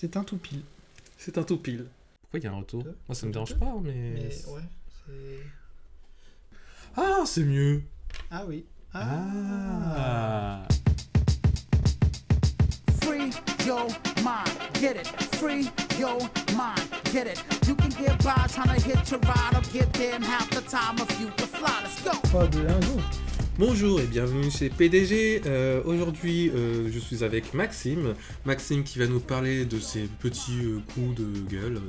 C'est un tout pile. C'est un tout pile. Pourquoi il y a un retour. Moi, ça me dérange pas, mais. Mais ouais, c'est. Ah, c'est mieux Ah oui. Ah, Free your mind, get it. Free your mind, get it. You can get by trying to hit your ride or get there in half the time if you can fly. Let's go. 3, 2, 1, go. Bonjour et bienvenue chez PDG. Euh, Aujourd'hui, euh, je suis avec Maxime. Maxime qui va nous parler de ses petits euh, coups de gueule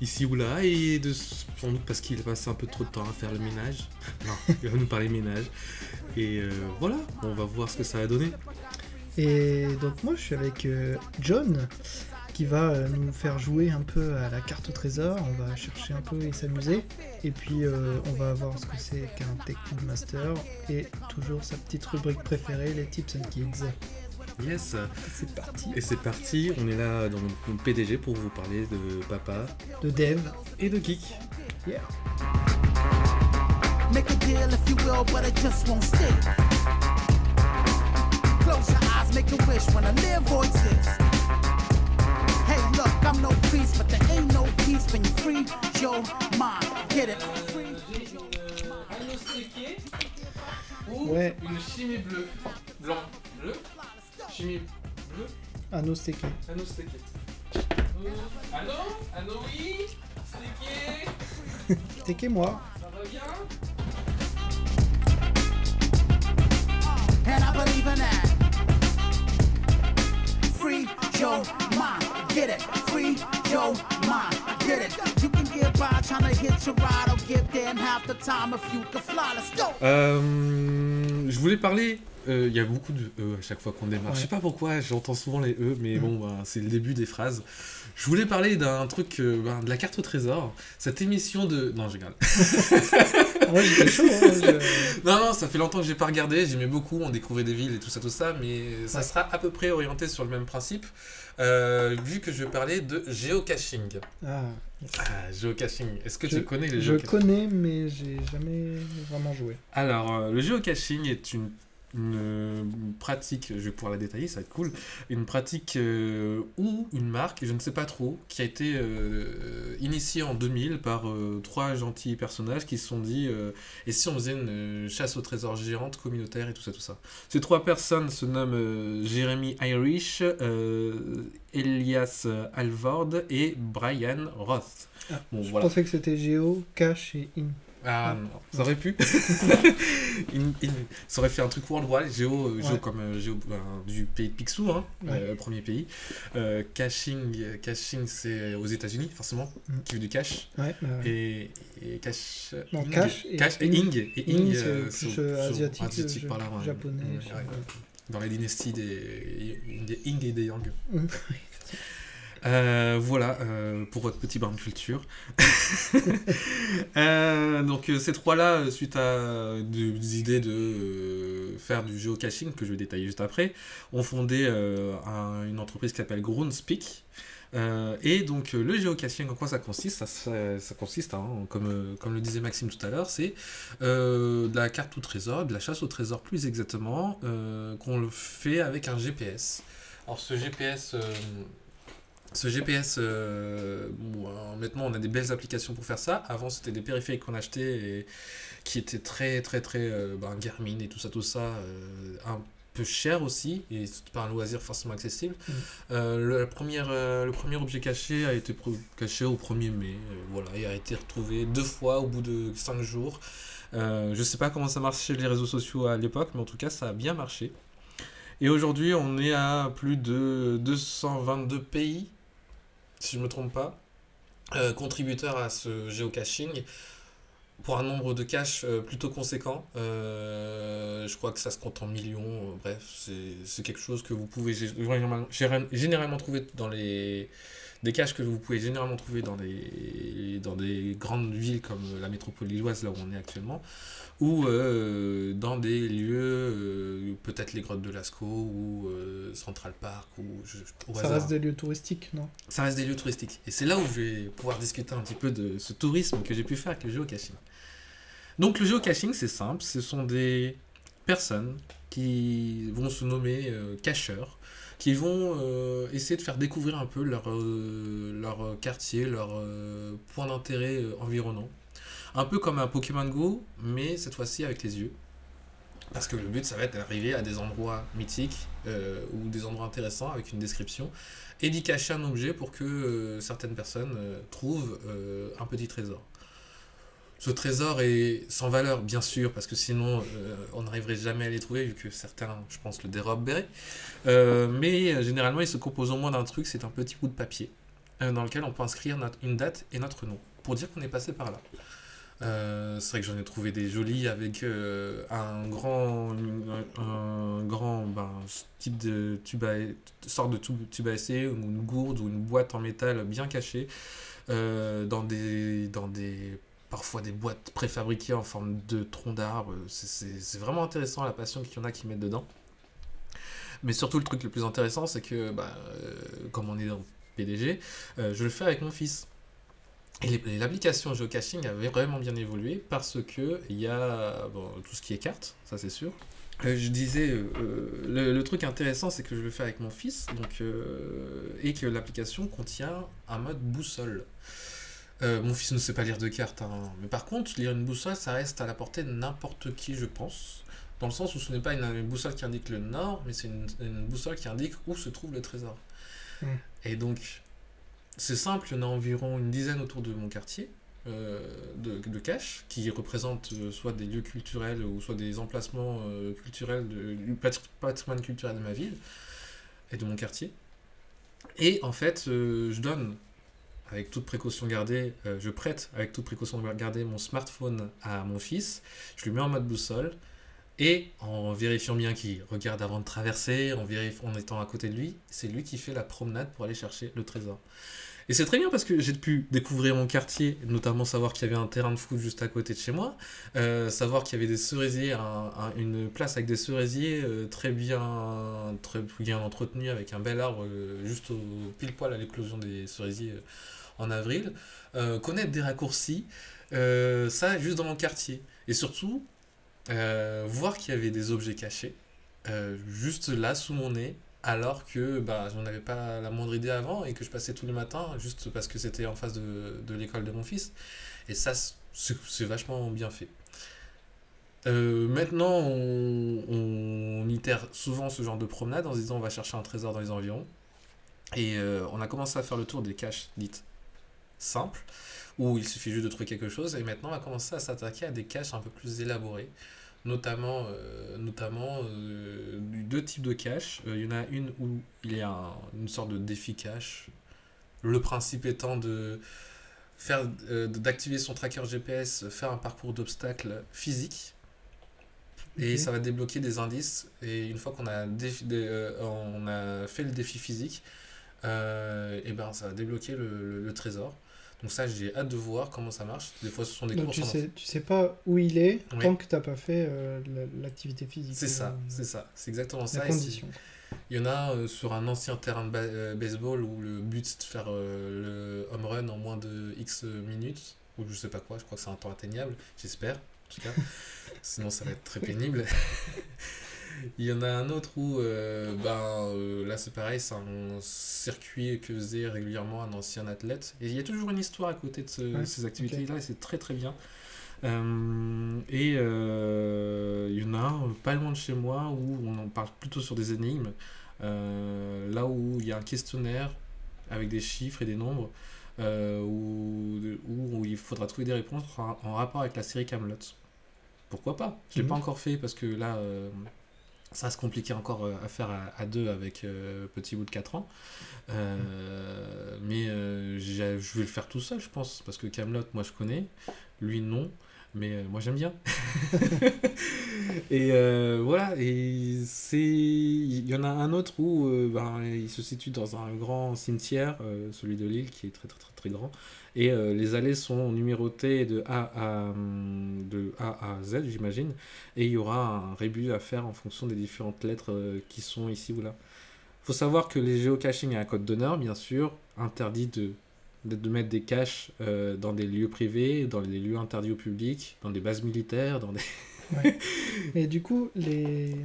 ici ou là et de sans doute parce qu'il passe un peu trop de temps à faire le ménage. Non, il va nous parler ménage. Et voilà, on va voir ce que ça va donner. Et donc moi je suis avec John qui va euh, nous faire jouer un peu à la carte au trésor. On va chercher un peu et s'amuser. Et puis euh, on va voir ce que c'est qu'un Tech Lead Master. Et toujours sa petite rubrique préférée, les tips and kids. Yes. C'est parti. Et c'est parti, on est là dans le PDG pour vous parler de papa De Dev. et de geek. Yeah. Make a deal if you will, but it just won't stick. Close your eyes, make a wish when I live or exist. Priest, but there ain't no peace when you free your mind. Get it? Free Ouais. une chimie bleue, blanc, bleu, chimie bleue, Anno Steaké. anneau steaké. Anneau, anneau oui, steaké, Steaké moi. ça va bien? And I believe in that. Free your mind, get it. Free your mind, get it. You can get by trying to hit your ride or get there in half the time if you can fly. Let's go. Euh, je voulais parler. euh, Il y a beaucoup de E à chaque fois qu'on démarre. Ouais. Je sais pas pourquoi, j'entends souvent les E, mais Mm. bon, bah, c'est le début des phrases. Je voulais parler d'un truc, euh, ben, de la carte au trésor. Cette émission de. Non, je rigole. Ah, Moi j'étais chaud. hein, je- Non, non, ça fait longtemps que j'ai pas regardé. J'aimais beaucoup, on découvrait des villes et tout ça, tout ça, mais ça Ouais. sera à peu près orienté sur le même principe. euh, vu que je vais parler de géocaching. Ah, Ah, géocaching. Est-ce que Je- tu connais le je géocaching? connais mais j'ai jamais vraiment joué. Alors, euh, le géocaching est une, une, pratique, je vais pouvoir la détailler, ça va être cool, une pratique euh, ou une marque, je ne sais pas trop, qui a été euh, initiée en 2000 par euh, trois gentils personnages qui se sont dit et si on faisait une chasse au trésor géante communautaire et tout ça, tout ça. Ces trois personnes se nomment Jeremy Irish, Elias Alvord et Brian Roth. Ah, bon, Je voilà. pensais que c'était Géo, Cash et In. Ah non, ça aurait pu. Il- il- ça aurait fait un truc worldwide, géo, comme euh, géo ben, du pays de Picsou, hein, Ouais. euh, premier pays. Euh, caching, caching c'est aux États-Unis forcément, Mm. qui veut du cash. Ouais. Et, et cash. Non, ing. cash et Cash et ing. Et In, ing, c'est asiatique, asiatique par là, japonais. Dans la dynastie des, des Ing et des Yang. Mm. Euh, voilà euh, pour votre petit bain de culture. Euh, donc ces trois-là, suite à des idées de faire du géocaching que je vais détailler juste après, ont fondé un- une entreprise qui s'appelle Groundspeak. Et donc le géocaching, en quoi ça consiste? Ça, consiste, hein, comme, comme le disait Maxime tout à l'heure, c'est de la carte au trésor, de la chasse au trésor plus exactement, qu'on le fait avec un GPS. Alors ce GPS, ce GPS, euh, bon, euh, maintenant on a des belles applications pour faire ça. Avant c'était des périphériques qu'on achetait et qui étaient très très très euh, ben, Garmin et tout ça tout ça, euh, un peu cher aussi et c'est pas un loisir forcément accessible. Mm. Le, la première, le premier objet caché a été caché au 1er mai, voilà, et a été retrouvé deux fois au bout de 5 jours. Je sais pas comment ça marchait les réseaux sociaux à l'époque, mais en tout cas ça a bien marché. Et aujourd'hui, on est à plus de 222 pays, si je me trompe pas, euh, contributeurs à ce géocaching pour un nombre de caches euh, plutôt conséquent. Euh, je crois que ça se compte en millions. bref, c'est quelque chose que vous pouvez gé- généralement, général- généralement trouver dans les des caches que vous pouvez généralement trouver dans des dans des grandes villes comme la métropole lilloise là où on est actuellement ou euh, dans des lieux euh, peut-être les grottes de Lascaux ou euh, Central Park ou je- au Ça hasard reste des lieux touristiques, non? Ça reste des lieux touristiques. Et c'est là où je vais pouvoir discuter un petit peu de ce tourisme que j'ai pu faire avec le géocaching. Donc le géocaching, c'est simple, ce sont des personnes qui vont se nommer cacheurs, qui vont euh, essayer de faire découvrir un peu leur, euh, leur quartier, leur euh, point d'intérêt environnant. Un peu comme un Pokémon Go, mais cette fois-ci avec les yeux. Parce que le but, ça va être d'arriver à des endroits mythiques ou des endroits intéressants avec une description et d'y cacher un objet pour que certaines personnes trouvent un petit trésor. Ce trésor est sans valeur, bien sûr, parce que sinon euh, on n'arriverait jamais à les trouver, vu que certains, je pense, le déroberaient. Euh, mais euh, généralement, il se compose au moins d'un truc c'est un petit bout de papier dans lequel on peut inscrire notre- une date et notre nom pour dire qu'on est passé par là. C'est vrai que j'en ai trouvé des jolis avec un grand, un, grand ben, type de tube à, sorte de tube, à essai ou une gourde ou une boîte en métal bien cachée dans des, dans des parfois des boîtes préfabriquées en forme de tronc d'arbre. C'est- vraiment intéressant la passion qu'il y en a qui mettent dedans. Mais surtout le truc le plus intéressant, c'est que bah, euh, comme on est dans PDG, euh, je le fais avec mon fils. Et l'application geocaching avait vraiment bien évolué parce que il y a tout ce qui est cartes, ça c'est sûr. Euh, je disais, le, truc intéressant, c'est que je le fais avec mon fils, donc, et que l'application contient un mode boussole. Euh, mon fils ne sait pas lire de cartes, hein, mais par contre, lire une boussole, ça reste à la portée de n'importe qui, je pense. Dans le sens où ce n'est pas une, une boussole qui indique le nord, mais c'est une, une boussole qui indique où se trouve le trésor. Mm. Et donc, c'est simple, il y en a environ une dizaine autour de mon quartier euh, de, de caches qui représentent euh, soit des lieux culturels ou soit des emplacements euh, culturels de- du patri- patrimoine culturel de ma ville et de mon quartier. Et en fait, je donne avec toute précaution gardée, euh, je prête avec toute précaution gardée mon smartphone à mon fils, je lui mets en mode boussole et en vérifiant bien qu'il regarde avant de traverser, en, vérif- en étant à côté de lui, c'est lui qui fait la promenade pour aller chercher le trésor. Et c'est très bien parce que j'ai pu découvrir mon quartier, notamment savoir qu'il y avait un terrain de foot juste à côté de chez moi, euh, savoir qu'il y avait des cerisiers, un- un- une place avec des cerisiers euh, très bien, très bien entretenus avec un bel arbre juste au pile poil à l'éclosion des cerisiers en avril, euh, connaître des raccourcis, euh, ça juste dans mon quartier. Et surtout, euh, voir qu'il y avait des objets cachés, juste là sous mon nez, alors que bah, j'en avais pas la moindre idée avant et que je passais tous les matins juste parce que c'était en face de, de l'école de mon fils. Et ça, c'est vachement bien fait. Maintenant, on, itère souvent ce genre de promenade en se disant on va chercher un trésor dans les environs. Et on a commencé à faire le tour des caches dites simples, où il suffit juste de trouver quelque chose. Et maintenant, on va commencer à s'attaquer à des caches un peu plus élaborées, notamment, euh, notamment euh, deux types de caches. Euh, il y en a une où il y a un- une sorte de défi cache. Le principe étant de faire d'activer son tracker GPS, faire un parcours d'obstacles physique. Et ça va débloquer des indices. Et une fois qu'on a, défi- des- euh, on a fait le défi physique, euh, et ben ça va débloquer le, le- le trésor. Donc ça, j'ai hâte de voir comment ça marche. Des fois, ce sont des Donc courses tu sais, tu sais pas où il est Oui. tant que t'as pas fait euh, la- l'activité physique. C'est ça, euh, c'est ça, c'est exactement ça. Condition. Il y en a euh, sur un ancien terrain de ba- baseball où le but c'est de faire le home run en moins de X minutes, ou je sais pas quoi, je crois que c'est un temps atteignable, j'espère, en tout cas. Sinon ça va être très pénible. Il y en a un autre où, euh, ben, euh, là c'est pareil, c'est un circuit que faisait régulièrement un ancien athlète. Et il y a toujours une histoire à côté de ce- Ouais, ces activités-là, et c'est très très bien. Euh, et il y en a un pas loin de chez moi où on en parle plutôt sur des énigmes. Là où il y a un questionnaire avec des chiffres et des nombres où, où il faudra trouver des réponses en, en rapport avec la série Camelot. Pourquoi pas? Je l'ai Mhm. pas encore fait parce que là, ça se compliquer encore euh, à faire à, deux avec euh, petit bout de 4 ans. Euh, mais je vais le faire tout seul, je pense, parce que Camelot, moi je connais, lui non, mais moi j'aime bien. et voilà, et il y en a un autre où ben, il se situe dans un grand cimetière, celui de Lille, qui est très très très, très grand, et euh, les allées sont numérotées de A à hum, de A à Z, j'imagine, et il y aura un rébut à faire en fonction des différentes lettres euh, qui sont ici ou là. faut savoir que les géocaching a un code d'honneur, bien sûr, interdit de, de, de mettre des caches euh, dans des lieux privés, dans des lieux interdits au public, dans des bases militaires, dans des... Et du coup, les,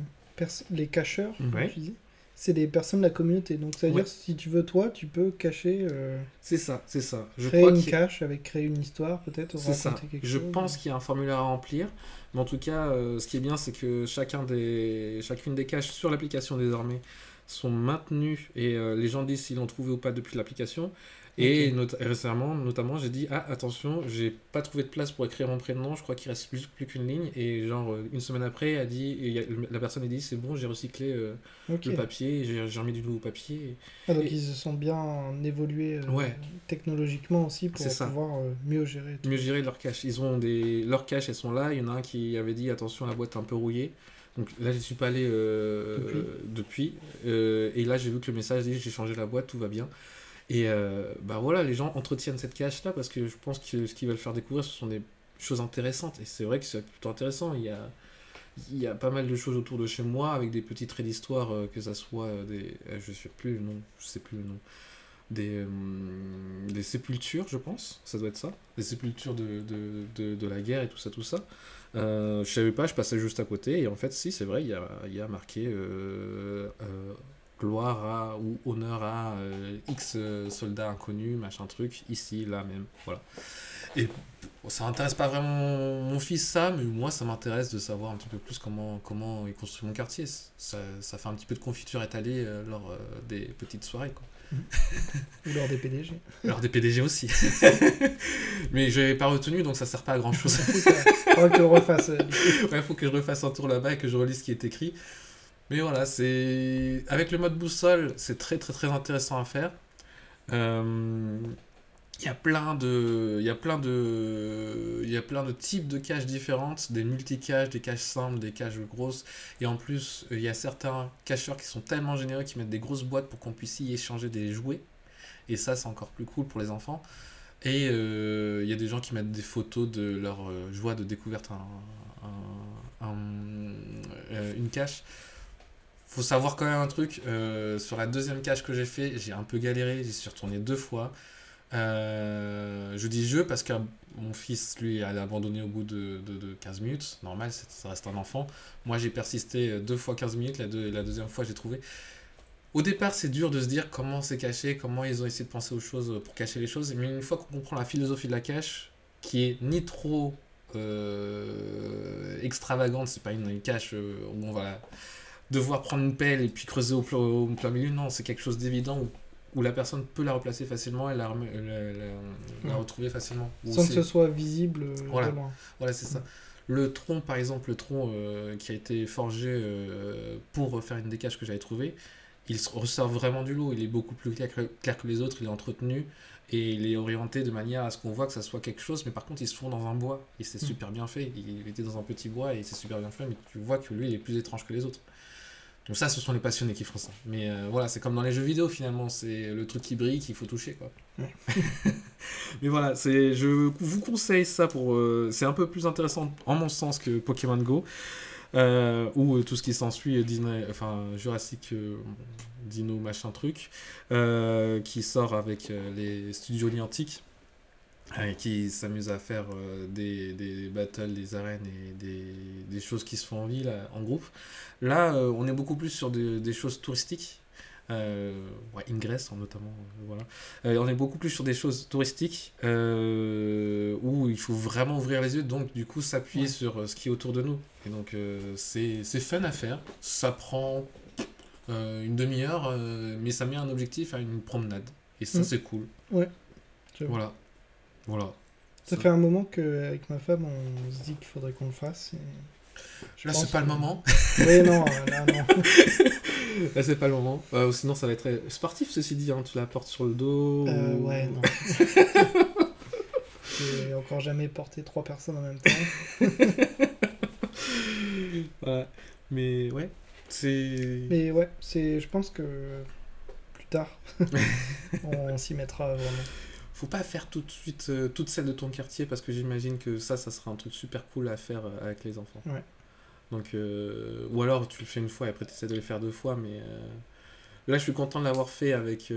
les cacheurs, Ouais. tu dis, C'est des personnes de la communauté. Donc, ça veut Ouais. dire si tu veux, toi, tu peux cacher, euh, C'est ça, c'est ça. Je créer crois une cache avec créer une histoire, peut-être. C'est ça. raconter quelque Je chose. pense qu'il y a un formulaire à remplir. Mais en tout cas, euh, ce qui est bien, c'est que chacun des, chacune des caches sur l'application désormais sont maintenues et euh, les gens disent s'ils l'ont trouvé ou pas depuis l'application. Et not- récemment, notamment, j'ai dit Ah, attention, j'ai pas trouvé de place pour écrire mon prénom, je crois qu'il reste plus, plus qu'une ligne. Et genre, euh, une semaine après, a dit, et a- la personne a dit C'est bon, j'ai recyclé euh, le papier, j'ai remis du nouveau papier. Ah, donc Et- ils se sont bien évolués euh, Ouais. technologiquement aussi pour pouvoir euh, mieux gérer. tout. mieux gérer leur cache. Ils ont des leurs caches, elles sont là. Il y en a un qui avait dit attention, la boîte est un peu rouillée. Donc là, je suis pas allé euh, Depuis. depuis. Euh, et là, j'ai vu que le message dit j'ai changé la boîte, tout va bien. Et euh, bah voilà, les gens entretiennent cette cache là parce que je pense que ce qu'ils veulent faire découvrir, ce sont des choses intéressantes. Et c'est vrai que c'est plutôt intéressant. Il y a il y a pas mal de choses autour de chez moi avec des petits traits d'histoire, euh, que ça soit euh, des. euh, je sais plus le je sais plus le nom. Des, des sépultures, je pense, ça doit être ça. Des sépultures de, de, de, de la guerre et tout ça, tout ça. Je savais pas, je passais juste à côté. Et en fait, si, c'est vrai, il y a, il y a marqué gloire à ou honneur à euh, X euh, soldats inconnus, machin truc, ici, là même. Voilà. Et ça intéresse pas vraiment mon, fils, ça, mais moi, ça m'intéresse de savoir un petit peu plus comment, comment il construit mon quartier. Ça, ça fait un petit peu de confiture étalée euh, lors euh, des petites soirées, quoi. Ou lors des PDG. Lors des PDG aussi. mais je n'avais pas retenu, donc ça sert pas à grand chose. Faudra que tu le refasses. euh, Il faut que je refasse un tour là-bas et que je relise ce qui est écrit. Mais voilà, c'est avec le mode boussole, c'est très très très intéressant à faire. Euh, Il y a plein de, il y a plein de, il y a plein de types de caches différentes, des multi-caches, des caches simples, des caches grosses. Et en plus, il y a certains cacheurs qui sont tellement généreux qui mettent des grosses boîtes pour qu'on puisse y échanger des jouets. Et ça, c'est encore plus cool pour les enfants. Et euh, il y a des gens qui mettent des photos de leur euh, joie de découverte un, un- un- euh, une cache. Faut savoir quand même un truc, euh, sur la deuxième cache que j'ai fait, j'ai un peu galéré, j'y suis retourné deux fois. Euh, je dis je parce que mon fils, lui, a abandonné au bout de, de, de 15 minutes. Normal, ça reste un enfant. Moi, j'ai persisté euh, deux fois 15 minutes, la, deux- la deuxième fois, j'ai trouvé. Au départ, c'est dur de se dire comment c'est caché, comment ils ont essayé de penser aux choses pour cacher les choses. Mais une fois qu'on comprend la philosophie de la cache, qui est ni trop extravagante, c'est pas une, une cache où on va devoir prendre une pelle et puis creuser au plein, au plein milieu. Non, c'est quelque chose d'évident où, où la personne peut la replacer facilement et la, rem- la, la- la Ouais. retrouver facilement. Où Sans que ce soit visible euh, Voilà. de loin. voilà, c'est ça. Le tronc, par exemple, le tronc euh, qui a été forgé euh, pour faire une des caches que j'avais trouvé, il ressort vraiment du lot. Il est beaucoup plus clair que, clair que les autres, il est entretenu et il est orienté de manière à ce qu'on voit que ça soit quelque chose, mais par contre, il se fond dans un bois et c'est Mm. super bien fait. Il était dans un petit bois et c'est super bien fait, mais tu vois que lui, il est plus étrange que les autres. Donc ça, ce sont les passionnés qui feront ça. Mais euh, voilà, c'est comme dans les jeux vidéo finalement, c'est le truc qui brille qu'il faut toucher quoi. Ouais. Mais voilà, c'est je vous conseille ça pour euh, c'est un peu plus intéressant en mon sens que Pokémon Go euh, ou tout ce qui s'ensuit Disney enfin Jurassic Dino machin truc qui sort avec les studios Niantic euh, qui s'amusent à faire euh, des, des battles, des arènes et des, des choses qui se font en ville, en groupe. Là, euh, on est beaucoup plus sur des, des choses touristiques. Euh, ouais, Ingress hein, notamment, euh, voilà. Euh, on est beaucoup plus sur des choses touristiques euh, où il faut vraiment ouvrir les yeux, donc du coup s'appuyer Ouais. sur euh, ce qui est autour de nous. Et donc euh, c'est fun à faire. Ça prend euh, une demi-heure, euh, mais ça met un objectif à une promenade. Et ça Mm. c'est cool. J'avoue. Voilà. Voilà. Ça fait un moment qu'avec ma femme, on se dit qu'il faudrait qu'on le fasse. et je Là, c'est pas le moment. Oui, non, là, non. Là, c'est pas le moment. Euh, sinon, ça va être sportif, ceci dit. Hein. Tu la portes sur le dos. Euh, ou- ouais, non. J'ai encore jamais porté trois personnes en même temps. Voilà. Mais ouais, c'est. Mais ouais, c'est, je pense que plus tard, on s'y mettra vraiment. Faut pas faire tout de suite euh, toute celle de ton quartier parce que j'imagine que ça, ça sera un truc super cool à faire euh, avec les enfants. Ouais. Donc, euh, ou alors tu le fais une fois et après tu essaies de le faire deux fois, mais euh, là je suis content de l'avoir fait avec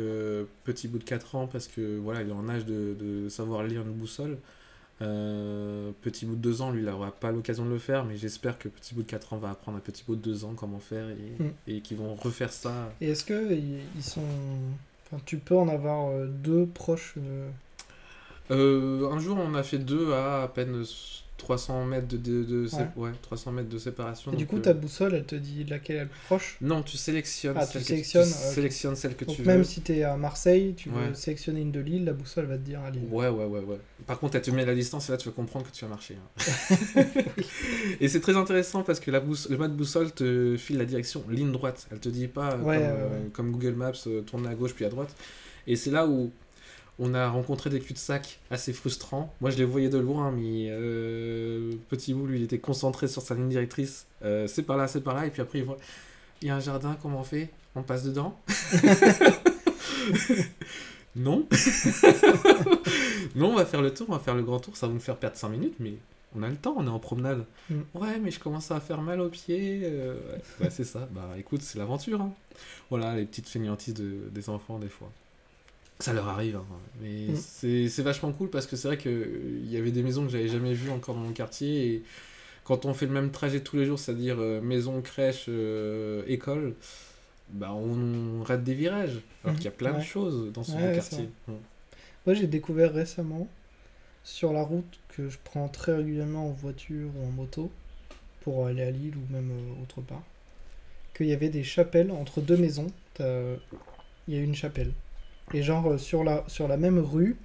petit bout de 4 ans parce que voilà, il est en âge de, de savoir lire une boussole. Petit bout de 2 ans, lui, il n'aura pas l'occasion de le faire, mais j'espère que petit bout de 4 ans va apprendre à petit bout de 2 ans comment faire et, Mm. et qu'ils vont refaire ça. Et est-ce que ils ils sont. Tu peux en avoir euh, deux proches. euh, Euh, un jour, on a fait deux à à peine 300 mètres de, de, de Ouais. ouais, 300 mètres de séparation. Et du coup, euh, ta boussole, elle te dit laquelle est le plus proche? Non, tu sélectionnes Ah, tu celle que sélectionnes, tu sélectionnes celle que Donc tu même veux. si t'es à Marseille, tu veux sélectionner une de Lille, la boussole va te dire à Lille. Ouais, ouais, ouais, ouais. Par contre, elle te met la distance et là, tu vas comprendre que tu vas marcher. hein. et c'est très intéressant parce que la bouss- le mode boussole te file la direction ligne droite. Elle te dit pas euh, comme, euh, comme Google Maps, tourne à gauche puis à droite. Et c'est là où on a rencontré des cul-de-sac assez frustrants. Moi, je les voyais de loin, mais euh, Petit Bout, lui, il était concentré sur sa ligne directrice. Euh, c'est par là, c'est par là. Et puis après, il voit, il y a un jardin, comment on fait? On passe dedans? Non. non, on va faire le tour, on va faire le grand tour. Ça va nous faire perdre 5 minutes, mais on a le temps, on est en promenade. Mm. Ouais, mais je commence à faire mal aux pieds. euh, ouais, Ouais, c'est ça. Bah écoute, c'est l'aventure. hein. Voilà, les petites fainéantises de, des enfants, des fois. Ça leur arrive. hein. Mais Mm. c'est c'est vachement cool parce que c'est vrai qu'il y avait des maisons que j'avais jamais vues encore dans mon quartier. Et quand on fait le même trajet tous les jours, c'est-à-dire euh, maison, crèche, euh, école, bah on rate des virages. Alors Mhm. qu'il y a plein de choses dans ce Ouais, quartier. Mm. Moi, j'ai découvert récemment sur la route que je prends très régulièrement en voiture ou en moto pour aller à Lille ou même euh, autre part, qu'il y avait des chapelles entre deux maisons. Il y a une chapelle. Et genre euh, sur la, sur la même rue,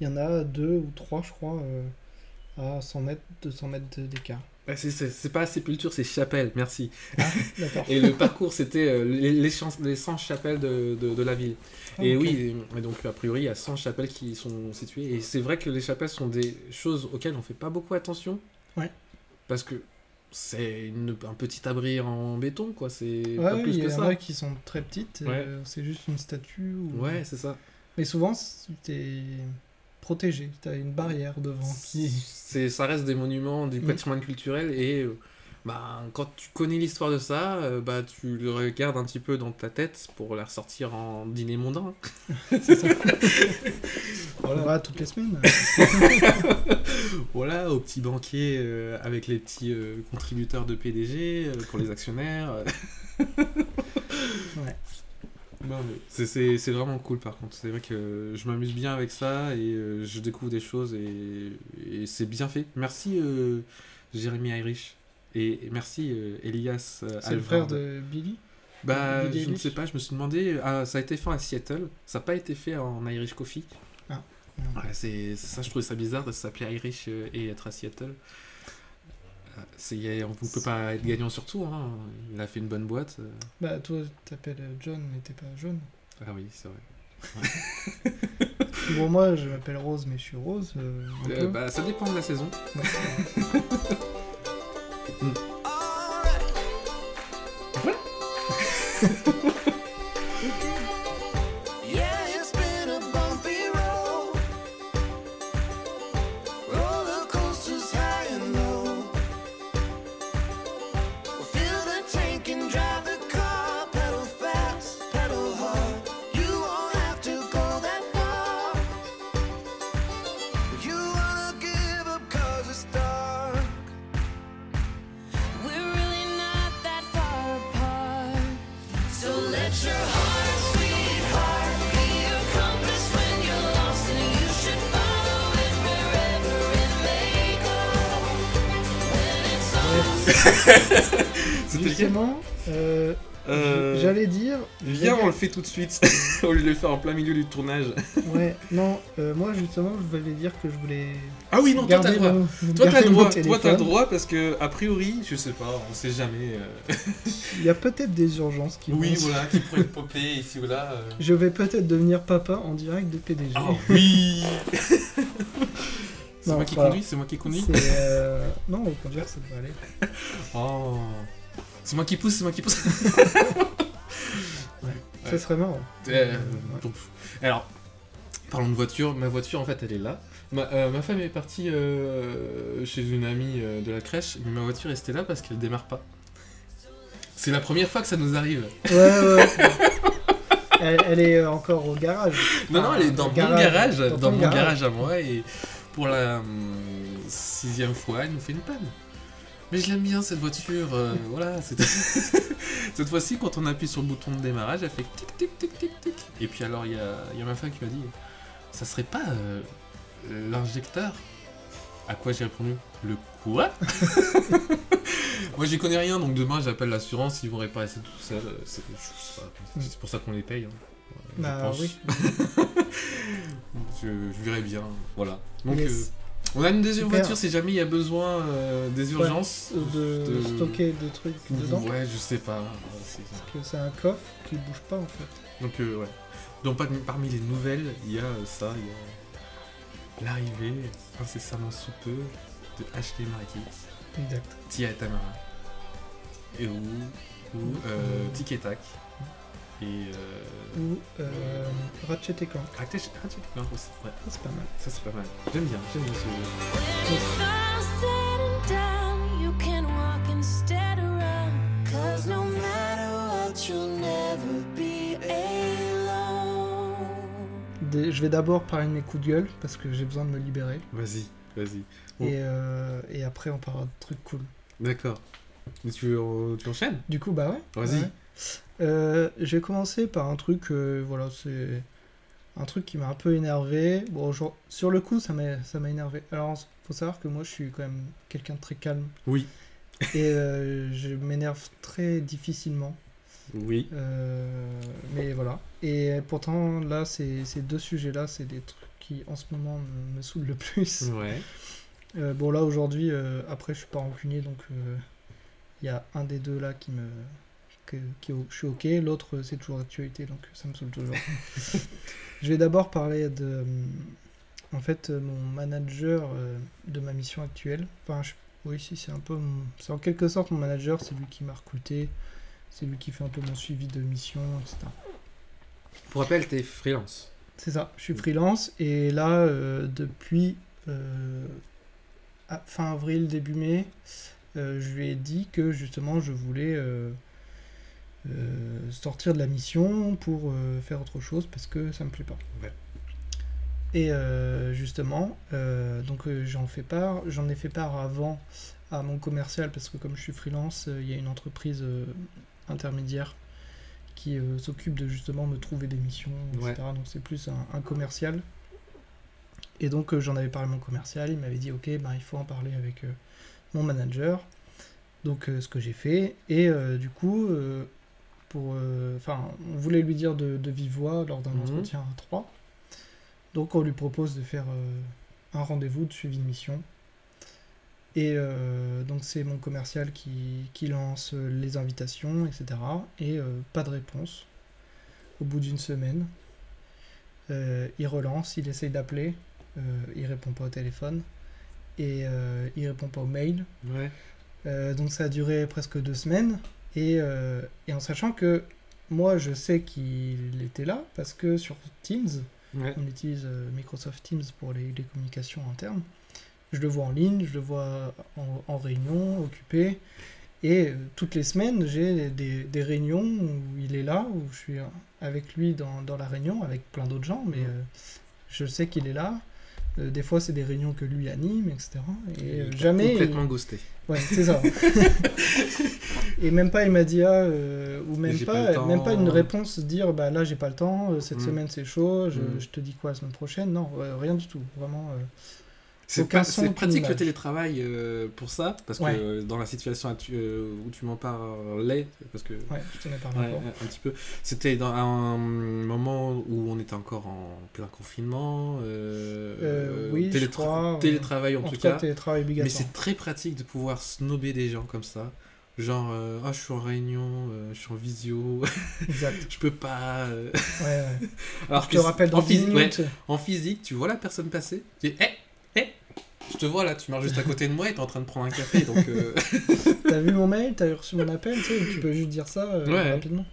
il y en a deux ou trois, je crois, euh, à 100 mètres, 200 mètres d'écart. Bah, c'est- pas sépulture, c'est chapelle, merci. D'accord. Et le parcours, c'était euh, les, les, chans- les 100 chapelles de, de, de la ville. Ah, et oui, et donc a priori, il y a 100 chapelles qui sont situées. Et c'est vrai que les chapelles sont des choses auxquelles on fait pas beaucoup attention. Ouais. Parce que c'est une- un petit abri en béton, quoi. C'est Ouais, pas plus il y que en ça. a qui sont très petites, Ouais. euh, c'est juste une statue. Ou... Ouais, c'est ça. Mais souvent, t'es protégé, t'as une barrière devant qui. C'est, ça reste des monuments du patrimoine culturel et euh, bah, quand tu connais l'histoire de ça, euh, bah, tu le regardes un petit peu dans ta tête pour la ressortir en dîner mondain. On va toutes les semaines. Voilà, au petit banquier euh, avec les petits euh, contributeurs de PDG, euh, pour les actionnaires. Ouais. C'est, c'est- c'est vraiment cool par contre. C'est vrai que je m'amuse bien avec ça et je découvre des choses et, et c'est bien fait. Merci Jérémy Irish et, et merci euh, Elias euh, C'est le frère de Billy? Bah, Billy je ne sais pas, je me suis demandé. ah, ça a été fait à Seattle, ça n'a pas été fait en Irish Coffee. Ah. Ouais, c'est ça, je trouvais ça bizarre de s'appeler Irish euh, et être à Seattle. Euh, C'est, on ne peut pas être gagnant sur tout, hein. il a fait une bonne boîte. Bah, toi, t'appelles John, mais t'es pas jaune. Ah oui, c'est vrai. Bon, moi, je m'appelle Rose, mais je suis rose. euh, bah, ça dépend de la saison. Ouais. Fait tout de suite, au lieu de le faire en plein milieu du tournage. Ouais, non, euh, moi, justement, je voulais dire que je voulais. Ah oui, non, toi t'as droit. mon- Toi t'as droit, toi t'as droit parce que a priori, je sais pas, on sait jamais. euh, Il y a peut-être des urgences qui Oui, voilà, qui pourrait popper ici ou là. euh. Je vais peut-être devenir papa en direct de PDG. Ah oui C'est moi qui conduis, c'est moi qui conduis. Non, au contraire, ça devrait aller. Oh. C'est moi qui pousse, c'est moi qui pousse. Ça Ouais. serait marrant. Euh, Ouais. donc, alors, parlons de voiture. Ma voiture, en fait, elle est là. Ma, euh, ma femme est partie euh, chez une amie euh, de la crèche, mais ma voiture est restée là parce qu'elle démarre pas. C'est la première fois que ça nous arrive. Ouais, ouais. ouais. elle, elle est encore au garage. Non, non, elle est dans mon garage, dans mon garage. garage à moi, et pour la hum, sixième fois, elle nous fait une panne. Mais je l'aime bien cette voiture, euh, voilà. cette fois-ci, quand on appuie sur le bouton de démarrage, elle fait tic tic tic tic tic. Et puis alors, il y a, y a ma femme qui m'a dit, ça serait pas euh, l'injecteur? À quoi j'ai répondu Le quoi? Moi, j'y connais rien, donc demain, j'appelle l'assurance, ils vont réparer ça tout seul. euh, C'est je pas, c'est pour ça qu'on les paye. hein. Je Bah pense. oui. je, je verrai bien, voilà. Donc, Yes. euh, on a une deuxième Super. voiture si jamais il y a besoin euh, des urgences. de, de- stocker des trucs dedans. Ouais, je sais pas. c'est- Parce que c'est un coffre qui bouge pas en fait. Donc, euh, ouais. Donc, par- parmi les nouvelles, il y a euh, ça, il y a l'arrivée incessamment sous peu de HD Markix, Exact. Tia et Tamara, et ou, ou euh, Tic et Tac, et euh, Ou euh, Ratchet et Clank. Ratchet Ratchet Clank aussi. Ouais, Ça, c'est pas mal. ça c'est pas mal. J'aime bien, j'aime bien ce jeu. Des- je vais d'abord parler de mes coups de gueule parce que j'ai besoin de me libérer. Vas-y, vas-y. Oh. Et, euh, et après, on parlera de trucs cool. D'accord. Mais tu, tu enchaînes? Du coup, bah ouais. Vas-y. ouais. Euh, j'ai commencé par un truc, euh, voilà, c'est un truc qui m'a un peu énervé. Bon, sur le coup, ça m'a ça m'a énervé. Alors, faut savoir que moi, je suis quand même quelqu'un de très calme. Oui. Et euh, je m'énerve très difficilement. Oui. Mais voilà. Et pourtant, là, ces, ces deux sujets-là, c'est des trucs qui, en ce moment, me, me saoulent le plus. Ouais. Bon, là, aujourd'hui, après, je suis pas rancunier, donc il y a un des deux là qui me. Que, je suis ok, l'autre, euh, c'est toujours d'actualité, donc ça me saoule toujours. je vais d'abord parler de. euh, En fait, euh, mon manager euh, de ma mission actuelle. Enfin, je- oui, si, c'est un peu. mon- C'est en quelque sorte mon manager, c'est lui qui m'a recruté, c'est lui qui fait un peu mon suivi de mission, etc. Pour rappel, t'es freelance. C'est ça, je suis freelance et là, euh, depuis euh, fin avril, début mai, euh, je lui ai dit que justement je voulais euh, sortir de la mission pour euh, faire autre chose parce que ça me plaît pas. Ouais. Et euh, justement, donc j'en fais part, j'en ai fait part avant à mon commercial parce que comme je suis freelance, il y a une entreprise intermédiaire qui s'occupe de justement me trouver des missions, etc. Ouais. Donc c'est plus un, un commercial. Et donc j'en avais parlé à mon commercial, il m'avait dit ok, ben, il faut en parler avec mon manager. Donc euh, ce que j'ai fait. Et euh, du coup, euh, pour, euh, enfin, on voulait lui dire de, de vive voix lors d'un Mhm. entretien à 3. Donc on lui propose de faire euh, un rendez-vous de suivi de mission. Et euh, donc c'est mon commercial qui, qui lance les invitations, etc. Et euh, pas de réponse. Au bout d'une semaine, euh, il relance, il essaye d'appeler, il répond pas au téléphone et il répond pas au mail. Ouais. Donc ça a duré presque deux semaines. Et, euh, et en sachant que moi je sais qu'il était là parce que sur Teams, Ouais. on utilise euh, Microsoft Teams pour les, les communications internes. Je le vois en ligne, je le vois en, en réunion, occupé. Et euh, toutes les semaines, j'ai des, des réunions où il est là, où je suis avec lui dans, dans la réunion, avec plein d'autres gens, mais euh, je sais qu'il est là. Euh, des fois, c'est des réunions que lui anime, etc. Et euh, jamais. Complètement il- ghosté. Ouais, c'est ça. et même pas il m'a dit ah, euh, ou même pas même pas une réponse dire bah là j'ai pas le temps, euh, cette Mm. semaine c'est chaud, je, Mm. je te dis quoi la semaine prochaine? Non, rien du tout, vraiment. C'est pratique le télétravail euh, pour ça, parce que Ouais. euh, dans la situation euh, où tu m'en parlais, parce que ouais, je t'en ai parlé Ouais, un petit peu. C'était dans un moment où on était encore en plein confinement. euh, oui, télétra- crois, télétravail en, En tout cas, cas. Mais c'est très pratique de pouvoir snober des gens comme ça. Genre, ah, je suis en réunion, je suis en visio, Exact. je peux pas. Ouais, ouais. Alors Je te rappelle dans en, 10 physique, en physique, tu vois la personne passer, tu dis, hé, hé, je te vois là, tu marches juste à côté de moi et t'es en train de prendre un café, donc. euh, T'as vu mon mail, t'as reçu mon appel, tu sais, tu peux juste dire ça euh, Ouais. rapidement.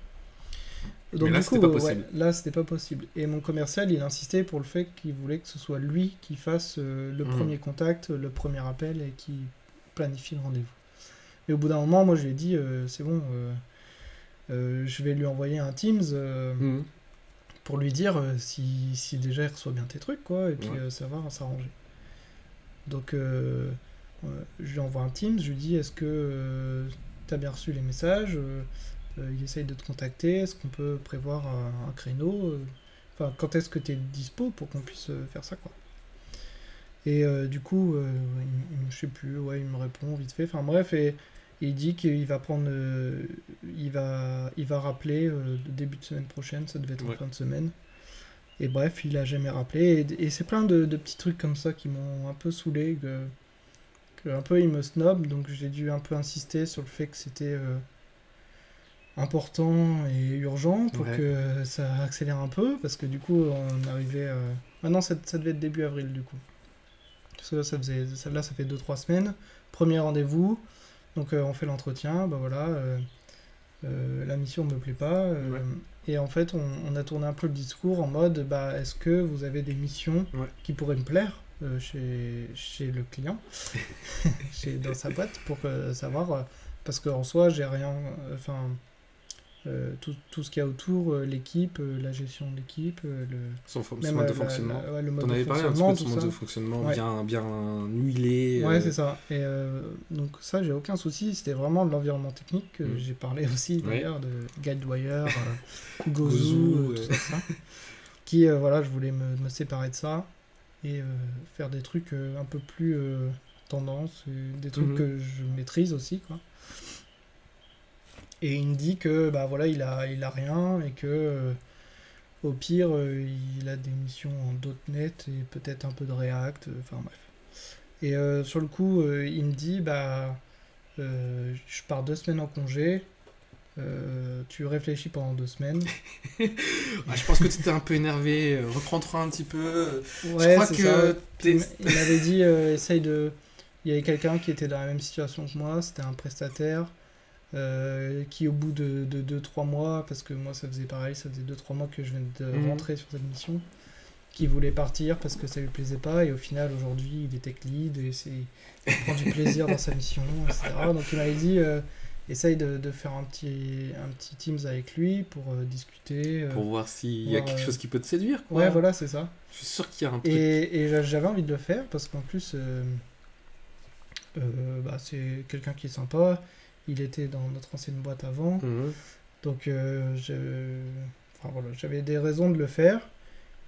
Donc Mais là, du coup, c'était pas euh, possible. ouais, là c'était pas possible. Et mon commercial, il insistait pour le fait qu'il voulait que ce soit lui qui fasse euh, le Mhm. premier contact, le premier appel et qui planifie le rendez-vous. Mais au bout d'un moment, moi je lui ai dit, euh, c'est bon, euh, euh, je vais lui envoyer un Teams euh, mhm. pour lui dire euh, si, si déjà il reçoit bien tes trucs, quoi, et puis Ouais. euh, ça va s'arranger. Donc, euh, euh, je lui envoie un Teams, je lui dis Est-ce que tu as bien reçu les messages Euh, euh, Il essaye de te contacter. Est-ce qu'on peut prévoir un, un créneau Euh, Enfin, quand est-ce que tu es dispo pour qu'on puisse euh, faire ça, quoi Et euh, du coup, euh, il, il- je sais plus, ouais, il me répond vite fait. Enfin, bref, et. Il dit qu'il va prendre, euh, il va, il va rappeler euh, le début de semaine prochaine, ça devait être en fin de semaine. Et bref, il a jamais rappelé. Et, et c'est plein de, de petits trucs comme ça qui m'ont un peu saoulé, que, que un peu il me snob, donc j'ai dû un peu insister sur le fait que c'était euh, important et urgent pour Ouais. que ça accélère un peu, parce que du coup on arrivait. euh, Maintenant ça, ça devait être début avril du coup. Parce que là ça faisait, ça, là ça fait 2-3 semaines. Premier rendez-vous, donc euh, on fait l'entretien, bah voilà. Euh, la mission me plaît pas. euh, Ouais. Et en fait, on, on a tourné un peu le discours en mode bah, est-ce que vous avez des missions Ouais. qui pourraient me plaire euh, chez, chez le client, chez, dans sa boîte, pour savoir. parce qu'en soi, j'ai rien. Enfin, euh, tout, tout ce qu'il y a autour, euh, l'équipe, euh, la gestion de l'équipe, le, Son, même mode de fonctionnement. la- ouais, le mode T'en de avais parlé un petit peu de son mode ça. de fonctionnement Ouais. bien, bien huilé. Ouais, c'est ça. Et donc ça, j'ai aucun souci. C'était vraiment de l'environnement technique que Mm. j'ai parlé aussi Ouais. d'ailleurs de Guidewire, Gozu, tout ça. Qui, voilà, je voulais me, me séparer de ça et faire des trucs un peu plus tendance, des trucs Mhm. que je maîtrise aussi, quoi. Et il me dit que bah voilà, il a, il a rien et que euh, au pire, euh, il a des missions en .NET et peut-être un peu de React, euh, enfin bref. Et euh, sur le coup, il me dit bah je pars deux semaines en congé. tu réfléchis pendant deux semaines. Ah, je pense que tu étais un peu énervé. Reprends-toi un petit peu. Ouais, je crois c'est que ça. t'es- Il m'avait dit essaye de. Il y avait quelqu'un qui était dans la même situation que moi, c'était un prestataire euh, qui, au bout de 2-3 mois, parce que moi ça faisait pareil, ça faisait 2-3 mois que je venais de Mhm. rentrer sur cette mission, qui voulait partir parce que ça lui plaisait pas, et au final aujourd'hui il est tech lead, et c'est, il prend du plaisir dans sa mission, etc. Donc il m'avait dit euh, essaye de, de faire un petit, un petit Teams avec lui pour euh, discuter. Pour voir s'il y a quelque chose qui peut te séduire. Quoi. Ouais, voilà, c'est ça. Je suis sûr qu'il y a un truc. Et, et j'a- j'avais envie de le faire parce qu'en plus, bah, c'est quelqu'un qui est sympa. Il était dans notre ancienne boîte avant. Mhm. Donc euh, je- enfin, voilà, j'avais des raisons de le faire.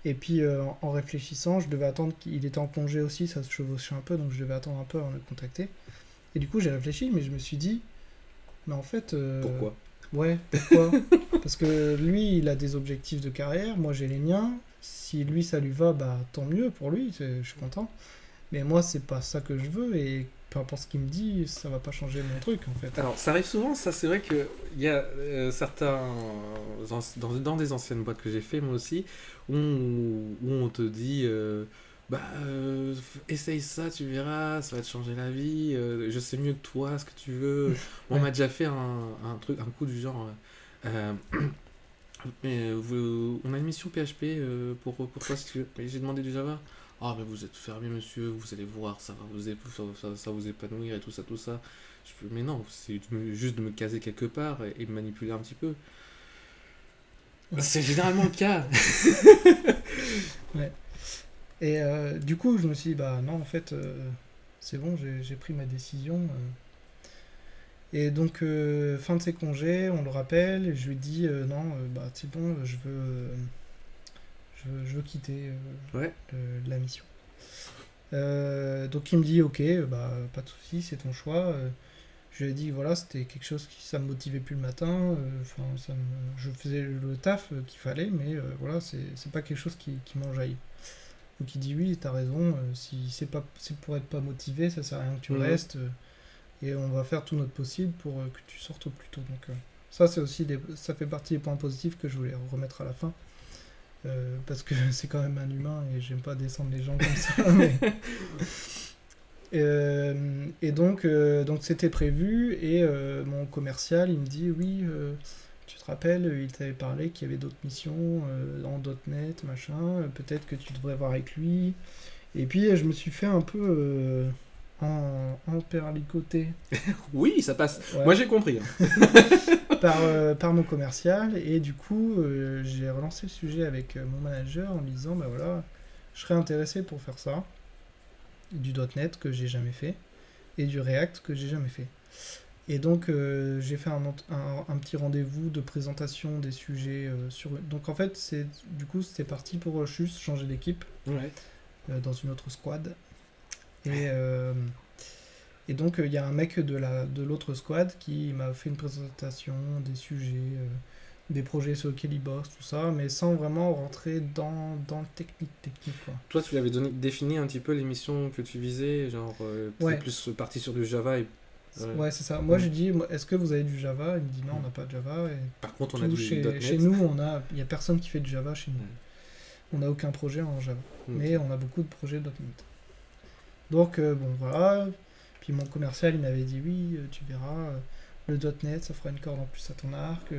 Et puis euh, en- réfléchissant, je devais attendre qu'il était en congé aussi, ça se chevauchait un peu, donc je devais attendre un peu avant de le contacter. Et du coup, j'ai réfléchi, mais je me suis dit, mais en fait. euh, Pourquoi? Ouais, pourquoi? Parce que lui, il a des objectifs de carrière, moi j'ai les miens. Si lui ça lui va, bah tant mieux pour lui, je suis content. Mais moi, c'est pas ça que je veux et peu importe ce qu'il me dit, ça va pas changer mon truc en fait. Alors, ça arrive souvent, ça c'est vrai qu'il y a euh, certains. anci- Dans, dans des anciennes boîtes que j'ai fait, moi aussi, où, on- où on te dit. euh, bah, euh, essaye ça, tu verras, ça va te changer la vie. euh, je sais mieux que toi ce que tu veux. On m'a déjà fait un, un truc, un coup du genre. euh, mais euh, vous- on a une mission PHP euh, pour, pour toi si tu veux. Mais j'ai demandé du Java. Ah, mais vous êtes fermé, monsieur, vous allez voir, ça va vous, ça, ça- vous épanouir et tout ça, tout ça. Je mais non, c'est me- juste de me caser quelque part et, et de manipuler un petit peu. Ouais. C'est généralement le cas. Et euh, du coup, je me suis dit, bah non, en fait, euh, c'est bon, j'ai pris ma décision. euh. Et donc, fin de ses congés, on le rappelle, et je lui dis, non, bah c'est bon, je veux, je veux, je veux quitter euh, Ouais. le- la mission. Euh, donc il me dit, ok, euh, bah pas de souci, c'est ton choix. Je lui ai dit, voilà, c'était quelque chose qui ça me motivait plus le matin. Enfin, ça me- je faisais le taf qu'il fallait, mais voilà, c'est pas quelque chose qui, qui m'enjaille. Donc il dit oui, t'as raison, si c'est pas c'est pour être pas motivé, ça sert à rien que tu Mhm. restes. et on va faire tout notre possible pour que tu sortes au plus tôt. Donc ça c'est aussi des, ça fait partie des points positifs que je voulais remettre à la fin. Euh, parce que c'est quand même un humain et j'aime pas descendre les gens comme ça. mais- Euh, et donc euh, donc c'était prévu et mon commercial il me dit oui tu te rappelles il t'avait parlé qu'il y avait d'autres missions en .NET machin peut-être que tu devrais voir avec lui et puis je me suis fait un peu en, en perlicoté Oui, ça passe. Ouais. Moi j'ai compris. hein. par, euh, par mon commercial et du coup euh, j'ai relancé le sujet avec euh, mon manager en lui disant bah voilà je serais intéressé pour faire ça du .NET que j'ai jamais fait et du React que j'ai jamais fait. Et donc euh, j'ai fait un, ent- un- un petit rendez-vous de présentation des sujets sur. Donc en fait c'est du coup c'était parti pour juste changer d'équipe Ouais. dans une autre squad. Et, euh, et donc, il y a un mec de la de l'autre squad qui m'a fait une présentation des sujets, euh, des projets sur lesquels il bosse, tout ça, mais sans vraiment rentrer dans, dans le technique technique. Quoi. Toi, tu lui avais donné, défini un petit peu l'émission que tu visais, genre, euh, Ouais. plus parti sur du Java. Et, Ouais, Ouais. c'est ça. Moi, Mm. dit, moi, est-ce que vous avez du Java? Il me dit non, on n'a pas de Java. Et par contre, on a du chez, .NET. chez nous, a, il y a personne qui fait du Java chez nous. Mm. On n'a aucun projet en Java. Ok. mais on a beaucoup de projets .NET. Donc euh, bon voilà, puis mon commercial il m'avait dit oui, euh, tu verras, euh, le .NET ça fera une corde en plus à ton arc,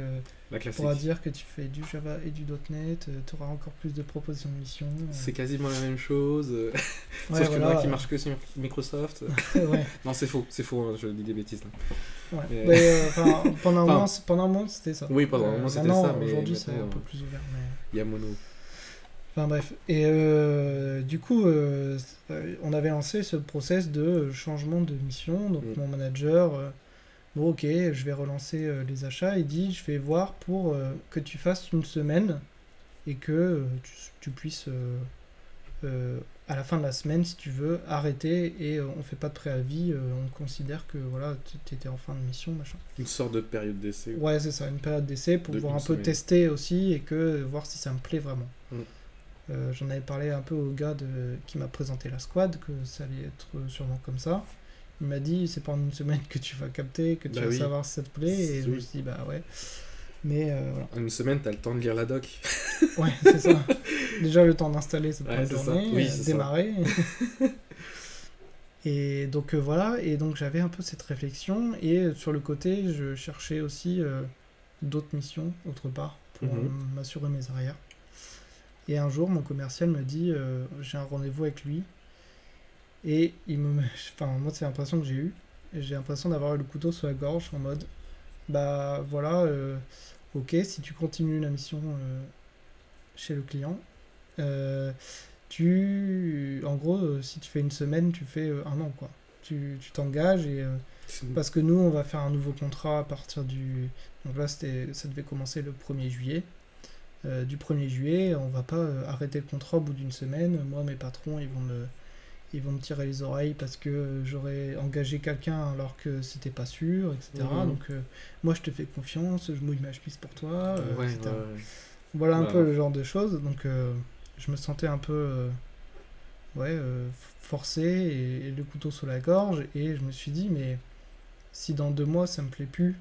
La tu pourras dire que tu fais du Java et du .NET, tu auras encore plus de propositions de mission. C'est quasiment la même chose, Ouais, sauf que voilà, moi qui marche que sur Microsoft. ouais, non, c'est faux, c'est faux, hein, je dis des bêtises là. ouais. Mais- euh, pendant, un moment, pendant un moment c'était ça. Oui, pendant un moment, c'était ça, mais Aujourd'hui c'est un peu plus ouvert. Mais... Il y a Mono. Enfin bref, et euh, du coup, euh, euh, on avait lancé ce process de changement de mission. Donc Mm. mon manager, euh, bon ok, je vais relancer les achats. Il dit, je vais voir pour que tu fasses une semaine et que tu, tu puisses, à la fin de la semaine, si tu veux, arrêter et on fait pas de préavis. on considère que voilà, tu étais en fin de mission, machin. Une sorte de période d'essai. Ouais, c'est ça, une période d'essai pour De voir une un peu tester aussi et que voir si ça me plaît vraiment. Mm. Euh, J'en avais parlé un peu au gars de, qui m'a présenté la squad, que ça allait être sûrement comme ça. Il m'a dit c'est pas en une semaine que tu vas capter, que tu Bah vas oui. savoir si ça te plaît. Et je me suis dit bah ouais. Mais euh, voilà. En une semaine, t'as le temps de lire la doc. Ouais, c'est ça. Déjà le temps d'installer cette Ouais, journée, Oui, euh, démarrer. et donc euh, voilà, et donc j'avais un peu cette réflexion, et euh, sur le côté, je cherchais aussi euh, d'autres missions autre part pour Mhm. euh, m'assurer mes arrières. Et un jour, mon commercial me dit, euh, j'ai un rendez-vous avec lui, et il me, enfin moi c'est l'impression que j'ai eu, et j'ai l'impression d'avoir le couteau sur la gorge en mode, bah voilà, euh, ok, si tu continues la mission euh, chez le client. Tu, en gros, si tu fais une semaine, tu fais un an, quoi. Tu tu t'engages et parce que nous, on va faire un nouveau contrat à partir du. Donc là, c'était, ça devait commencer le 1er juillet. Euh, du 1er juillet, on va pas euh, arrêter le contrat au bout d'une semaine. Moi, mes patrons, ils vont me, ils vont me tirer les oreilles parce que euh, j'aurais engagé quelqu'un alors que c'était pas sûr, etc. Mhm. Donc, euh, moi, je te fais confiance, je mouille ma chemise pour toi, ouais, etc. ouais. Voilà un Voilà. peu le genre de choses. Donc, je me sentais un peu ouais, forcé et, et le couteau sous la gorge. Et je me suis dit, mais si dans deux mois ça me plaît plus,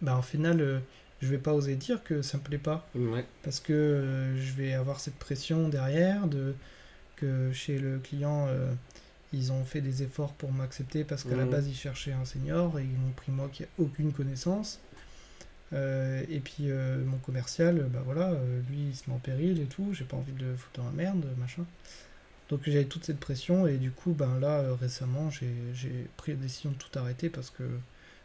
bah en final, je vais pas oser dire que ça me plaît pas. Ouais. Parce que euh, je vais avoir cette pression derrière de que chez le client. euh, ils ont fait des efforts pour m'accepter parce qu'à la base ils cherchaient un senior et ils m'ont pris moi qui ai aucune connaissance. Euh, et puis mon commercial, bah voilà, lui il se met en péril et tout, j'ai pas envie de le foutre dans la merde, machin. Donc j'avais toute cette pression et du coup, ben là récemment j'ai j'ai pris la décision de tout arrêter parce que,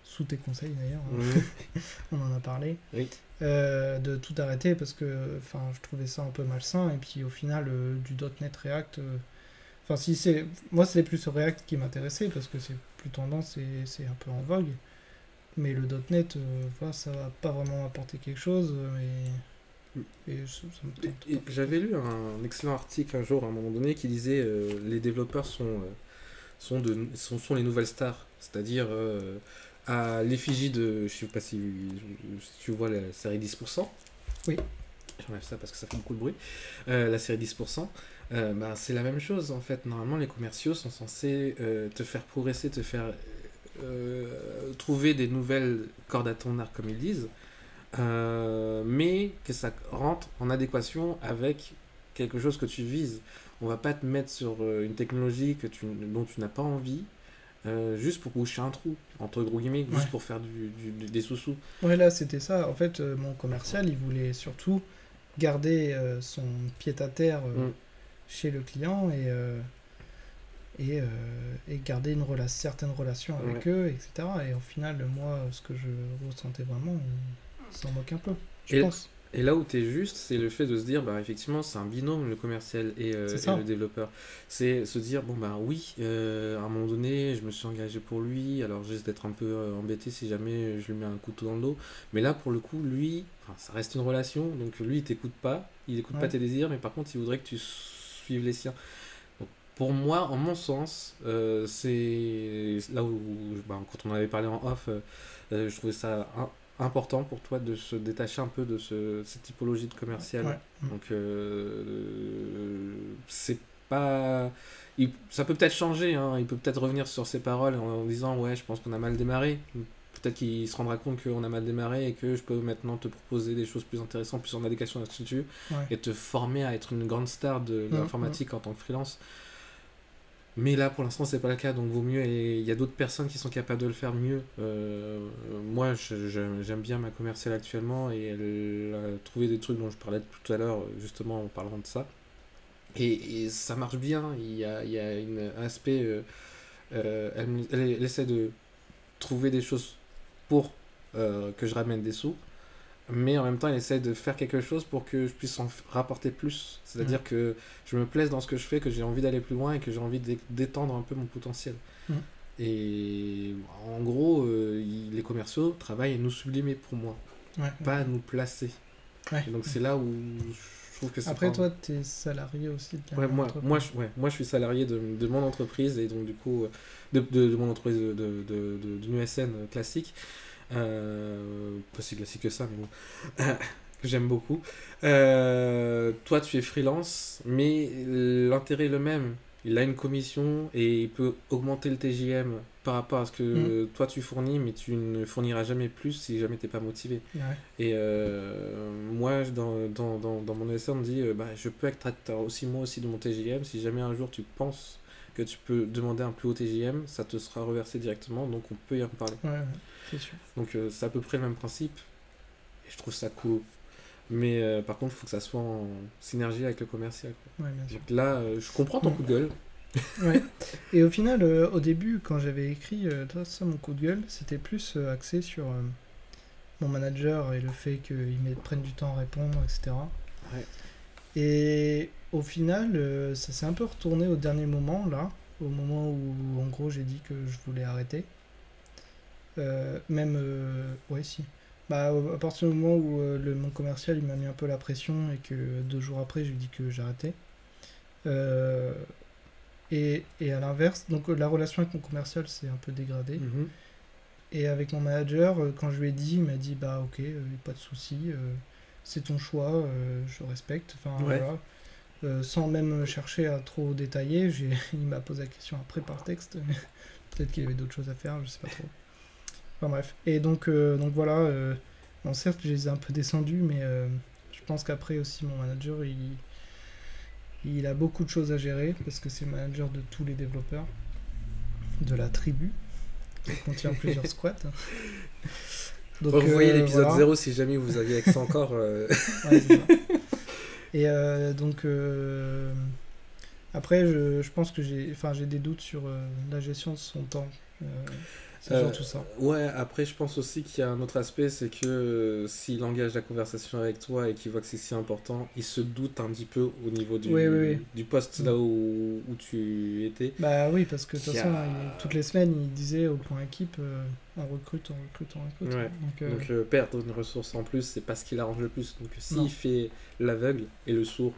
sous tes conseils d'ailleurs, hein, Mhm. on en a parlé, Oui. euh, de tout arrêter parce que je trouvais ça un peu malsain et puis au final euh, du .NET React, euh, si c'est, moi c'est plus React qui m'intéressait parce que c'est plus tendance et c'est un peu en vogue. Mais le .NET, euh, voilà, ça va pas vraiment apporter quelque chose, mais et ça, ça me tente Et-. J'avais lu un excellent article un jour à un moment donné qui disait les développeurs sont, sont, de, sont, sont les nouvelles stars. C'est-à-dire à l'effigie de. Je sais pas si, si tu vois la série 10%. Oui. J'enlève ça parce que ça fait beaucoup de bruit. Euh, la série 10%. euh, bah, c'est la même chose en fait. Normalement, les commerciaux sont censés euh, te faire progresser, te faire trouver des nouvelles cordes à ton arc, comme ils disent. Mais que ça rentre en adéquation avec quelque chose que tu vises. On va pas te mettre sur une technologie que tu, dont tu n'as pas envie, euh, juste pour boucher un trou, entre gros guillemets, juste Ouais. pour faire du, du- du- des sous-sous. Ouais, là, c'était ça. En fait, euh, mon commercial, il voulait surtout garder euh, son pied-à-terre Mm. chez le client et, et, et garder une rela certaine relation avec eux, etc. Et au final, moi, ce que je ressentais vraiment, il s'en moque un peu, je Et- pense. Et là où tu es juste, c'est le fait de se dire, bah, effectivement, c'est un binôme, le commercial et, euh, et le développeur. C'est se dire, bon, bah oui, euh, à un moment donné, je me suis engagé pour lui, alors risque d'être un peu euh, embêté si jamais je lui mets un couteau dans le dos. Mais là, pour le coup, lui, ça reste une relation, donc lui, il t'écoute pas, il écoute Ouais. pas tes désirs, mais par contre, il voudrait que tu suives les siens. Donc, pour moi, en mon sens, c'est là où, bah, quand on avait parlé en off, je trouvais ça un- important pour toi de se détacher un peu de ce, cette typologie de commercial. Ouais. Mm. Donc, euh, c'est pas. il- ça peut peut-être changer, hein, il peut peut-être revenir sur ses paroles en, en disant Ouais, je pense qu'on a mal démarré. Peut-être qu'il se rendra compte qu'on a mal démarré et que je peux maintenant te proposer des choses plus intéressantes, plus en adéquation là-dessus, Ouais. et te former à être une grande star de Mm, l'informatique en tant que freelance. Mais là, pour l'instant, c'est pas le cas, donc vaut mieux. Et il y a d'autres personnes qui sont capables de le faire mieux. Euh, moi, j'aime bien ma commerciale actuellement et elle a trouvé des trucs dont je parlais tout à l'heure, justement en parlant de ça. Et, ça marche bien. Il y a, y a un aspect. euh, euh, elle, essaie de trouver des choses pour que je ramène des sous. Mais en même temps, elle essaie de faire quelque chose pour que je puisse en rapporter plus. C'est-à-dire que je me plaise dans ce que je fais, que j'ai envie d'aller plus loin et que j'ai envie d'é- d'étendre un peu mon potentiel. Mhm. Et en gros, euh, il- les commerciaux travaillent à nous sublimer pour moi, Ouais. pas à nous placer. Ouais. Et donc c'est là où je trouve que c'est Après, toi, t'es salarié aussi de la Ouais, moi, moi, je, ouais, moi, je suis salarié de, de mon entreprise et donc du coup, euh, de, de, de mon entreprise de, de, de- d'une USN classique. Euh, pas si classique que ça, mais bon. que j'aime beaucoup. Euh, toi, tu es freelance, mais l'intérêt est le même. Il a une commission et il peut augmenter le TJM par rapport à ce que toi tu fournis, mais tu ne fourniras jamais plus si jamais t'es pas motivé. Ouais. Et euh, moi, dans, dans, dans, dans mon essai, on me dit euh, bah, je peux être acteur aussi, moi aussi, de mon TJM. Si jamais un jour tu penses que tu peux demander un plus haut TJM, ça te sera reversé directement, donc on peut y en parler. Ouais, ouais, c'est sûr. Donc euh, c'est à peu près le même principe. Et je trouve ça cool. Mais euh, par contre, il faut que ça soit en synergie avec le commercial. quoi. Ouais, bien sûr. Donc là, euh, je comprends ton Mm. coup de gueule. Ouais. Et au final, au début, quand j'avais écrit ça, mon coup de gueule, c'était plus axé sur mon manager et le fait qu'il me prenne du temps à répondre, etc. Ouais. Et au final, ça s'est un peu retourné au dernier moment, là, au moment où, en gros, j'ai dit que je voulais arrêter. Euh, même, euh, ouais, si. Bah, à partir du moment où euh, le, mon commercial, il m'a mis un peu la pression et que deux jours après, je lui ai dit que j'arrêtais. Et, et à l'inverse, donc la relation avec mon commercial s'est un peu dégradée. Mhm. Et avec mon manager, quand je lui ai dit, il m'a dit bah ok, euh, pas de souci, euh, c'est ton choix, euh, je respecte. Enfin Ouais. voilà. Sans même chercher à trop détailler, il m'a posé la question après par texte. Peut-être qu'il y avait d'autres choses à faire, je sais pas trop. Enfin bref. Et donc, euh, donc voilà. euh, bon, certes, je les ai un peu descendus, mais euh, je pense qu'après aussi, mon manager, il, il a beaucoup de choses à gérer parce que c'est le manager de tous les développeurs de la tribu qui contient plusieurs squats. Donc, Revoyez euh, l'épisode voilà. 0 si jamais vous aviez accès encore. euh, Ouais. Et euh, donc après, je, je pense que j'ai, enfin, j'ai des doutes sur la gestion de son temps. Euh, c'est Euh, surtout ça. Ouais, après, je pense aussi qu'il y a un autre aspect, c'est que euh, s'il engage la conversation avec toi et qu'il voit que c'est si important, il se doute un petit peu au niveau du, Oui, oui, oui. du poste là où, où tu étais. Bah oui, parce que de toute façon, a- il- toutes les semaines, il disait au point équipe, euh, on recrute, on recrute, on recrute. Ouais. Donc, euh, Donc euh, perdre une ressource en plus, c'est pas ce qui l'arrange le plus. Donc s'il fait l'aveugle et le sourd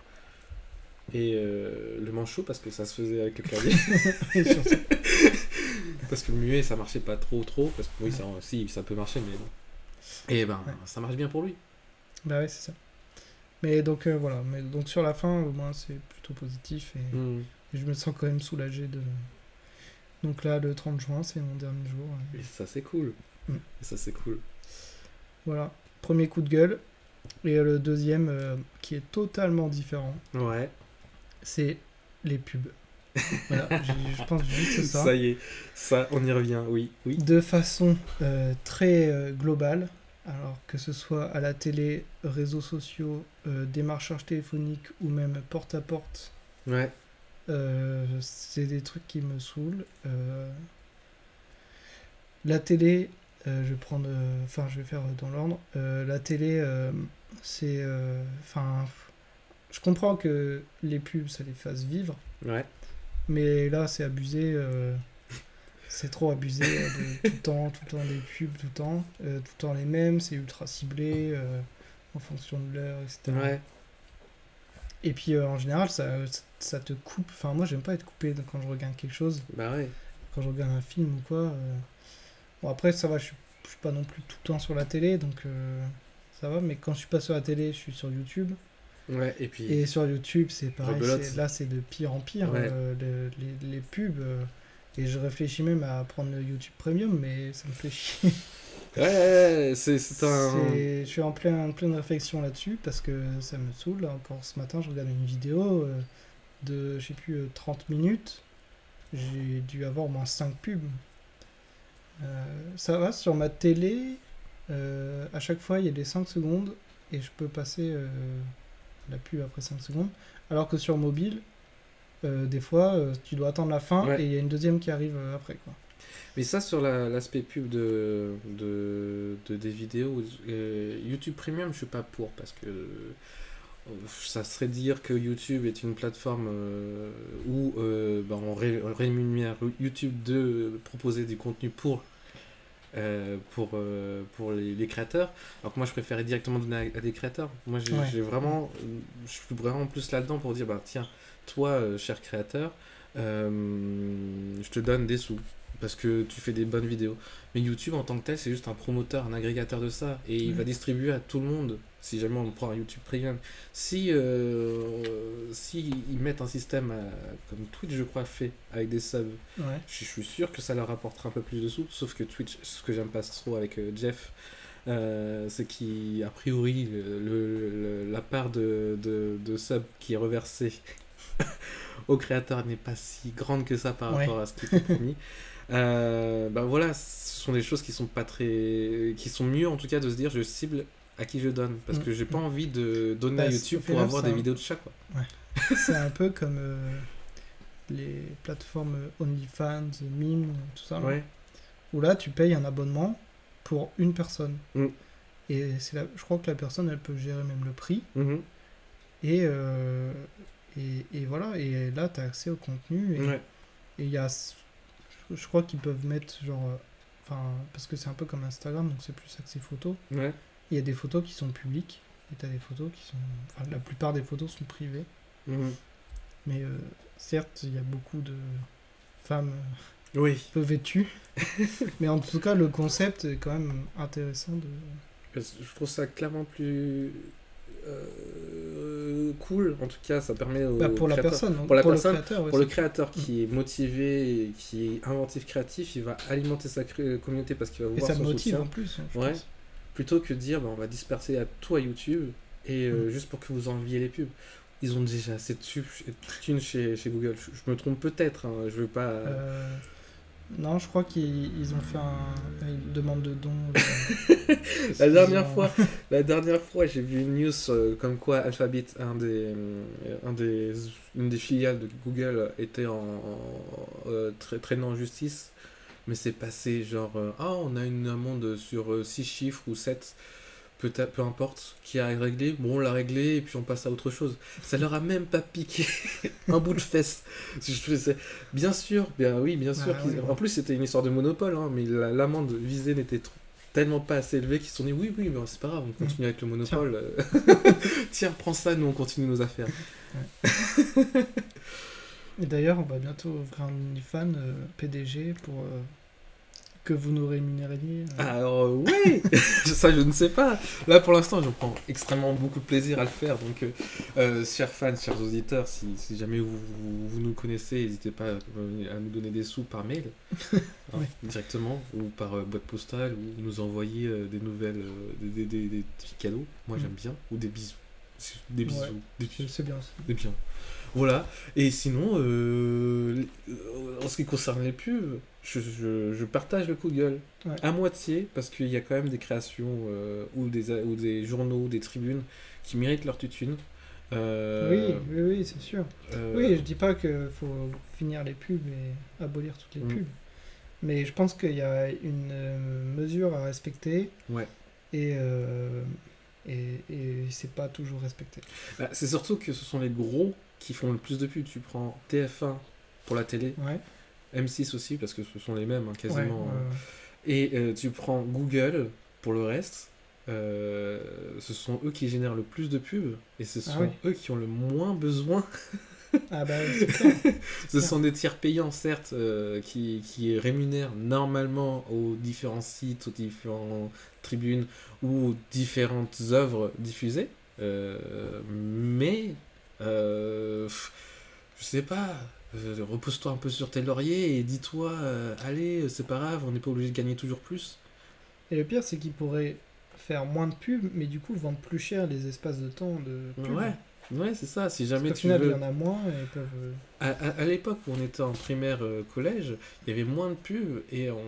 et euh, le manchot, parce que ça se faisait avec le clavier, parce que le muet ça marchait pas trop trop, parce que oui, ça, si, ça peut marcher, mais bon. Et ben, Ouais. ça marche bien pour lui. bah oui, c'est ça. Mais donc euh, voilà, mais donc sur la fin, au moins, c'est plutôt positif et, Hmm. et je me sens quand même soulagé de. Donc là, le 30 juin, c'est mon dernier jour. euh, Et ça c'est cool. Mm. Et ça c'est cool. Voilà, premier coup de gueule. Et le deuxième, euh, qui est totalement différent, Ouais. c'est les pubs. Voilà, je pense juste ça. Ça y est, ça on y revient, oui, oui. De façon euh, très euh, globale, alors que ce soit à la télé, réseaux sociaux, euh, démarchage téléphonique ou même porte-à-porte, Ouais. euh, c'est des trucs qui me saoulent. La télé, je vais prendre, enfin je vais faire dans l'ordre. La télé, C'est. Enfin. je comprends que les pubs, ça les fasse vivre. Ouais. Mais là, c'est abusé. euh, c'est trop abusé. euh, de tout le temps, tout le temps des pubs, tout le temps. euh, tout le temps les mêmes, c'est ultra ciblé. euh, en fonction de l'heure, etc. Ouais. Et puis en général, ça, ça te coupe. Enfin, moi, j'aime pas être coupé quand je regarde quelque chose. Bah ouais. Quand je regarde un film ou quoi. Bon, après, ça va, je suis, je suis pas non plus tout le temps sur la télé, donc ça va. Mais quand je suis pas sur la télé, je suis sur YouTube. Ouais, et puis. Et sur YouTube, c'est pareil. Là, c'est de pire en pire, Ouais. euh, le- les, les pubs. euh, et je réfléchis même à prendre le YouTube Premium, mais ça me fait chier. Ouais, ouais, c'est un. Je suis en plein, pleine réflexion là-dessus parce que ça me saoule. Encore ce matin, je regardais une vidéo euh, de, je sais plus, euh, 30 minutes. J'ai dû avoir au moins 5 pubs. Euh, ça va, sur ma télé, euh, à chaque fois, il y a des 5 secondes et je peux passer euh, la pub après 5 secondes. Alors que sur mobile, euh, des fois, euh, tu dois attendre la fin Ouais. et il y a une deuxième qui arrive euh, après. Quoi. Mais ça, sur la- l'aspect pub de, de, de- des vidéos, euh, YouTube Premium, je suis pas pour parce que ça serait dire que YouTube est une plateforme où ben, on ré- on rémunère YouTube de proposer du contenu pour, euh, pour, euh, pour les, les créateurs. Alors que moi, je préférais directement donner à, à des créateurs. Moi, j'ai Ouais. vraiment, je suis vraiment plus là-dedans pour dire, bah, tiens, toi, euh, cher créateur, je te donne des sous parce que tu fais des bonnes vidéos. Mais YouTube en tant que tel, c'est juste un promoteur, un agrégateur de ça. Et il va distribuer à tout le monde si jamais on prend un YouTube Premium. Si, euh, si ils mettent un système euh, comme Twitch, je crois, fait avec des subs, Ouais. je, je suis sûr que ça leur apportera un peu plus de sous. Sauf que Twitch, ce que j'aime pas trop avec euh, Jeff, euh, c'est qu'a priori, le, le- le- la part de, de, de sub qui est reversée au créateur n'est pas si grande que ça par Ouais. rapport à ce qui était promis. Euh, ben voilà, ce sont des choses qui sont pas très, qui sont mieux en tout cas de se dire je cible à qui je donne parce Mm. que j'ai pas envie de donner Bah, à c'est- YouTube pour avoir des vidéos de chat quoi. C'est un peu comme euh, les plateformes OnlyFans, Mime, tout ça. là, Ouais. Où là, tu payes un abonnement pour une personne. Mm. Et la- je crois que la personne, elle peut gérer même le prix. Mhm. Et, euh, et, et voilà, et là, tu as accès au contenu. Et Ouais. et il y a. Je, je crois qu'ils peuvent mettre genre. euh, Enfin, parce que c'est un peu comme Instagram, donc c'est plus axé photo. Ouais. Il y a des photos qui sont publiques. Et tu as des photos qui sont. Enfin, la plupart des photos sont privées. Mhm. Mais euh, certes, il y a beaucoup de femmes euh, Oui. peu vêtues. mais en tout cas, le concept est quand même intéressant de. Je trouve ça clairement plus euh, cool. En tout cas, ça permet au Bah, pour la personne, pour la le personne, créateur, Pour le créateur qui est motivé, qui est inventif, créatif, il va alimenter sa communauté parce qu'il va voir ça son motive soutien. en plus. hein, Ouais. Plutôt que de dire bah, on va disperser à toi YouTube et euh, Mm. juste pour que vous enviez les pubs. Ils ont déjà assez de thunes thunes chez, chez Google. Je, je me trompe peut-être, hein, je veux pas. Euh, Non, je crois qu'ils ils ont fait un- une demande de don. euh, La dernière ont- fois, la dernière fois, j'ai vu une news euh, comme quoi Alphabet, un des, euh, un des, une des filiales de Google, était en, en, euh, tra- traînant en justice. Mais c'est passé genre, ah, on a une amende sur 6 chiffres ou 7, peu, peu importe, qui a réglé. Bon, on l'a réglé et puis on passe à autre chose. Ça leur a même pas piqué un bout de fesse. Bien sûr, bien oui, bien sûr. Ah, qu'ils- oui. En plus, c'était une histoire de monopole, hein, mais la- l'amende visée n'était tellement pas assez élevée qu'ils se sont dit oui, oui, mais c'est pas grave, on Mm. continue avec le monopole. euh. Tiens, prends ça, nous on continue nos affaires. Et d'ailleurs, on va bientôt ouvrir un OnlyFans euh, PDG pour euh, que vous nous rémunériez. euh. Alors, euh, oui Ça, je ne sais pas. Là, pour l'instant, je prends extrêmement beaucoup de plaisir à le faire. Donc, euh, chers fans, chers auditeurs, si, si jamais vous, vous, vous nous connaissez, n'hésitez pas à nous donner des sous par mail, hein, Oui. directement, ou par euh, boîte postale, ou nous envoyer euh, des nouvelles, des, des- des- des petits cadeaux. Moi, Mm. j'aime bien. Ou des bisous. Des bisous. Ouais. Des C'est- bisous. C'est bien aussi. Des biens. Voilà. Et sinon, en ce qui concerne les pubs, je, je- je partage le coup de gueule. Ouais. À moitié, parce qu'il y a quand même des créations euh, ou, des, ou des journaux, des tribunes qui méritent leur tutune. Euh, Oui, oui, oui, c'est sûr. euh, Oui, je dis pas qu'il faut finir les pubs et abolir toutes les Mm. pubs. Mais je pense qu'il y a une mesure à respecter. Ouais. Et, euh, Et, et c'est pas toujours respecté. Bah, c'est surtout que ce sont les gros qui font le plus de pubs. Tu prends TF1 pour la télé, Ouais. M6 aussi, parce que ce sont les mêmes, hein, quasiment. ouais, ouais. Et euh, tu prends Google pour le reste. euh, ce sont eux qui génèrent le plus de pubs et ce sont Ah oui. eux qui ont le moins besoin. Ah bah clair. Ce sont des tiers payants, certes, euh, qui, qui rémunèrent normalement aux différents sites, aux différentes tribunes ou aux différentes œuvres diffusées. Euh, mais, euh, je sais pas, euh, repose-toi un peu sur tes lauriers et dis-toi, euh, allez, c'est pas grave, on n'est pas obligé de gagner toujours plus. Et le pire, c'est qu'ils pourraient faire moins de pubs, mais du coup vendre plus cher les espaces de temps de pub. Ouais, ouais, c'est ça. Si jamais tu final, veux. il y en a moins et ils peuvent. euh, À, à- à l'époque où on était en primaire euh, collège, il y avait moins de pubs et on...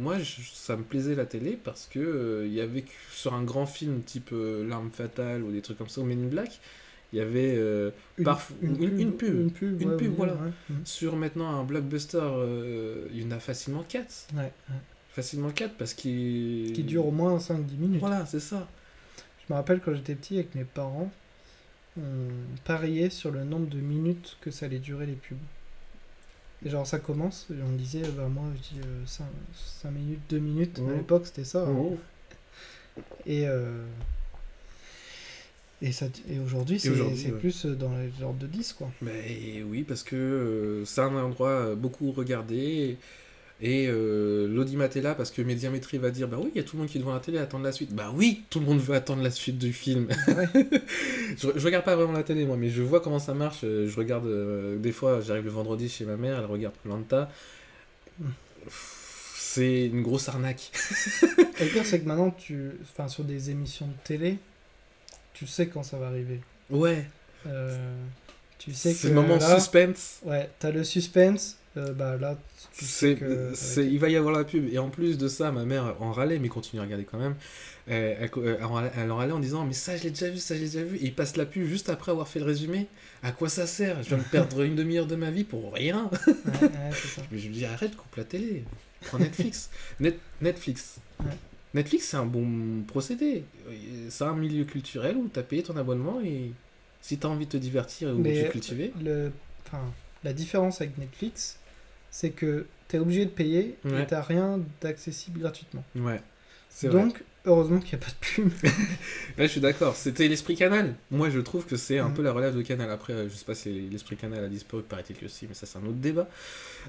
moi je- ça me plaisait la télé parce que euh, il y avait sur un grand film type euh, L'arme fatale ou des trucs comme ça ou Men in Black, il y avait euh, Une, Parf- une- une pub. Une pub, Une ouais, pub, oui, voilà. ouais. Sur maintenant un blockbuster, euh, il y en a facilement 4. Ouais, ouais. Facilement 4 parce qu'il Qui dure au moins 5-10 minutes. Voilà, c'est ça. Je me rappelle quand j'étais petit avec mes parents, on pariait sur le nombre de minutes que ça allait durer les pubs. Et genre ça commence, et on disait, bah moi je dis 5, minutes, 2 minutes, à Mhm. l'époque c'était ça. hein. Oh. Et, euh, et, ça, et aujourd'hui c'est ouais. plus dans l'ordre de 10 quoi. Mais oui, parce que euh, c'est un endroit euh, beaucoup regardé. Et euh, l'audimat est là parce que Médiamétrie va dire Bah oui, il y a tout le monde qui est devant la télé attendre la suite. Bah oui, tout le monde veut attendre la suite du film. Ouais. je, je regarde pas vraiment la télé, moi, mais je vois comment ça marche. euh, Je regarde euh, des fois, j'arrive le vendredi chez ma mère, elle regarde Planta. C'est une grosse arnaque. Et le pire c'est que maintenant, tu, enfin, sur des émissions de télé, tu sais quand ça va arriver. Ouais, Euh, tu sais que c'est le moment là, suspense. Ouais, t'as le suspense, euh, bah là, tu sais que il va y avoir la pub. Et en plus de ça, ma mère en râlait, mais continue à regarder quand même. Euh, elle, elle en râlait- elle en râlait en disant Mais ça, je l'ai déjà vu, ça, je l'ai déjà vu. Et il passe la pub juste après avoir fait le résumé. À quoi ça sert? Je viens de perdre une demi-heure de ma vie pour rien. Ouais, ouais, c'est ça. Mais je lui dis Arrête, coupe la télé. Prends Netflix. Net- Netflix. Netflix, c'est un bon procédé. Euh, C'est un milieu culturel où tu as payé ton abonnement et si tu as envie de te divertir ou de Mais te cultiver. le, enfin, la différence avec Netflix, c'est que t'es obligé de payer Ouais. et t'as rien d'accessible gratuitement. Ouais. C'est vrai. Donc, heureusement qu'il n'y a pas de pub. Là, je suis d'accord. C'était l'esprit canal. Moi, je trouve que c'est un Mhm. peu la relève de canal. Après, euh, je sais pas si l'esprit canal a disparu, paraît-il que si, mais ça, c'est un autre débat.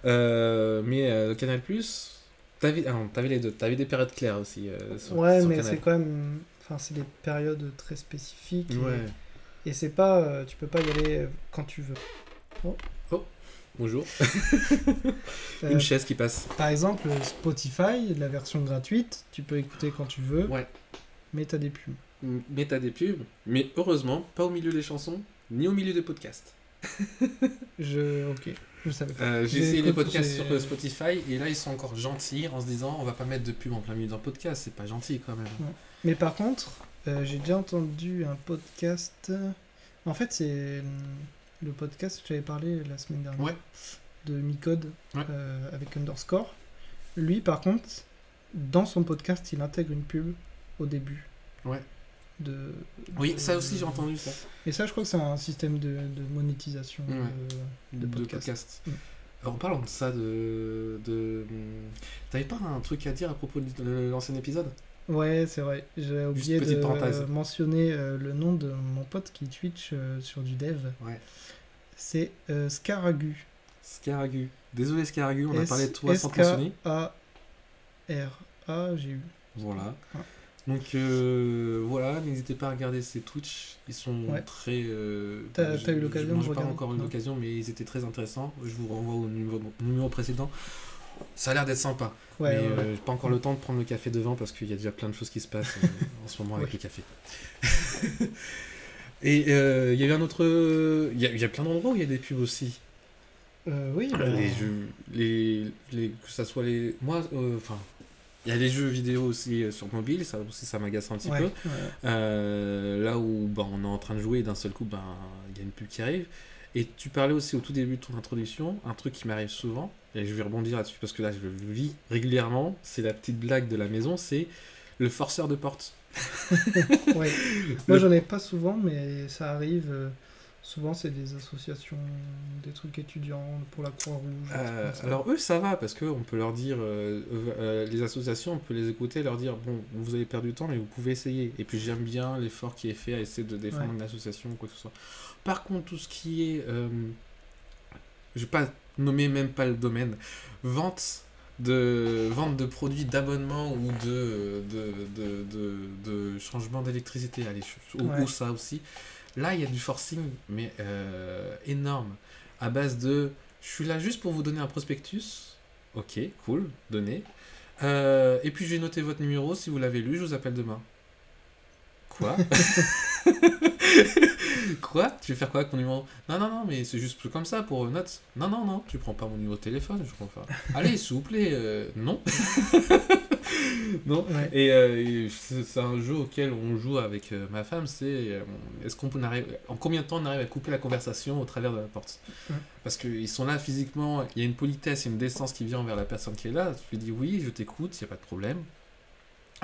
Euh, mais euh, Canal Ah non, t'avais les deux. T'avais des périodes claires aussi. euh, sur, ouais, sur mais Canal. c'est quand même. Enfin, c'est des périodes très spécifiques. et- Ouais. Et, c'est pas. euh, tu peux pas y aller euh, quand tu veux. Bonjour. Euh, Une chaise qui passe. par exemple, Spotify, la version gratuite, tu peux écouter quand tu veux, Ouais. mais t'as des pubs. Mais t'as des pubs. Mais heureusement, pas au milieu des chansons, ni au milieu des podcasts. Je. Ok, je savais pas. Euh, j'ai essayé les podcasts sur euh, Spotify et là, ils sont encore gentils en se disant on va pas mettre de pub en plein milieu d'un podcast. C'est pas gentil quand même. Mais par contre, euh, j'ai déjà entendu un podcast. En fait, c'est le podcast que j'avais parlé la semaine dernière Ouais. de Micode Ouais. euh, avec Underscore. Lui, par contre, dans son podcast, il intègre une pub au début. Ouais. De, Oui, de- ça aussi, j'ai entendu ça. Et ça, je crois que c'est un système de, de monétisation. Ouais. euh, de, podcast. podcast. Mm. Alors, en parlant de ça, de. de... T'avais pas un truc à dire à propos de l'ancien épisode? Ouais, c'est vrai. J'ai oublié de parenthèse. euh, mentionner euh, le nom de mon pote qui Twitch euh, sur du dev. Ouais. C'est euh, Scaragu. Scaragu. Désolé Scaragu, on a parlé de toi sans mentionner. S-K-A-R-A-G-U. Voilà. Ouais. Donc euh, voilà, n'hésitez pas à regarder ces Twitch. Ils sont Ouais. très. euh, T'as- eu l'occasion de j'ai pas regarder encore eu Non. l'occasion, mais ils étaient très intéressants. Je vous renvoie au numéro, numéro précédent. Ça a l'air d'être sympa. Ouais, mais ouais, euh, j'ai pas encore le temps de prendre le café devant parce qu'il y a déjà plein de choses qui se passent euh, en ce moment avec le café. Et euh, il y a eu un autre. Il y a, il y a plein d'endroits où il y a des pubs aussi. Euh, oui, bah, Les jeux, les, les, que ça soit les. Moi, euh, enfin. Il y a les jeux vidéo aussi euh, sur mobile, ça aussi ça m'agace un petit ouais, peu. ouais. Euh, là où bah, on est en train de jouer et d'un seul coup, ben, il y a une pub qui arrive. Et tu parlais aussi au tout début de ton introduction, un truc qui m'arrive souvent, et je vais rebondir là-dessus parce que là je le vis régulièrement, c'est la petite blague de la maison, c'est le forceur de porte. Ouais. Moi, j'en ai pas souvent, mais ça arrive. Souvent, c'est des associations, des trucs étudiants pour la Croix-Rouge. Euh, alors eux ça va parce que on peut leur dire euh, euh, les associations on peut les écouter leur dire bon vous avez perdu du temps mais vous pouvez essayer et puis j'aime bien l'effort qui est fait à essayer de défendre Ouais. une association ou quoi que ce soit par contre tout ce qui est je vais pas nommer même pas le domaine vente de vente de produits d'abonnement ou de de, de, de, de changement d'électricité allez ou, Ouais. ou ça aussi là il y a du forcing mais euh, énorme à base de je suis là juste pour vous donner un prospectus. Ok, cool, donnez. Euh, et puis je vais noter votre numéro. Si vous l'avez lu, je vous appelle demain. Quoi? Quoi? Tu veux faire quoi avec mon numéro? Non, non, non, mais c'est juste comme ça pour euh, notes. Non, non, non, tu prends pas mon numéro de téléphone. Je prends pas. Allez, s'il vous plaît, non. non. Ouais. Et, euh, c'est un jeu auquel on joue avec euh, ma femme, c'est euh, est-ce qu'on arrive, en combien de temps on arrive à couper la conversation au travers de la porte? Ouais. Parce qu'ils sont là physiquement, il y a une politesse, et une décence qui vient envers la personne qui est là. Tu lui dis oui, je t'écoute, il n'y a pas de problème.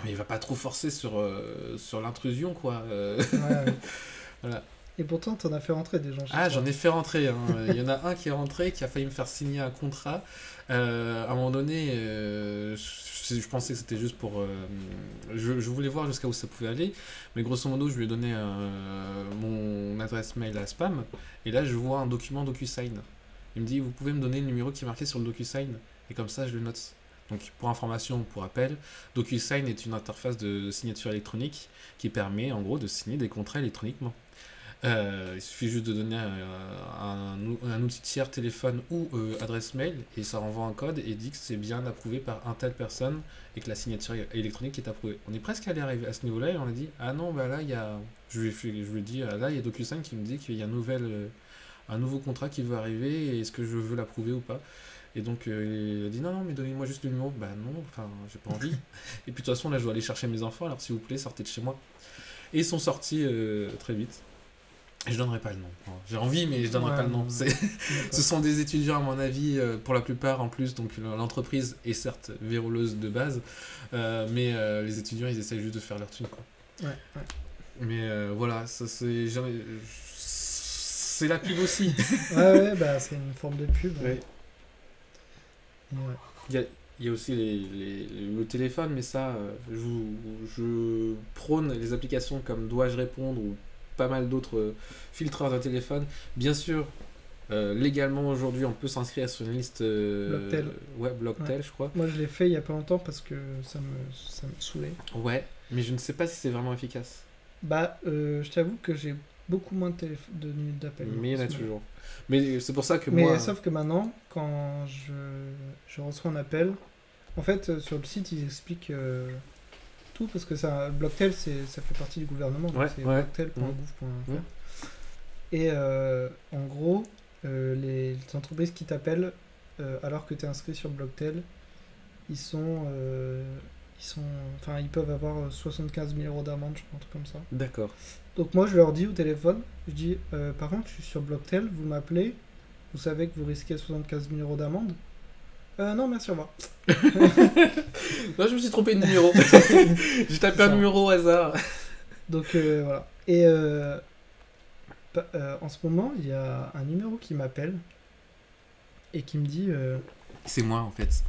Mais il va pas trop forcer sur, euh, sur l'intrusion, quoi. Ouais. Voilà. Et pourtant, t'en as fait rentrer des gens Ah, j'en ai fait rentrer. hein. Il y en a un qui est rentré, qui a failli me faire signer un contrat. Euh, à un moment donné, euh, je, je pensais que c'était juste pour. euh, je, voulais voir jusqu'à où ça pouvait aller. Mais grosso modo, je lui ai donné euh, mon adresse mail à spam. Et là, je vois un document DocuSign. Il me dit Vous pouvez me donner le numéro qui est marqué sur le DocuSign Et comme ça, je le note. Donc, pour information, pour rappel, DocuSign est une interface de signature électronique qui permet en gros de signer des contrats électroniquement. Euh, il suffit juste de donner un, un, ou- un outil tiers téléphone ou euh, adresse mail et ça renvoie un code et dit que c'est bien approuvé par un telle personne et que la signature électronique est approuvée. On est presque allé arriver à ce niveau-là et on a dit ah non bah là il y a je lui je lui dit ah, là il y a DocuSign qui me dit qu'il y a un nouvel euh, un nouveau contrat qui veut arriver et est-ce que je veux l'approuver ou pas? Et donc euh, il a dit non non mais donnez-moi juste le numéro bah non enfin j'ai pas envie. Et puis de toute façon là je dois aller chercher mes enfants alors s'il vous plaît sortez de chez moi. Et ils sont sortis euh, très vite je donnerai pas le nom. J'ai envie, mais je donnerai Ouais, pas le nom. Ce sont des étudiants, à mon avis, euh, pour la plupart en plus. Donc l'entreprise est certes verrouleuse de base, euh, mais euh, les étudiants, ils essayent juste de faire leur thune. Quoi. Ouais, ouais. Mais euh, voilà, ça c'est la pub aussi. Ouais, ouais, bah c'est une forme de pub. Ouais. Il y a, il y a aussi les, les- les- le téléphone, mais ça, euh, je, je prône les applications comme Dois-je répondre ou pas mal d'autres euh, filtreurs de téléphone. Bien sûr, euh, légalement aujourd'hui, on peut s'inscrire sur une liste. euh, Blocktel. Ouais, Blocktel, je crois. Moi, je l'ai fait il y a pas longtemps parce que ça me, ça me saoulait. Ouais, mais je ne sais pas si c'est vraiment efficace. Bah, euh, je t'avoue que j'ai beaucoup moins de, minutes d'appel. Mais il y en a toujours. Mais c'est pour ça que Mais moi. sauf que maintenant, quand je, je reçois un appel, en fait, sur le site, ils expliquent tout parce que ça, Blocktel, c'est, ça fait partie du gouvernement, donc Ouais, c'est ouais. blocktel.gouv.fr. Mhm. Et euh, en gros, euh, les, les entreprises qui t'appellent euh, alors que tu es inscrit sur Blocktel, ils sont, ils sont, enfin, ils peuvent avoir 75 000 euros d'amende, je crois, un truc comme ça. D'accord. Donc moi je leur dis au téléphone, je dis par contre je suis sur Blocktel, vous m'appelez, vous savez que vous risquez 75 000 euros d'amende euh, Non merci au revoir. Non, je me suis trompé de numéro. J'ai tapé un numéro au hasard. Donc euh, voilà. Et euh, euh, en ce moment il y a un numéro qui m'appelle et qui me dit euh, C'est moi en fait.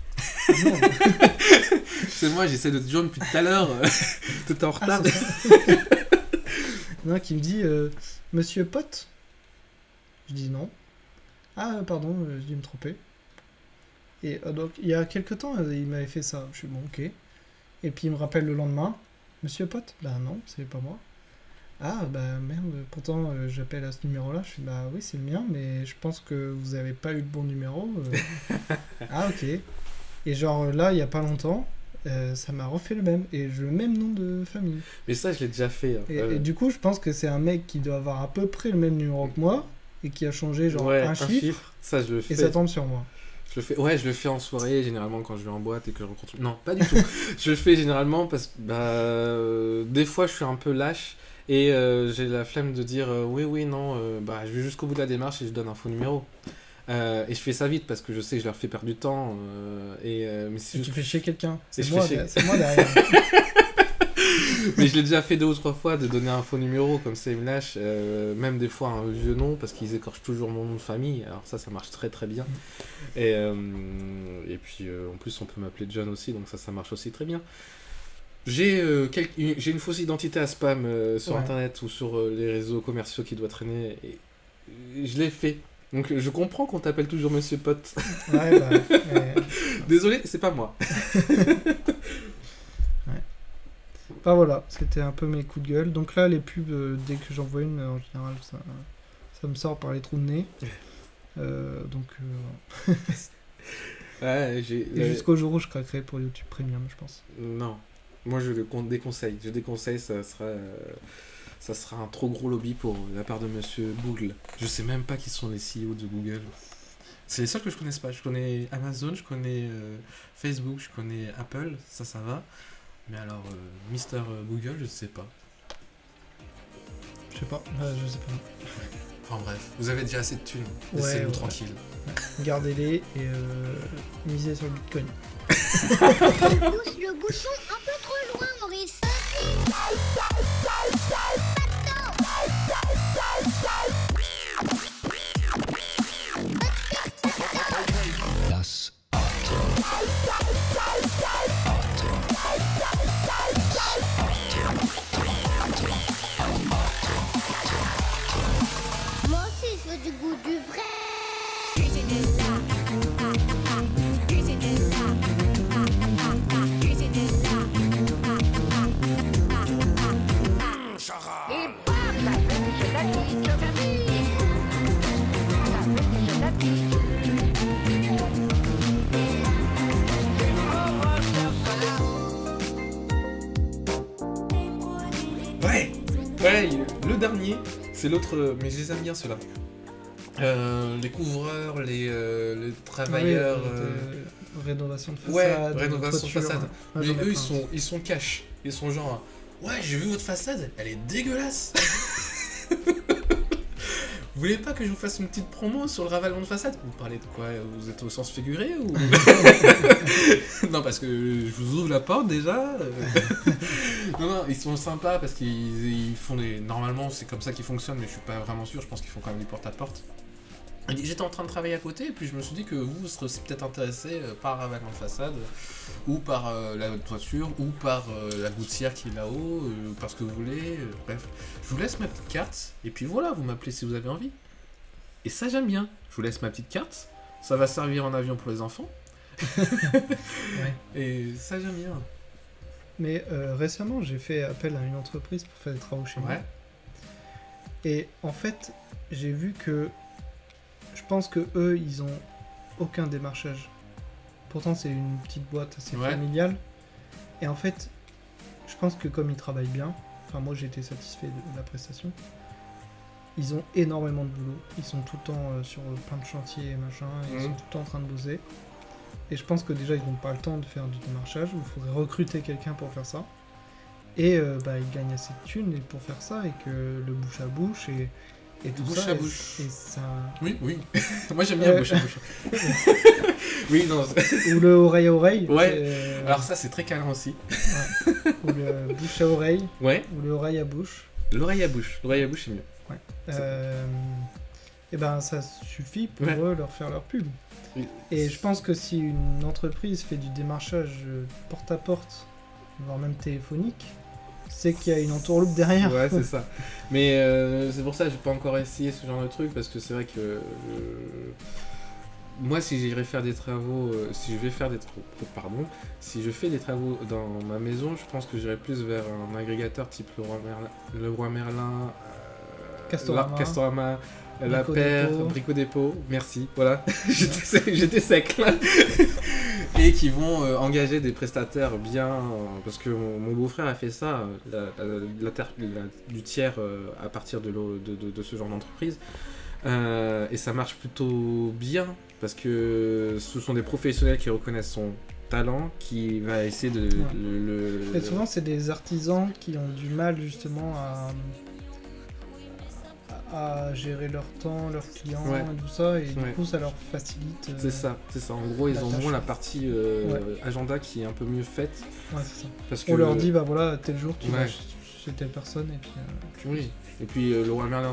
non, C'est moi, j'essaie de te joindre depuis tout à l'heure. T'étais en ah, retard. non qui me dit euh, Monsieur Pote? Je dis non. Ah pardon, j'ai dû me tromper. Et euh, donc il y a quelques temps euh, il m'avait fait ça. Je suis bon ok. Et puis il me rappelle le lendemain Monsieur Pote? Ben non, c'est pas moi. Ah bah merde, pourtant euh, j'appelle à ce numéro-là. Je suis bah oui c'est le mien, mais je pense que vous avez pas eu le bon numéro. euh. ah ok. Et genre là il y a pas longtemps, euh, ça m'a refait le même et j'ai le même nom de famille. Mais ça, je l'ai déjà fait. hein. Et, et du coup je pense que c'est un mec qui doit avoir à peu près le même numéro que moi et qui a changé genre ouais, un, chiffre, Ça, je le et ça tombe sur moi. Je le fais. Ouais, je le fais en soirée, généralement quand je vais en boîte et que je rencontre. Non, pas du tout. je le fais généralement parce que bah, euh, des fois, je suis un peu lâche et euh, j'ai la flemme de dire euh, oui, oui, non, bah, je vais jusqu'au bout de la démarche et je donne un faux numéro. Euh, et je fais ça vite parce que je sais que je leur fais perdre du temps. euh, et, euh, mais Et tu fais chier quelqu'un. C'est moi, moi derrière. Mais je l'ai déjà fait deux ou trois fois de donner un faux numéro, comme ça ils me lâchent. euh, même des fois un vieux nom, parce qu'ils écorchent toujours mon nom de famille. Alors ça, ça marche très très bien. Et, euh, et puis euh, en plus, on peut m'appeler John aussi, donc ça, ça marche aussi très bien. J'ai euh, quel- une- fausse identité à spam euh, sur Ouais. internet ou sur euh, les réseaux commerciaux qui doit traîner. Et, je l'ai fait. Donc je comprends qu'on t'appelle toujours Monsieur Pote. Ouais, bah. Désolé, c'est pas moi. Bah voilà, c'était un peu mes coups de gueule. Donc là, les pubs, euh, dès que j'en vois une, en général, ça, ça me sort par les trous de nez. Euh, donc euh, Ouais, j'ai. et jusqu'au jour où je craquerai pour YouTube Premium, je pense. Non. Moi, je le con- déconseille. Je déconseille, ça sera, euh, ça sera un trop gros lobby pour la part de monsieur Google. Je sais même pas qui sont les CEO de Google. C'est les seuls que je connaisse pas. Je connais Amazon, je connais euh, Facebook, je connais Apple, ça, ça va. Mais alors, euh, Mister Google, je sais pas. Je sais pas, bah, je sais pas. Enfin bref, vous avez déjà assez de thunes. Ouais, Laissez-nous ouais. tranquille. Gardez-les et euh, misez sur le Bitcoin. Le bouchon un peu trop loin, Maurice. Du goût du vrai. Ouais, ouais, le dernier, c'est l'autre, mais je les aime bien ceux-là. Euh, les couvreurs, les, euh, les travailleurs. Oui, euh, rénovation de façade. Ouais, rénovation de façade. Mais eux, ils sont, ils sont cash. Ils sont genre, ouais, j'ai vu votre façade, elle est dégueulasse. Vous voulez pas que je vous fasse une petite promo sur le ravalement de façade? Vous parlez de quoi? Vous êtes au sens figuré ou Non, parce que je vous ouvre la porte déjà. non, non, ils sont sympas parce qu'ils ils font des. Normalement, c'est comme ça qu'ils fonctionnent, mais je suis pas vraiment sûr. Je pense qu'ils font quand même du porte-à-porte. Il dit, J'étais en train de travailler à côté, et puis je me suis dit que vous, vous serez aussi peut-être intéressé euh, par un ravalement de façade, euh, ou par euh, la toiture, ou par euh, la gouttière qui est là-haut, euh, par ce que vous voulez. bref, je vous laisse ma petite carte, et puis voilà, vous m'appelez si vous avez envie. Et ça, j'aime bien. Je vous laisse ma petite carte, ça va servir en avion pour les enfants. Et ça, j'aime bien. Mais récemment, j'ai fait appel à une entreprise pour faire des travaux chez moi. Ouais. Et en fait, j'ai vu que je pense que eux, ils ont aucun démarchage. Pourtant, c'est une petite boîte assez Ouais. familiale. Et en fait, je pense que comme ils travaillent bien, enfin moi j'ai été satisfait de la prestation. Ils ont énormément de boulot. Ils sont tout le temps euh, sur euh, plein de chantiers et machin. Ils Mhm. sont tout le temps en train de bosser. Et je pense que déjà ils n'ont pas le temps de faire du démarchage. Il faudrait recruter quelqu'un pour faire ça. Et euh, bah, ils gagnent assez de thunes pour faire ça et que le bouche à bouche et, et tout bouche ça. à et- bouche. Et ça... Oui, oui. Moi, j'aime bien Ouais. bouche à bouche. oui, non. Ou le oreille à oreille. Ouais. euh, Alors, ça, c'est très câlin aussi. Ou le bouche à oreille. Ouais. Ou le oreille à bouche. L'oreille à bouche. L'oreille à bouche, c'est mieux. Euh, et ben ça suffit pour Ouais. eux leur faire leur pub. Oui. Et je pense que si une entreprise fait du démarchage euh, porte à porte, voire même téléphonique, c'est qu'il y a une entourloupe derrière. Ouais, c'est ça. Mais euh, c'est pour ça que j'ai pas encore essayé ce genre de truc parce que c'est vrai que euh, moi, si j'irais faire des travaux, euh, si je vais faire des travaux, pardon, si je fais des travaux dans ma maison, je pense que j'irais plus vers un agrégateur type le Roi Merlin, le Roi Merlin Castorama. Castorama, la Brico paire, Dépôt. Brico Dépôt, merci, voilà, j'étais sec- là. Et qui vont euh, engager des prestataires bien, euh, parce que mon, mon beau-frère a fait ça, euh, la, la- la ter- la- du tiers euh, à partir de, l'eau- de, de- de ce genre d'entreprise. Euh, et ça marche plutôt bien, parce que ce sont des professionnels qui reconnaissent son talent, qui va essayer de le... le- Et souvent c'est des artisans qui ont du mal justement à, à gérer leur temps, leurs clients Ouais. et tout ça, et Ouais. du coup ça leur facilite. euh, C'est ça, c'est ça. En gros, ils ont moins la partie euh, Ouais. agenda qui est un peu mieux faite. Ouais, c'est ça. Parce que, On leur dit, bah voilà, tel jour tu vas chez telle personne, et puis. euh, tu- Oui. Et puis le roi Merlin.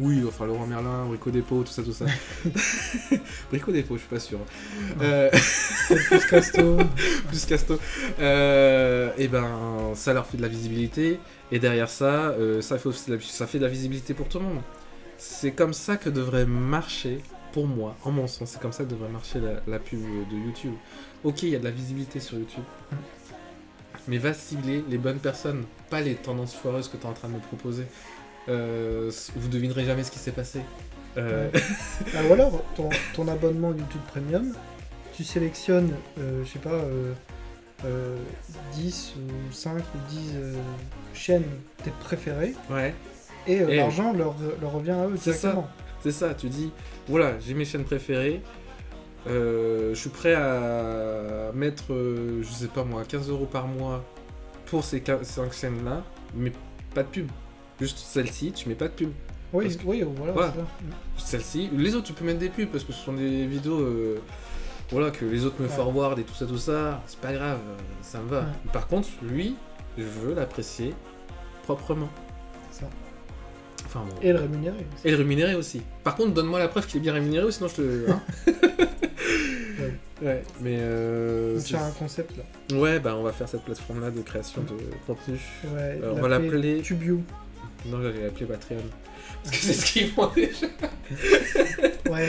Oui, enfin roi Merlin, Brico Dépôt, tout ça, tout ça. Brico Dépôt, je suis pas sûr. Euh, Tel plus Casto. plus Casto. Euh, et ben, ça leur fait de la visibilité. Et derrière ça, euh, ça, fait de la, ça fait de la visibilité pour tout le monde. C'est comme ça que devrait marcher, pour moi, en mon sens, c'est comme ça que devrait marcher la, la pub de YouTube. Ok, il y a de la visibilité sur YouTube. Mais va cibler les bonnes personnes, pas les tendances foireuses que tu es en train de me proposer. Euh, vous devinerez jamais ce qui s'est passé. Euh, ou alors, ton, ton abonnement YouTube Premium, tu sélectionnes, euh, je sais pas, euh, euh, 10 ou 5 ou 10 euh, chaînes tes préférées, ouais. et euh, Et- l'argent leur, leur revient à eux C'est ça. directement. C'est ça, tu dis, voilà, j'ai mes chaînes préférées, je suis prêt à mettre, je sais pas moi, 15 euros par mois pour ces 5 chaînes-là, mais pas de pub. Juste celle-ci, tu mets pas de pub. Oui, que- oui, voilà. Voilà. Celle-ci, les autres, tu peux mettre des pubs parce que ce sont des vidéos voilà, que les autres me forward et tout ça, tout ça, c'est pas grave, euh, ça me va. Ouais. Par contre, lui, je veux l'apprécier proprement. C'est ça. Enfin, bon. Et le rémunérer. aussi. Et le rémunérer aussi. Par contre, donne-moi la preuve qu'il est bien rémunéré ou sinon je te. hein ouais, mais. Euh, a un concept là. c'est- ouais, bah on va faire cette plateforme-là de création de contenu. Ouais, Euh, on va l'appeler- Tubio. Non, j'allais l'appeler Patreon. Parce que c'est ce qu'ils font déjà. Ouais.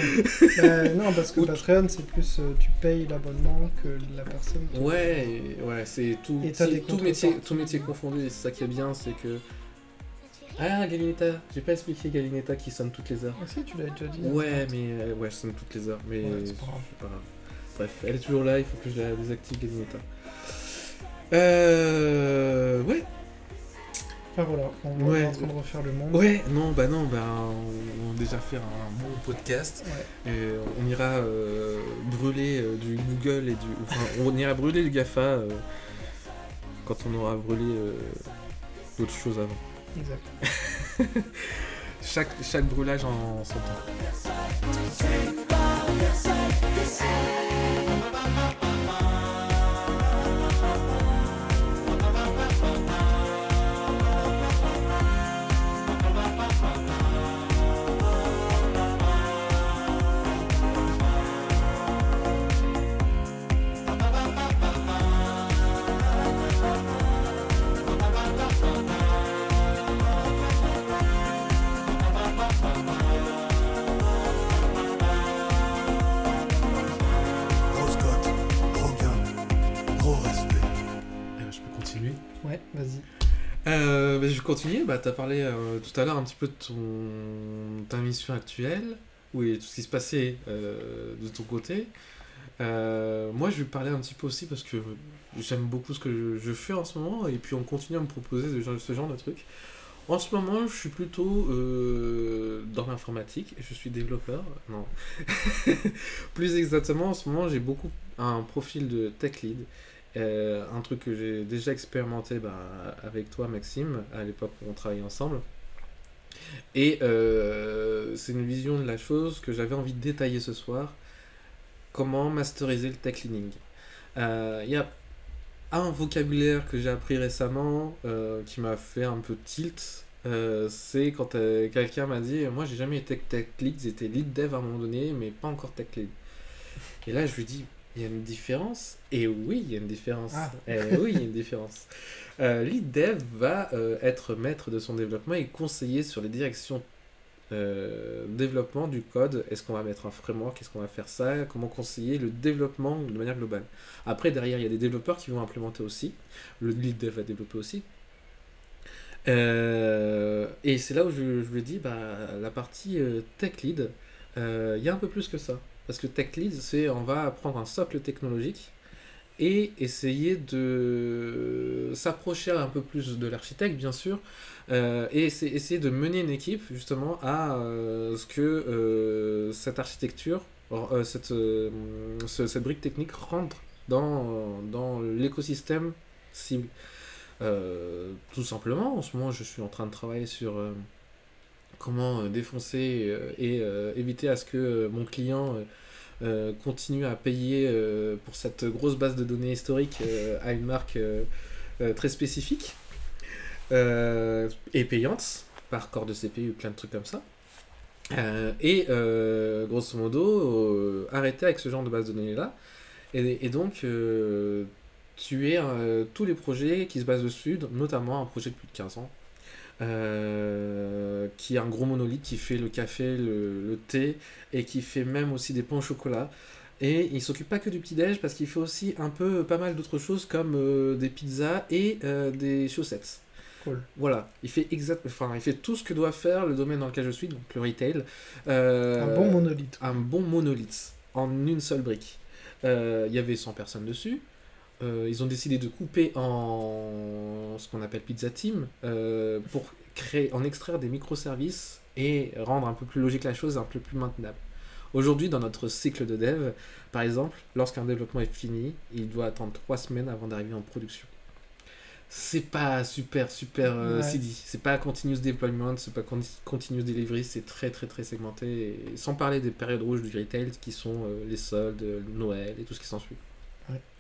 Bah, non, parce que Patreon, c'est plus euh, tu payes l'abonnement que la personne. Ouais, ouais, c'est tout, Et t'as c'est des tout, métier, tout métier confondu. Et c'est ça qui est bien, c'est que. Ah, Galinetta, j'ai pas expliqué Galinetta qui sonne toutes les heures. Ah si, tu l'as déjà dit. Ouais, mais euh, ouais, je sonne toutes les heures. Mais Ouais, c'est pas grave. Bref, elle est toujours là, il faut que je la désactive, Galinetta. Euh. Ouais, Enfin voilà, on Ouais. est en train de refaire le monde. ouais, non, bah non, bah on, on va déjà faire un bon podcast. Ouais. Et on ira euh, brûler euh, du Google et du. Enfin, on ira brûler le GAFA euh, quand on aura brûlé euh, d'autres choses avant. Exact. Chaque, chaque brûlage en son temps. Vas-y. Euh, bah, je vais continuer. Bah, tu as parlé euh, tout à l'heure un petit peu de ton, ta mission actuelle, oui, tout ce qui se passait euh, de ton côté. Moi, je vais parler un petit peu aussi parce que j'aime beaucoup ce que je, fais en ce moment et puis on continue à me proposer ce genre, de trucs. En ce moment, je suis plutôt dans l'informatique je suis développeur. Non. Plus exactement, en ce moment, j'ai beaucoup un profil de tech lead. Euh, un truc que j'ai déjà expérimenté bah, avec toi, Maxime, à l'époque où on travaillait ensemble. Et euh, c'est une vision de la chose que j'avais envie de détailler ce soir. Comment masteriser le tech leading. Euh, Il y a un vocabulaire que j'ai appris récemment euh, qui m'a fait un peu tilt. euh, c'est quand euh, quelqu'un m'a dit Moi, j'ai jamais été tech lead, j'étais lead dev à un moment donné, mais pas encore tech lead. Et là, je lui dis Il y a une différence Et oui, il y a une différence. Ah. Eh oui, il y a une différence. Euh, lead dev va euh, être maître de son développement et conseiller sur les directions euh, développement du code. Est-ce qu'on va mettre un framework? Est-ce qu'on va faire ça? Comment conseiller le développement de manière globale? Après, derrière, il y a des développeurs qui vont implémenter aussi. Le lead dev va développer aussi. Euh, et c'est là où je, je lui dis, bah, la partie euh, tech lead, euh, il y a un peu plus que ça. Parce que tech lead, c'est on va prendre un socle technologique et essayer de s'approcher un peu plus de l'architecte, bien sûr, euh, et essayer de mener une équipe justement à euh, ce que euh, cette architecture, cette, ce- cette brique technique rentre dans, dans l'écosystème cible. Tout simplement, en ce moment, je suis en train de travailler sur comment euh, défoncer euh, et euh, éviter à ce que mon client continue à payer pour cette grosse base de données historique à une marque très spécifique et payante par corps de CPU, plein de trucs comme ça. Et grosso modo, arrêter avec ce genre de base de données là. Et, et donc, tuer tous les projets qui se basent dessus, notamment un projet de plus de 15 ans, euh, qui est un gros monolithe qui fait le café, le, le thé, et qui fait même aussi des pains au chocolat. Et il s'occupe pas que du petit-déj, parce qu'il fait aussi un peu pas mal d'autres choses comme euh, des pizzas et euh, des chaussettes. Cool. Voilà, il fait exact, enfin, il fait tout ce que doit faire le domaine dans lequel je suis, donc le retail. Euh, Un bon monolithe. un bon monolithe en une seule brique. Euh, Il y avait 100 personnes dessus. Euh, ils ont décidé de couper en ce qu'on appelle Pizza Team euh, pour créer, en extraire des microservices et rendre un peu plus logique la chose, un peu plus maintenable. Aujourd'hui, dans notre cycle de dev, par exemple, lorsqu'un développement est fini, il doit attendre 3 semaines avant d'arriver en production. C'est pas super, super euh, Ouais. CD. C'est pas continuous deployment, c'est pas conti- continuous delivery, c'est très, très, très segmenté. Et sans parler des périodes rouges du retail qui sont euh, les soldes, Noël et tout ce qui s'ensuit.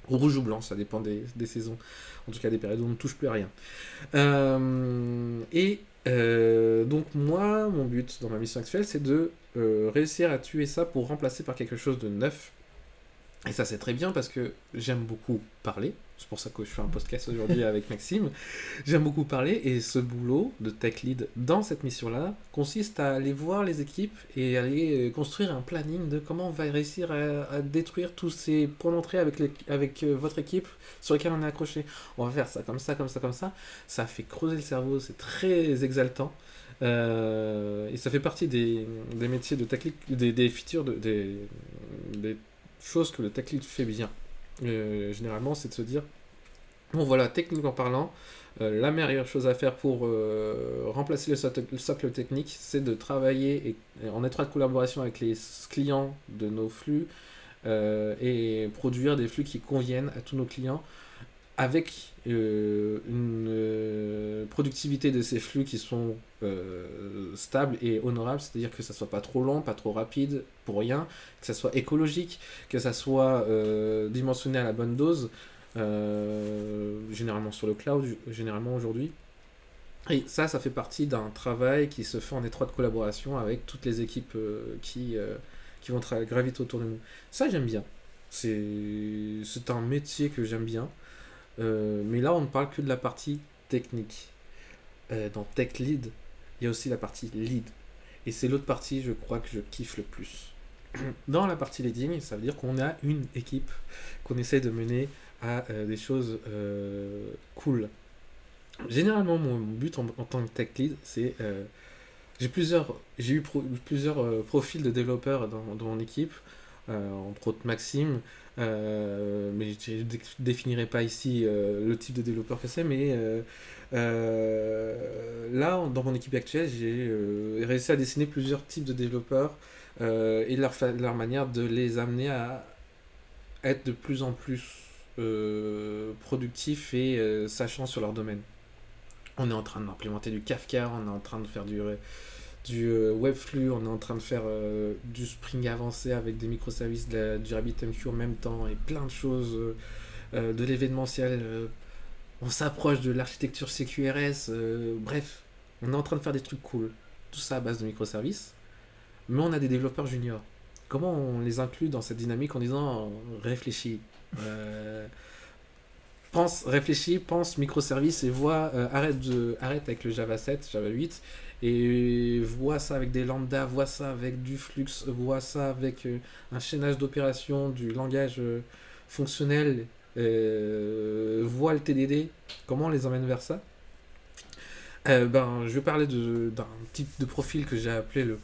Rouge ou blanc, ça dépend des, des saisons. En tout cas, des périodes où on ne touche plus à rien. Euh, et euh, donc, moi, mon but dans ma mission actuelle, c'est de euh, réussir à tuer ça pour remplacer par quelque chose de neuf. Et ça, c'est très bien parce que j'aime beaucoup parler. C'est pour ça que je fais un podcast aujourd'hui avec Maxime. J'aime beaucoup parler et ce boulot de tech lead dans cette mission-là consiste à aller voir les équipes et aller euh, construire un planning de comment on va réussir à, à détruire tous ces points d'entrée avec, les- avec euh, votre équipe sur lesquels on est accroché. On va faire ça comme ça, comme ça, comme ça. Ça fait creuser le cerveau, c'est très exaltant. Euh, et ça fait partie des, des métiers de tech lead, des, des features, de, des, des choses que le tech fait bien. Euh, généralement, c'est de se dire bon, voilà, techniquement parlant, euh, la meilleure chose à faire pour euh, remplacer le socle, le socle technique, c'est de travailler et- en étroite collaboration avec les clients de nos flux et produire des flux qui conviennent à tous nos clients avec une productivité de ces flux qui sont euh, stables et honorables, c'est-à-dire que ça soit pas trop long, pas trop rapide pour rien, que ça soit écologique, que ça soit euh, dimensionné à la bonne dose, euh, généralement sur le cloud, généralement aujourd'hui. Et ça, ça fait partie d'un travail qui se fait en étroite collaboration avec toutes les équipes qui, qui vont graviter autour de nous. Ça, j'aime bien. C'est un métier que j'aime bien. Mais là, on ne parle que de la partie technique. Dans Tech Lead, il y a aussi la partie lead. Et c'est l'autre partie, je crois, que je kiffe le plus. Dans la partie leading, ça veut dire qu'on a une équipe qu'on essaie de mener à euh, des choses euh, cool. Généralement, mon but en, tant que tech lead, c'est euh, j'ai plusieurs j'ai eu plusieurs profils de développeurs dans, dans mon équipe, entre autres Maxime, mais je ne définirai pas ici le type de développeur que c'est, mais là, en- dans mon équipe actuelle, j'ai euh, réussi à dessiner plusieurs types de développeurs euh, et leur, manière de les amener à être de plus en plus euh, productifs et euh, sachants sur leur domaine. On est en train d'implémenter du Kafka, on est en train de faire du, du euh, Webflux, on est en train de faire euh, du Spring avancé avec des microservices, du RabbitMQ en même temps et plein de choses, euh, euh, de l'événementiel. On s'approche de l'architecture CQRS, euh, bref, on est en train de faire des trucs cool. Tout ça à base de microservices. Mais on a des développeurs juniors. Comment on les inclut dans cette dynamique en disant réfléchis euh, pense, réfléchis, pense microservices et vois, euh, arrête, de, arrête avec le Java 7, Java 8 et vois ça avec des lambda, vois ça avec du flux, vois ça avec un chaînage d'opérations, du langage fonctionnel, euh, vois le TDD, comment on les emmène vers ça Euh, ben, je vais parler d'un type de profil que j'ai appelé le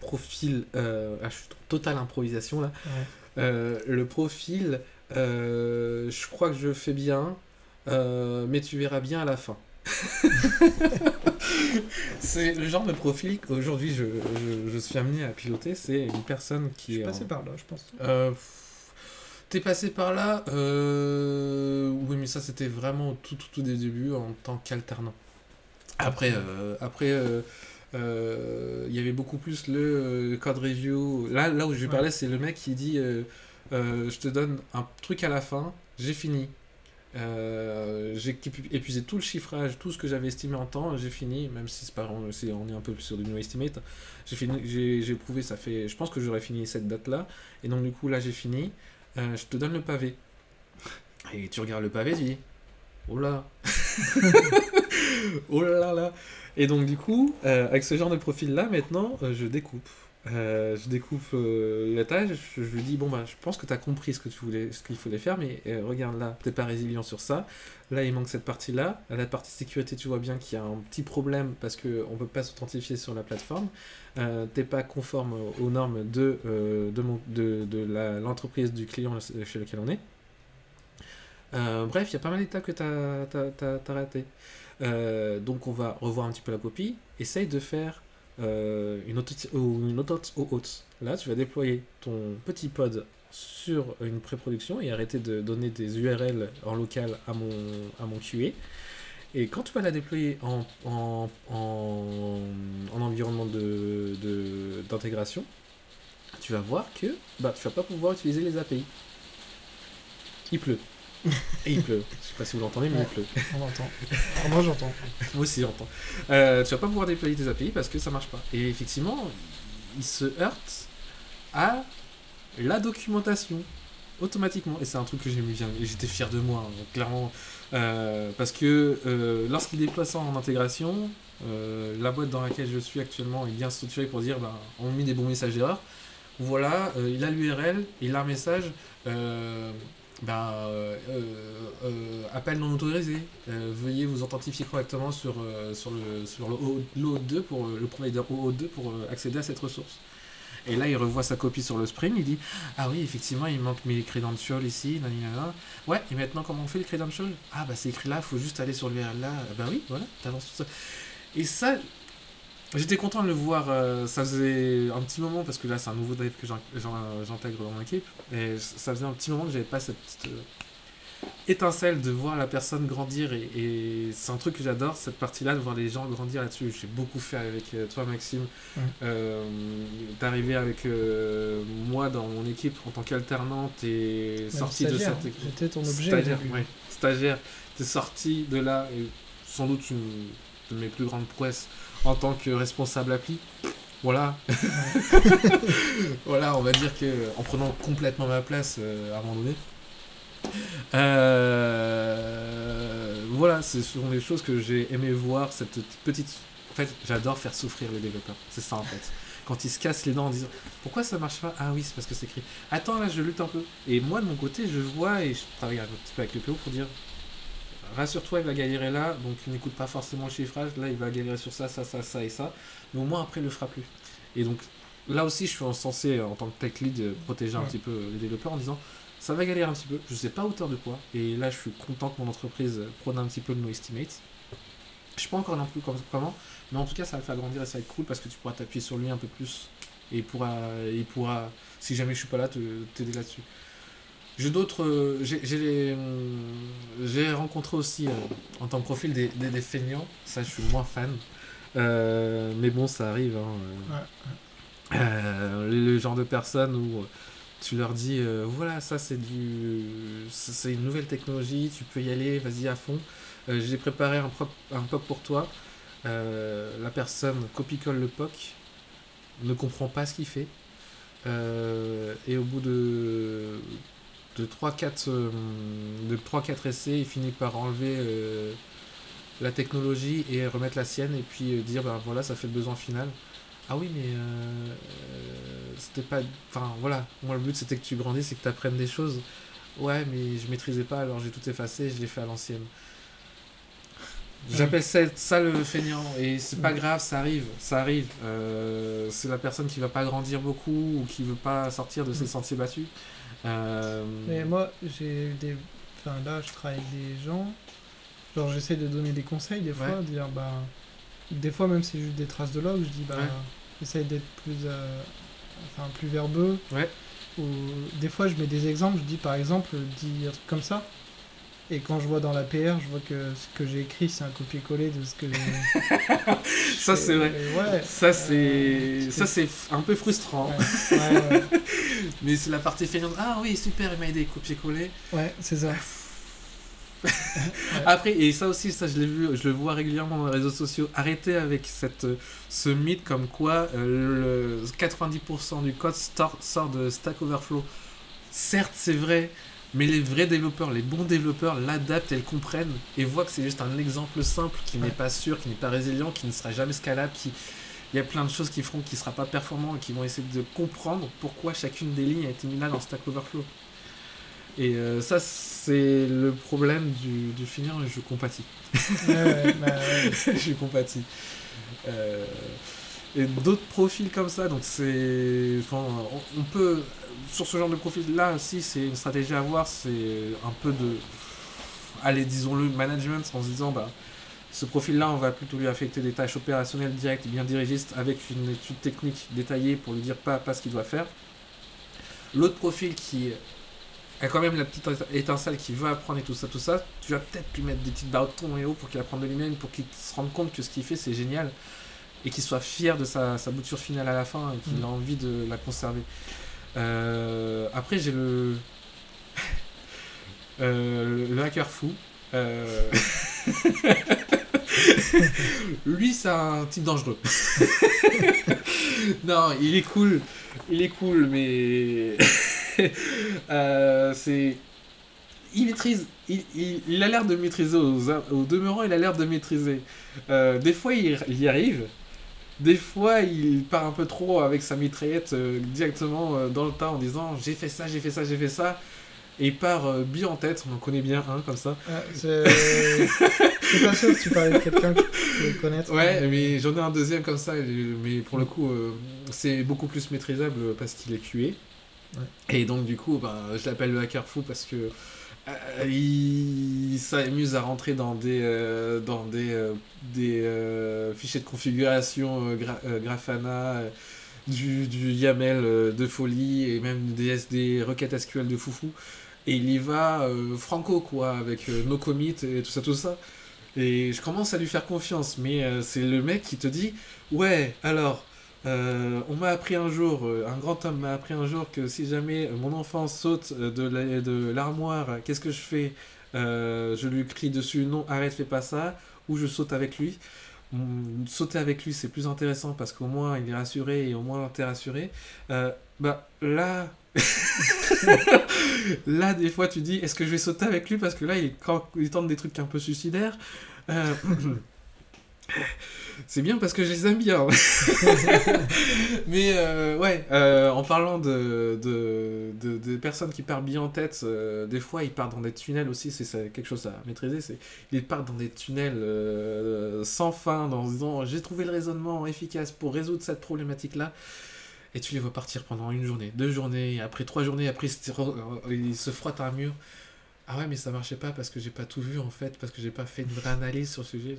profil, euh, ah, je suis en totale improvisation là, Ouais. Le profil, je crois que je fais bien, mais tu verras bien à la fin. c'est le genre de profil qu'aujourd'hui je, je, je suis amené à piloter. C'est une personne Je qui suis est. passé en- par là, je pense. Euh, T'es passé par là euh, Oui, mais ça c'était vraiment tout, tout, tout des débuts en tant qu'alternant. Après, euh, après euh, euh, il y avait beaucoup plus le code review. Là, là où je lui Ouais. parlais, c'est le mec qui dit Je te donne un truc à la fin, j'ai fini. J'ai épu- épuisé tout le chiffrage, tout ce que j'avais estimé en temps, j'ai fini, même si c'est pas on est un peu sur du no estimate. J'ai fini, j'ai j'ai prouvé, ça fait, je pense que j'aurais fini cette date-là, et donc du coup là j'ai fini. Euh, je te donne le pavé. Et tu regardes le pavé, tu dis, oh là, oh là là. Et donc du coup, euh, avec ce genre de profil-là, maintenant, euh, je découpe. Euh, je découpe euh, la tâche, je, lui dis bon bah je pense que tu as compris ce que tu voulais ce qu'il fallait faire mais euh, regarde là, t'es pas résilient sur ça. Là il manque cette partie-là. À la partie sécurité, tu vois bien qu'il y a un petit problème parce que on peut pas s'authentifier sur la plateforme. Euh, t'es pas conforme aux normes de, de, mon- de, de l'entreprise du client chez lequel on est. Bref, il y a pas mal d'étapes que tu as, raté. Euh, donc on va revoir un petit peu la copie. Essaye de faire euh, une auto ou une auto haute. Là, tu vas déployer ton petit pod sur une pré-production et arrêter de donner des URL en local à mon, à mon QA. Et quand tu vas la déployer en, en, en, en environnement de- de- d'intégration, tu vas voir que bah, tu vas pas pouvoir utiliser les API. Il pleut. Et il pleut. Je sais pas si vous l'entendez, mais Ouais. il pleut. On entend. Alors, moi j'entends. Moi aussi, j'entends. Euh, tu vas pas pouvoir déployer tes API parce que ça marche pas. Et effectivement, il se heurte à la documentation automatiquement. Et c'est un truc que j'aimais bien. Et j'étais fier de moi, hein, clairement. Euh, parce que euh, lorsqu'il déploie ça en intégration, euh, la boîte dans laquelle je suis actuellement est bien structurée pour dire bah, on met des bons messages d'erreur. Voilà, il a l'URL, il a un message. Bah, euh, euh, euh, appel non autorisé. Euh, veuillez vous authentifier correctement sur, sur le, sur le O- l'OAuth2 pour le provider OAuth2 pour accéder à cette ressource. Et là, il revoit sa copie sur le Spring, il dit Ah oui, effectivement, il manque mes credentials ici, nanana. Ouais, et maintenant, comment on fait les credentials? Ah bah c'est écrit là, faut juste aller sur l'URL là. Bah oui, voilà, t'avances tout ça. Et ça, j'étais content de le voir. euh, ça faisait un petit moment, parce que là, c'est un nouveau dev que j'in- j'in- j'intègre dans mon équipe. Et ça faisait un petit moment que j'avais pas cette petite euh, étincelle de voir la personne grandir. Et, et c'est un truc que j'adore, cette partie-là, de voir les gens grandir là-dessus. J'ai beaucoup fait avec euh, toi, Maxime. Euh, D'arriver avec euh, moi dans mon équipe en tant qu'alternante et Même sorti de stagiaire, cette J'étais ton objet. au Stagiaire, début. ouais. Stagiaire, t'es sorti de là, et sans doute une de mes plus grandes prouesses en tant que responsable appli. Voilà. voilà, on va dire que en prenant complètement ma place euh, à un moment donné. Euh, voilà, ce sont des choses que j'ai aimé voir, cette petite... En fait, j'adore faire souffrir les développeurs. C'est ça en fait. Quand ils se cassent les dents en disant pourquoi ça marche pas? Ah oui, c'est parce que c'est écrit. Attends, là, je lutte un peu. Et moi, de mon côté, je vois et je travaille un petit peu avec le PO pour dire rassure-toi, il va galérer là, donc il n'écoute pas forcément le chiffrage. Là, il va galérer sur ça, ça, ça, ça et ça. Mais au moins, après, il le fera plus. Et donc, là aussi, je suis censé, en tant que tech lead, euh, protéger un Ouais. petit peu les développeurs en disant ça va galérer un petit peu, je sais pas à hauteur de quoi. Et là, je suis content que mon entreprise euh, prône un petit peu le no estimate. Je sais pas encore non plus comme- comment, mais en tout cas, ça va le faire grandir et ça va être cool parce que tu pourras t'appuyer sur lui un peu plus. Et il pourra, il pourra si jamais je suis pas là, te- t'aider là-dessus. J'ai d'autres. euh, j'ai- hum, j'ai rencontré aussi euh, en tant que profil des, des, des feignants. Ça, je suis moins fan. Euh, mais bon, ça arrive. hein. Ouais, le, genre de personnes où tu leur dis euh, voilà, ça c'est du. c'est une nouvelle technologie, tu peux y aller, vas-y à fond. Euh, J'ai préparé un, prop- un POC pour toi. Euh, la personne copie-colle le POC, ne comprend pas ce qu'il fait. Et au bout de, de 3-4 euh, de 3-4 essais, il finit par enlever euh, la technologie et remettre la sienne et puis euh, dire ben voilà, ça fait le besoin final. Ah oui, mais c'était pas. Enfin voilà, moi le but c'était que tu grandisses et que tu apprennes des choses. Ouais, mais je maîtrisais pas alors j'ai tout effacé, je l'ai fait à l'ancienne. J'appelle ça, ça le feignant et c'est pas grave, ça arrive, ça arrive. C'est la personne qui va pas grandir beaucoup ou qui veut pas sortir de ses sentiers battus. Euh, Mais moi, j'ai eu des. Enfin, là, je travaille avec des gens. Genre, j'essaie de donner des conseils des fois, Ouais. dire bah. Des fois, même si c'est juste des traces de log, je dis bah. Ouais. Essaye d'être plus. euh, Enfin, plus verbeux. Ouais. Ou des fois, je mets des exemples, je dis par exemple, dis un truc comme ça. Et quand je vois dans la PR, je vois que ce que j'ai écrit, c'est un copier-coller de ce que j'ai. Ça, c'est vrai. Ouais. Ça, c'est Euh, ça c'est un peu frustrant. Ouais, ouais, ouais. Mais c'est la partie feignante. Ah oui, super, il m'a aidé, copier-coller. Ouais, c'est ça. Après, et ça aussi, ça je l'ai vu, je le vois régulièrement dans les réseaux sociaux. Arrêtez avec cette, euh, ce mythe comme quoi euh, le 90% du code sort, sort de Stack Overflow. Certes, c'est vrai, mais les vrais développeurs, les bons développeurs l'adaptent et le comprennent et voient que c'est juste un exemple simple qui n'est pas sûr, qui n'est pas résilient, qui ne sera jamais scalable, qui il y a plein de choses qui feront qu'il ne sera pas performant et qui vont essayer de comprendre pourquoi chacune des lignes a été mise là dans Stack Overflow. Et euh, ça, c'est le problème du, du finir je compatis. Ouais, bah, ouais. je compatis. Euh, et d'autres profils comme ça, donc c'est. Enfin, on, on peut. Sur ce genre de profil là, si c'est une stratégie à avoir, c'est un peu de. Allez, disons-le, management en se disant, bah. Ce profil-là, on va plutôt lui affecter des tâches opérationnelles directes, bien dirigistes, avec une étude technique détaillée pour lui dire pas à pas ce qu'il doit faire. L'autre profil qui a quand même la petite étincelle qui veut apprendre et tout ça, tout ça, tu vas peut-être lui mettre des petites bâtons et haut pour qu'il apprenne de lui-même, pour qu'il se rende compte que ce qu'il fait c'est génial et qu'il soit fier de sa, sa bouture finale à la fin et qu'il Mm. a envie de la conserver. Euh, après, j'ai le. Euh, le hacker fou. Euh, Lui, c'est un type dangereux. non, il est cool. Il est cool, mais. Euh, c'est. Il maîtrise. Il, il- il a l'air de maîtriser. Aux, au demeurant, il a l'air de maîtriser. Des fois, il y arrive. Des fois, il part un peu trop avec sa mitraillette euh, directement euh, dans le tas en disant j'ai fait ça, j'ai fait ça, j'ai fait ça. Et il part euh, bien en tête. On en connaît bien un comme ça. C'est- Je suis pas sûr que tu parlais de quelqu'un que tu connaître. Ouais, mais j'en ai un deuxième comme ça, mais pour le coup, euh, c'est beaucoup plus maîtrisable parce qu'il est QA. Ouais. Et donc, du coup, ben, je l'appelle le hacker fou parce que euh, il s'amuse à rentrer dans des, euh, dans des, euh, des euh, fichiers de configuration euh, Gra- euh, Grafana, euh, du, du YAML euh, de folie et même des, des requêtes SQL de foufou. Et il y va euh, franco, quoi, avec euh, no commit et tout ça, tout ça. Et je commence à lui faire confiance, mais euh, c'est le mec qui te dit Ouais, alors, euh, on m'a appris un jour, euh, un grand homme m'a appris un jour que si jamais mon enfant saute euh, de la- de l'armoire, qu'est-ce que je fais? Je lui crie dessus Non, arrête, fais pas ça, ou je saute avec lui. Hum, sauter avec lui, c'est plus intéressant parce qu'au moins il est rassuré et au moins t'es rassuré. Bah là. là, des fois, tu dis est-ce que je vais sauter avec lui? Parce que là, il, il tente des trucs un peu suicidaires. C'est bien parce que je les aime bien. Mais euh, ouais, euh, en parlant de, de, de, personnes qui partent bien en tête, euh, des fois ils partent dans des tunnels aussi, c'est quelque chose à maîtriser. C'est Ils partent dans des tunnels sans fin, en se disant j'ai trouvé le raisonnement efficace pour résoudre cette problématique-là. Et tu les vois partir pendant une journée, deux journées, après trois journées, après ils se frottent à un mur. Ah ouais, mais ça marchait pas parce que j'ai pas tout vu en fait, parce que j'ai pas fait une vraie analyse sur le sujet.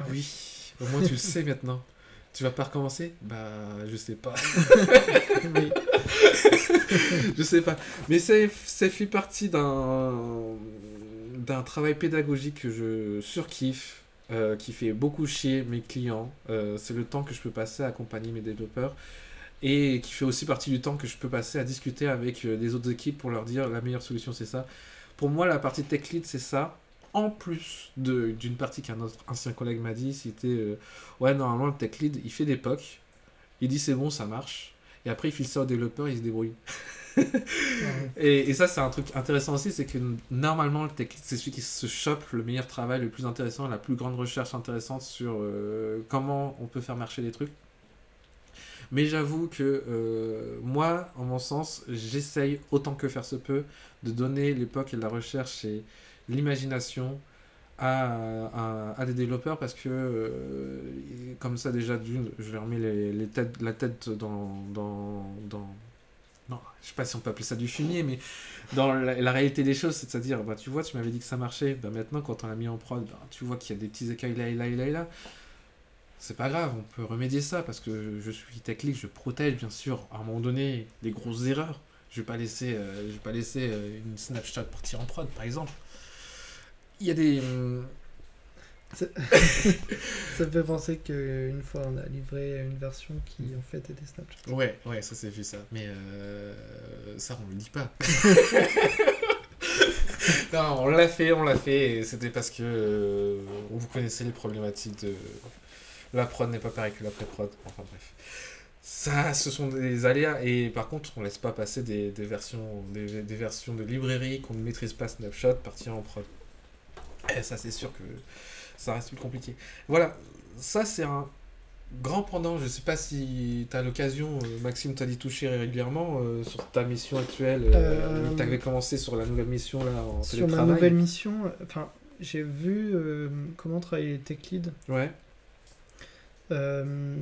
Euh, oui, au moins tu le sais maintenant. Tu vas pas recommencer? Bah, je sais pas. Oui. je sais pas. Mais ça, ça fait partie d'un d'un travail pédagogique que je surkiffe, euh, qui fait beaucoup chier mes clients. Euh, c'est le temps que je peux passer à accompagner mes développeurs et qui fait aussi partie du temps que je peux passer à discuter avec euh, des autres équipes pour leur dire la meilleure solution c'est ça. Pour moi, la partie tech lead c'est ça. En plus d'une partie qu'un autre ancien collègue m'a dit, c'était euh, ouais normalement le tech lead il fait des POC, il dit c'est bon ça marche, et après il file ça au développeur il se débrouille. Et ça, c'est un truc intéressant aussi, c'est que normalement, le tech lead, c'est celui qui se chope le meilleur travail, le plus intéressant, la plus grande recherche intéressante sur euh, comment on peut faire marcher les trucs. Mais j'avoue que euh, moi, en mon sens, j'essaye autant que faire se peut de donner l'époque et la recherche et l'imagination à, des développeurs parce que euh, comme ça déjà je leur mets la tête dans, non je sais pas si on peut appeler ça du fumier mais dans la, réalité des choses c'est à dire bah tu vois tu m'avais dit que ça marchait bah maintenant quand on l'a mis en prod bah, tu vois qu'il y a des petits écueils là et là et là et là c'est pas grave on peut remédier ça parce que je, suis tech lead je protège bien sûr à un moment donné des grosses erreurs Je vais pas laisser, euh, je vais pas laisser euh, une snapshot partir en prod, par exemple. Il y a des. hum, Ça me fait penser qu'une fois on a livré une version qui en fait était Snapchat. Ouais, ouais, ça c'est vu ça. Mais euh, ça, on le dit pas. non, on l'a fait, on l'a fait. Et c'était parce que euh, vous connaissez les problématiques de. La prod n'est pas pareil que la pré-prod. Enfin bref. Ça, ce sont des aléas. Et par contre, on laisse pas passer des, des versions, des, des versions de librairie qu'on ne maîtrise pas Snapshot partir en prod. Et ça, c'est sûr que ça reste plus compliqué. Voilà, ça c'est un grand pendant. Je sais pas si tu as l'occasion, euh, Maxime t'a dit toucher régulièrement euh, sur ta mission actuelle. Euh, tu avais commencé sur la nouvelle mission là en Sur ma nouvelle mission, enfin, j'ai vu euh, comment travailler les tech leads. Ouais, Euh,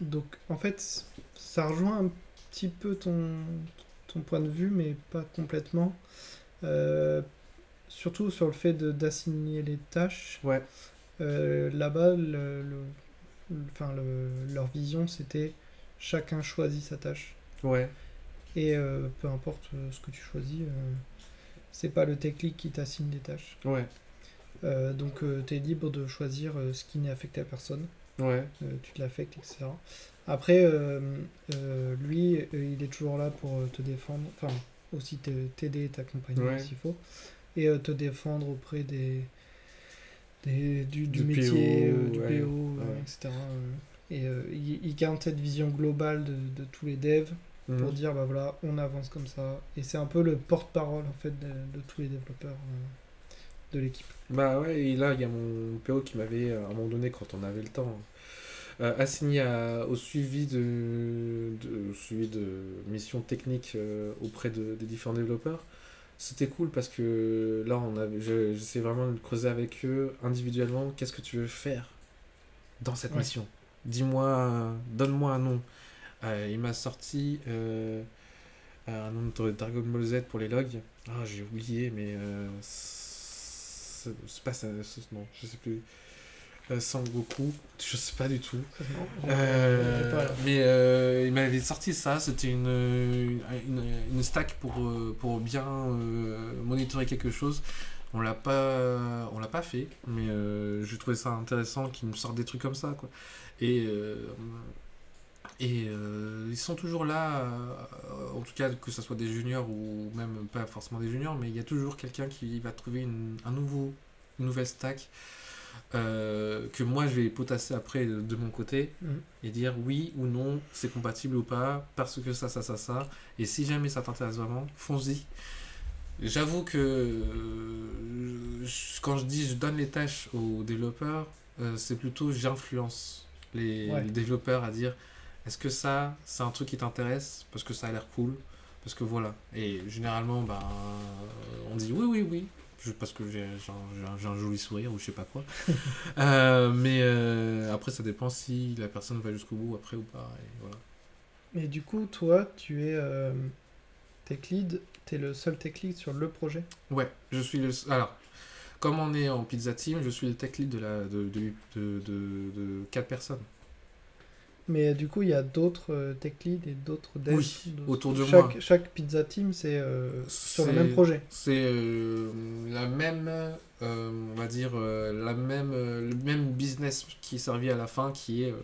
donc, en fait, ça rejoint un petit peu ton, ton point de vue, mais pas complètement. Surtout sur le fait d'assigner les tâches. ouais, Euh, Là-bas, le, enfin, le- leur vision, c'était chacun choisit sa tâche. ouais, Et euh, peu importe euh, ce que tu choisis, euh, c'est pas le tech lead qui t'assigne des tâches. ouais, donc, tu es libre de choisir ce qui n'est affecté à personne. ouais, tu te l'affectes, etc. Après, lui, il est toujours là pour te défendre, enfin, aussi t'aider et t'accompagner Ouais. s'il faut, et euh, te défendre auprès des, des du, du Du métier, PO, euh, du ouais, PO, ouais. etc. euh, et il, il garde cette vision globale de, de tous les devs pour Mhm. dire, bah voilà, on avance comme ça. Et c'est un peu le porte-parole, en fait, de, de tous les développeurs euh, de l'équipe. Bah ouais, et là, il y a mon PO qui m'avait, à un moment donné, quand on avait le temps, euh, assigné à- au suivi de, de, au suivi de missions techniques euh, auprès de, des différents développeurs. C'était cool parce que là, on avait, je- j'essaie vraiment de creuser avec eux individuellement qu'est-ce que tu veux faire dans cette Ouais. mission? Dis-moi, donne-moi un nom. Euh, il m'a sorti euh, un nom de Dragon Ball Z pour les logs. Ah, j'ai oublié, mais euh, c'est pas ça, non, je sais plus. Euh, Sangoku, je sais pas du tout. Euh, pas là. mais euh, il m'avait sorti ça, c'était une, une, une, une stack pour, euh, pour bien euh, monitorer quelque chose. On l'a pas, on l'a pas fait, mais euh, je trouvais ça intéressant qu'il me sorte des trucs comme ça, quoi. Et, euh, et euh, ils sont toujours là, euh, en tout cas que ce soit des juniors ou même pas forcément des juniors, mais il y a toujours quelqu'un qui va trouver une, un nouveau, une nouvelle stack euh, que moi je vais potasser après de, de mon côté Mhm. et dire oui ou non, c'est compatible ou pas, parce que ça, ça, ça, ça. Et si jamais ça t'intéresse vraiment, fonce-y. J'avoue que euh, je- quand je dis je donne les tâches aux développeurs, euh, c'est plutôt j'influence les, Ouais. les développeurs à dire est-ce que ça, c'est un truc qui t'intéresse? Parce que ça a l'air cool parce que voilà. Et généralement, bah, on dit oui, oui, oui. Parce que un, j'ai un joli sourire ou je sais pas quoi. Euh, mais euh, après, ça dépend si la personne va jusqu'au bout après ou pas. Et voilà. Mais du coup, toi, tu es euh, tech lead, tu es le seul tech lead sur le projet? Ouais, je suis le. Alors, comme on est en pizza team, je suis le tech lead de, la, de, de, de, de, de 4 personnes. Mais du coup, il y a d'autres euh, tech leads et d'autres devs. Oui, autour de chaque, moi. Chaque pizza team, c'est euh, sur le même projet. C'est euh, la même, euh, on va dire, la même, le même business qui est servi à la fin, qui est...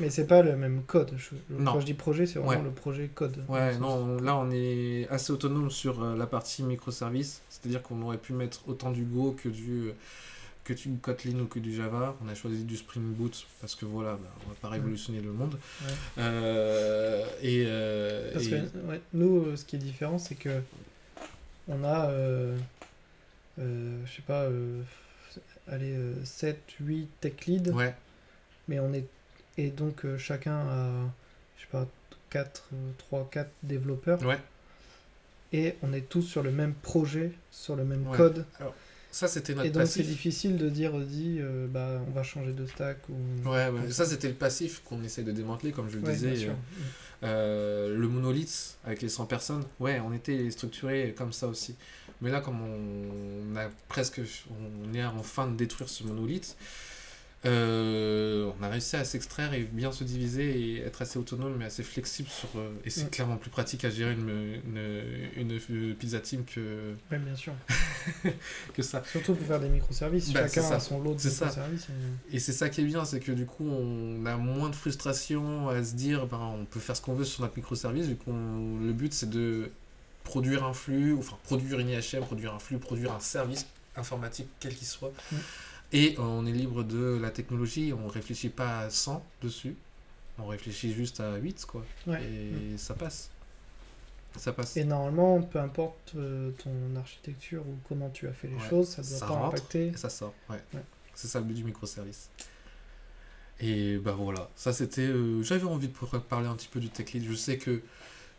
Mais c'est pas le même code. Je-. Quand je dis projet, c'est vraiment Ouais. le projet code. Ouais, non, là on est assez autonome sur la partie microservice, c'est-à-dire qu'on aurait pu mettre autant du Go que du, que du Kotlin ou que du Java. On a choisi du Spring Boot parce que voilà, bah, on va pas révolutionner le monde. Ouais. Euh, et, euh, Parce et- que ouais, nous, euh, ce qui est différent, c'est que on a, euh, euh, je sais pas, euh, allez, 7, 8 tech leads, ouais, mais on est. Et donc, chacun a, je sais pas, 4, 3, 4 développeurs, ouais. et on est tous sur le même projet, sur le même code. Ça c'était notre Et donc, c'est difficile de dire, dis, euh, bah, on va changer de stack. Ou... Ouais, ouais. Ça c'était le passif qu'on essaie de démanteler, comme je le Ouais, disais. euh, Euh, le monolithe avec les 100 personnes, ouais, on était structuré comme ça aussi. Mais là, comme on a presque, on est en fin de détruire ce monolithe, Euh, on a réussi à s'extraire et bien se diviser et être assez autonome mais assez flexible sur. euh, et c'est Mm. clairement plus pratique à gérer une, une, pizza team que, Ouais, bien sûr. que ça. Surtout pour faire des microservices. Bah, Chacun a son lot de microservices. et- Et c'est ça qui est bien, c'est que du coup on a moins de frustration à se dire ben, on peut faire ce qu'on veut sur notre microservice vu qu'on le but c'est de produire un flux, enfin produire une IHM, produire un flux, produire un service informatique quel qu'il soit. Mm. Et on est libre de la technologie, on réfléchit pas à 100 dessus, on réfléchit juste à 8 quoi. Ouais. Et ça passe. Ça passe. Et normalement, peu importe euh, ton architecture ou comment tu as fait les Ouais. choses, ça doit Ça pas rentre. impacter. Et ça sort, ouais. Ouais. C'est ça le but du microservice. Et bah voilà, ça c'était. euh, J'avais envie de parler un petit peu du tech lead. Je sais que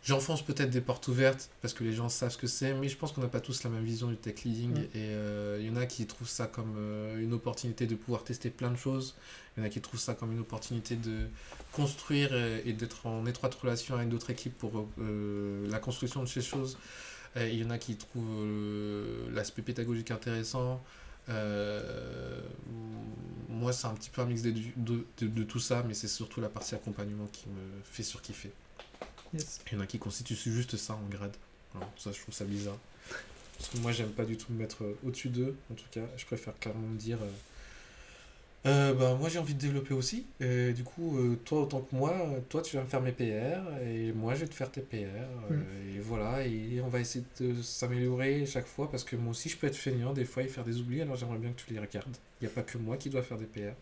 j'enfonce peut-être des portes ouvertes parce que les gens savent ce que c'est, mais je pense qu'on n'a pas tous la même vision du tech leading. Mm. Et euh, il y en a qui trouvent ça comme euh, une opportunité de pouvoir tester plein de choses. Il y en a qui trouvent ça comme une opportunité de construire et d'être en étroite relation avec d'autres équipes pour euh, la construction de ces choses. Et il y en a qui trouvent l'aspect pédagogique intéressant. Euh, moi, c'est un petit peu un mix de- de tout ça, mais c'est surtout la partie accompagnement qui me fait surkiffer. Yes. Il y en a qui constituent juste ça en grade. Ça, je trouve ça bizarre. Parce que moi, j'aime pas du tout me mettre euh, au-dessus d'eux, en tout cas. Je préfère clairement me dire. euh, euh, bah, moi, j'ai envie de développer aussi. Et du coup, euh, toi, autant que moi, toi, tu vas me faire mes PR, et moi, je vais te faire tes PR. euh, Et voilà, et on va essayer de s'améliorer chaque fois, parce que moi aussi, je peux être feignant des fois et faire des oublis, alors j'aimerais bien que tu les regardes. Il n'y a pas que moi qui dois faire des PR.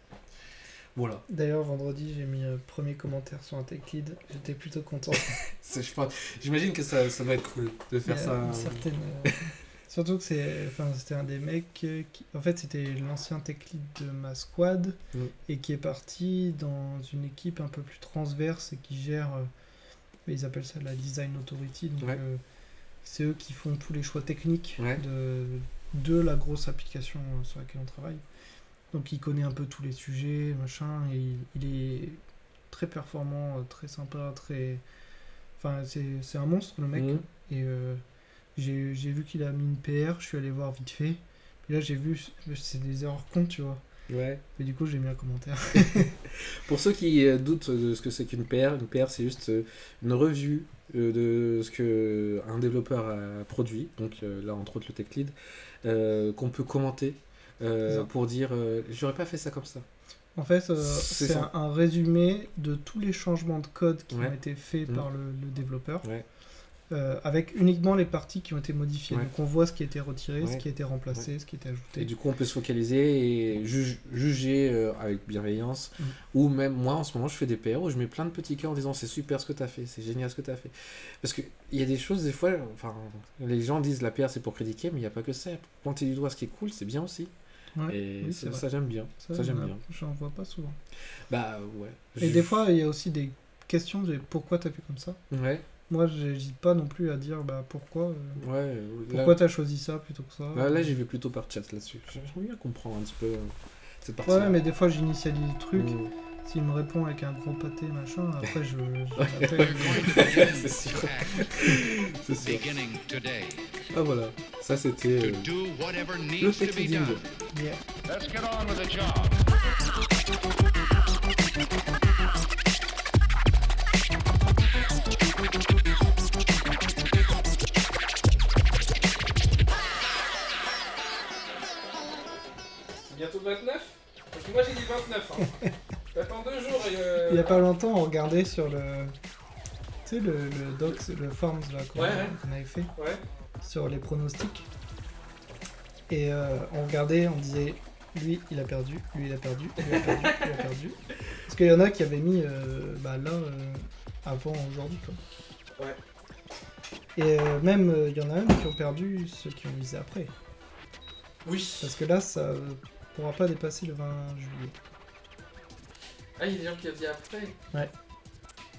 Voilà. D'ailleurs, vendredi, j'ai mis un premier commentaire sur un tech lead. J'étais plutôt content. J'imagine que ça, ça doit être cool de faire ça. une certaine, euh, Surtout que c'est, enfin, c'était un des mecs euh, qui, en fait, c'était l'ancien tech lead de ma squad Mm. et qui est parti dans une équipe un peu plus transverse et qui gère, euh, ils appellent ça la design authority. Donc, Ouais. euh, c'est eux qui font tous les choix techniques Ouais. de, de la grosse application euh, sur laquelle on travaille. Donc, il connaît un peu tous les sujets, machin, et il, il est très performant, euh, très sympa, très, enfin, c'est, un monstre le mec. Mhm. Et euh, j'ai vu qu'il a mis une PR, je suis allé voir vite fait. Et là, j'ai vu, c'est des erreurs comptes, tu vois. Ouais. Mais du coup, j'ai mis un commentaire. Pour ceux qui euh, doutent de ce que c'est qu'une PR, une PR c'est juste une revue de ce que un développeur a produit, donc là entre autres le tech lead, euh, qu'on peut commenter euh, pour dire euh, j'aurais pas fait ça comme ça. En fait, euh, C'est un, un résumé de tous les changements de code qui Ouais. ont été faits Mhm. par le, le développeur, Ouais. euh, avec uniquement les parties qui ont été modifiées. Ouais. Donc on voit ce qui a été retiré, ce qui a été remplacé, ce qui a été ajouté. Et du coup on peut se focaliser et juge- juger euh, avec bienveillance. Mhm. Ou même moi en ce moment je fais des PR où je mets plein de petits cœurs en disant c'est super ce que tu as fait, c'est génial ce que tu as fait. Parce qu'il y a des choses des fois, enfin les gens disent la PR c'est pour critiquer mais il n'y a pas que ça. Pointer du doigt ce qui est cool c'est bien aussi. Ouais. Et oui, ça, j'aime bien. Ça, Ça, j'aime j'en- bien. J'en vois pas souvent. Bah ouais. Et Je- des fois, il y a aussi des questions de pourquoi t'as fait comme ça. Ouais, Moi, j'hésite pas non plus à dire bah, pourquoi. euh, ouais. pourquoi Là, t'as choisi ça plutôt que ça. là, là, j'y vais plutôt par chat là-dessus. J'aimerais bien comprendre un petit peu euh, cette partie. Ouais, mais des fois j'initialise le truc. Mm. S'il me répond avec un gros pâté, machin, après je. c'est sûr. c'est sûr. Ah voilà. Ça c'était to euh, do whatever le needs to tech be leading. done. Yeah. Let's get on with the job. C'est bientôt le 29 Parce que moi j'ai dit 29. Hein. Il y a pas longtemps, on regardait sur le. Tu sais, le, le docs, le forms là qu'on Ouais, ouais. qu'on avait fait Ouais. sur les pronostics. Et euh, on regardait, on disait lui il a perdu, lui il a perdu, lui il a perdu, lui il a perdu. Parce qu'il y en a qui avaient mis euh, bah, là euh, avant aujourd'hui quoi. Ouais. Et euh, même il y en a même qui ont perdu ceux qui ont misé après. Oui. Parce que là ça pourra pas dépasser le 20 juillet. Ah, il y a des gens qui ont dit après Ouais.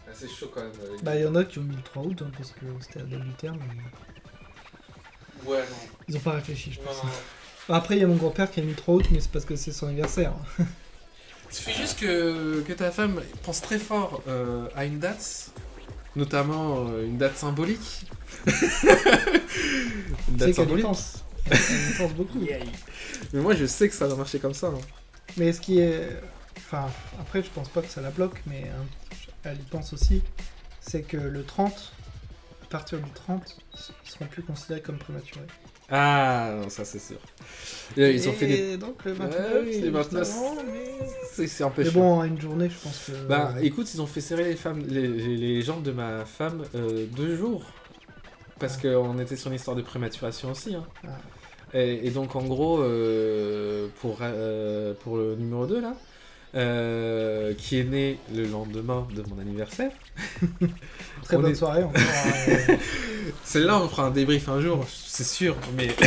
Ah, c'est chaud quand même. Bah il y en a qui ont mis le 3 août hein, parce que c'était la date du terme. mais Ouais, non. Ils ont pas réfléchi je Non, pense. non, non. Après il y a mon grand-père qui a mis le 3 août mais c'est parce que c'est son anniversaire. Il suffit juste que, que ta femme pense très fort euh, à une date, notamment euh, une date symbolique. une C'est date qu'elle y symbolique. pense. Elle y pense beaucoup. Mais moi je sais que ça va marcher comme ça. hein. Mais ce qui est Enfin, après, je pense pas que ça la bloque, mais hein, elle y pense aussi. C'est que le 30, à partir du 30, ils seront plus considérés comme prématurés. Ah, non, ça c'est sûr. Et ils ont fait des. donc le 29, Ouais, oui, c'est les 29. juste avant, mais... Un peu mais chiant. bon, une journée, je pense que. Bah écoute, ils ont fait serrer les femmes, les, jambes de ma femme euh, deux jours. Parce qu'on était sur une histoire de prématuration aussi. hein. Ah. Et, et donc en gros, euh, pour, euh, pour le numéro 2 là, euh, qui est né le lendemain de mon anniversaire. Très on bonne est- soirée encore. hein. Celle-là, on fera un débrief un jour, c'est sûr, mais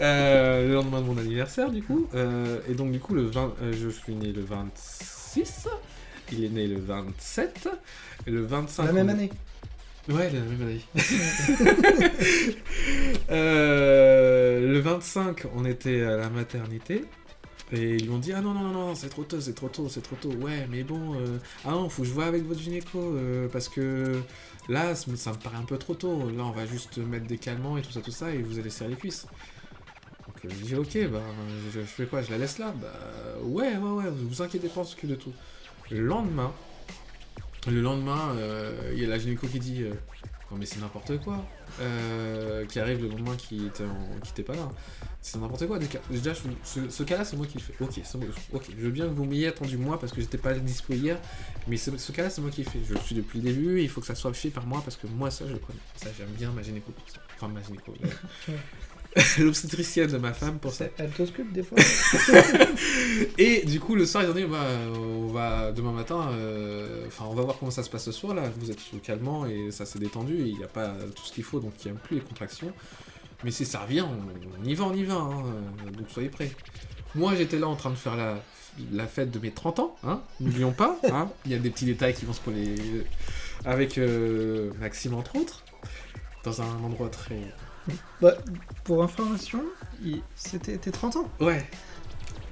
Euh, le lendemain de mon anniversaire, du coup. euh, et donc, du coup, le 20, euh, je suis né le 26, il est né le 27, et le 25. la même on- année. Ouais, la même année. Le 25, on était à la maternité. Et ils lui ont dit Ah non, non, non, c'est trop tôt, c'est trop tôt, c'est trop tôt. Ouais, mais bon, euh, ah non, faut que je avec votre gynéco. euh, parce que là, ça me paraît un peu trop tôt. Là, on va juste mettre des calmants et tout ça, tout ça, et vous allez serrer les cuisses. Donc je dis Ok, bah, je, je fais quoi? Je la laisse là? Bah, ouais, ouais, ouais, vous inquiétez pas, on s'occupe de tout. Le lendemain, le lendemain, euh, il y a la gynéco qui dit euh, Non, mais c'est n'importe quoi. Euh, qui arrive le lendemain qui était, en- qui était pas là. C'est n'importe quoi. Déjà, je- ce, ce cas-là, c'est moi qui le fais. Ok. Je veux bien que vous m'ayez attendu moi parce que j'étais pas dispo hier. Mais ce, ce cas-là, c'est moi qui le fais. Je le suis depuis le début. Il faut que ça soit fait par moi parce que moi, ça, je le connais. Ça, j'aime bien ma gynéco pour ça. Enfin, ma gynéco. L'obstétricienne de ma femme pour ça. Elle t'ausculte des fois. Et du coup, le soir, ils ont dit, bah, on va demain matin, euh, enfin, on va voir comment ça se passe ce soir là. Vous êtes sous calmant et ça s'est détendu. Il n'y a pas tout ce qu'il faut, donc il n'y a plus les contractions. Mais si ça revient, on, on y va, on y va. hein, donc soyez prêts. Moi, j'étais là en train de faire la, la fête de mes 30 ans, hein. N'oublions pas. hein. Il y a des petits détails qui vont se coller avec euh, Maxime entre autres, dans un endroit très. Bah, pour information, il- c'était tes 30 ans. Ouais.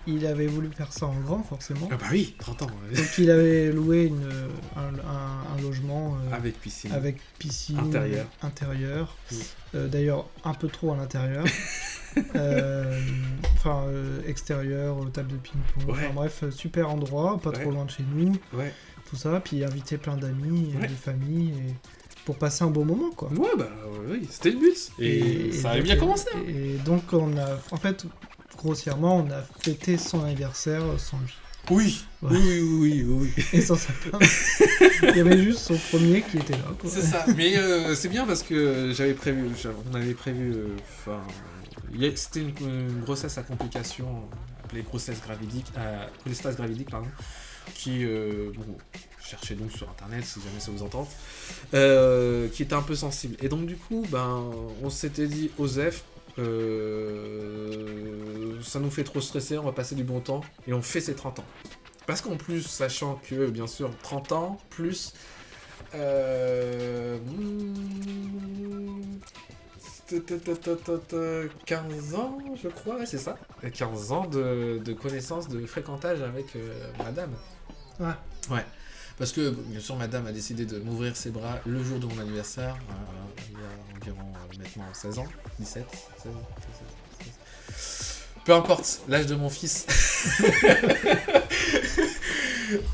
Il avait voulu faire ça en grand, forcément. Ah bah oui, 30 ans. ouais. Donc il avait loué une, un, un- un logement euh, Avec piscine. avec piscine Intérieur. intérieur. Oui. Euh, D'ailleurs, un peu trop à l'intérieur. Euh, Enfin, extérieur, table de ping-pong. Ouais. Enfin bref, super endroit, pas Ouais. trop loin de chez nous, Ouais. tout ça. Puis inviter plein d'amis, et de famille, et pour passer un bon moment, quoi. Ouais, bah oui, c'était le but. Et, ça avait bien euh, commencé. hein. Et donc on a, en fait, grossièrement, on a fêté son anniversaire sans lui Oui, Ouais. oui, oui, oui, oui. et sans sa femme. Il y avait juste son premier qui était là. C'est ça. Mais euh, c'est bien parce que j'avais prévu, on avait prévu, euh, enfin, c'était une, une grossesse à complications, appelée grossesse gravidique, euh, cholestase gravidique, pardon, qui, euh, bon, cherchez donc sur internet si jamais ça vous entend, euh, qui était un peu sensible. Et donc du coup, ben, on s'était dit, Osef, euh, ça nous fait trop stresser, on va passer du bon temps et on fait ses 30 ans. Parce qu'en plus, sachant que, bien sûr, 30 ans, plus... Euh, hmm, t- t- t- t- t- t- 15 ans, je crois, ouais, c'est ça. 15 ans de, de connaissance, de fréquentage avec euh, madame. Ouais. Ouais. Parce que, bien sûr, madame a décidé de m'ouvrir ses bras le jour de mon anniversaire, euh, il y a environ euh, maintenant 16 ans, 17, 16, 17, 16. Peu importe l'âge de mon fils.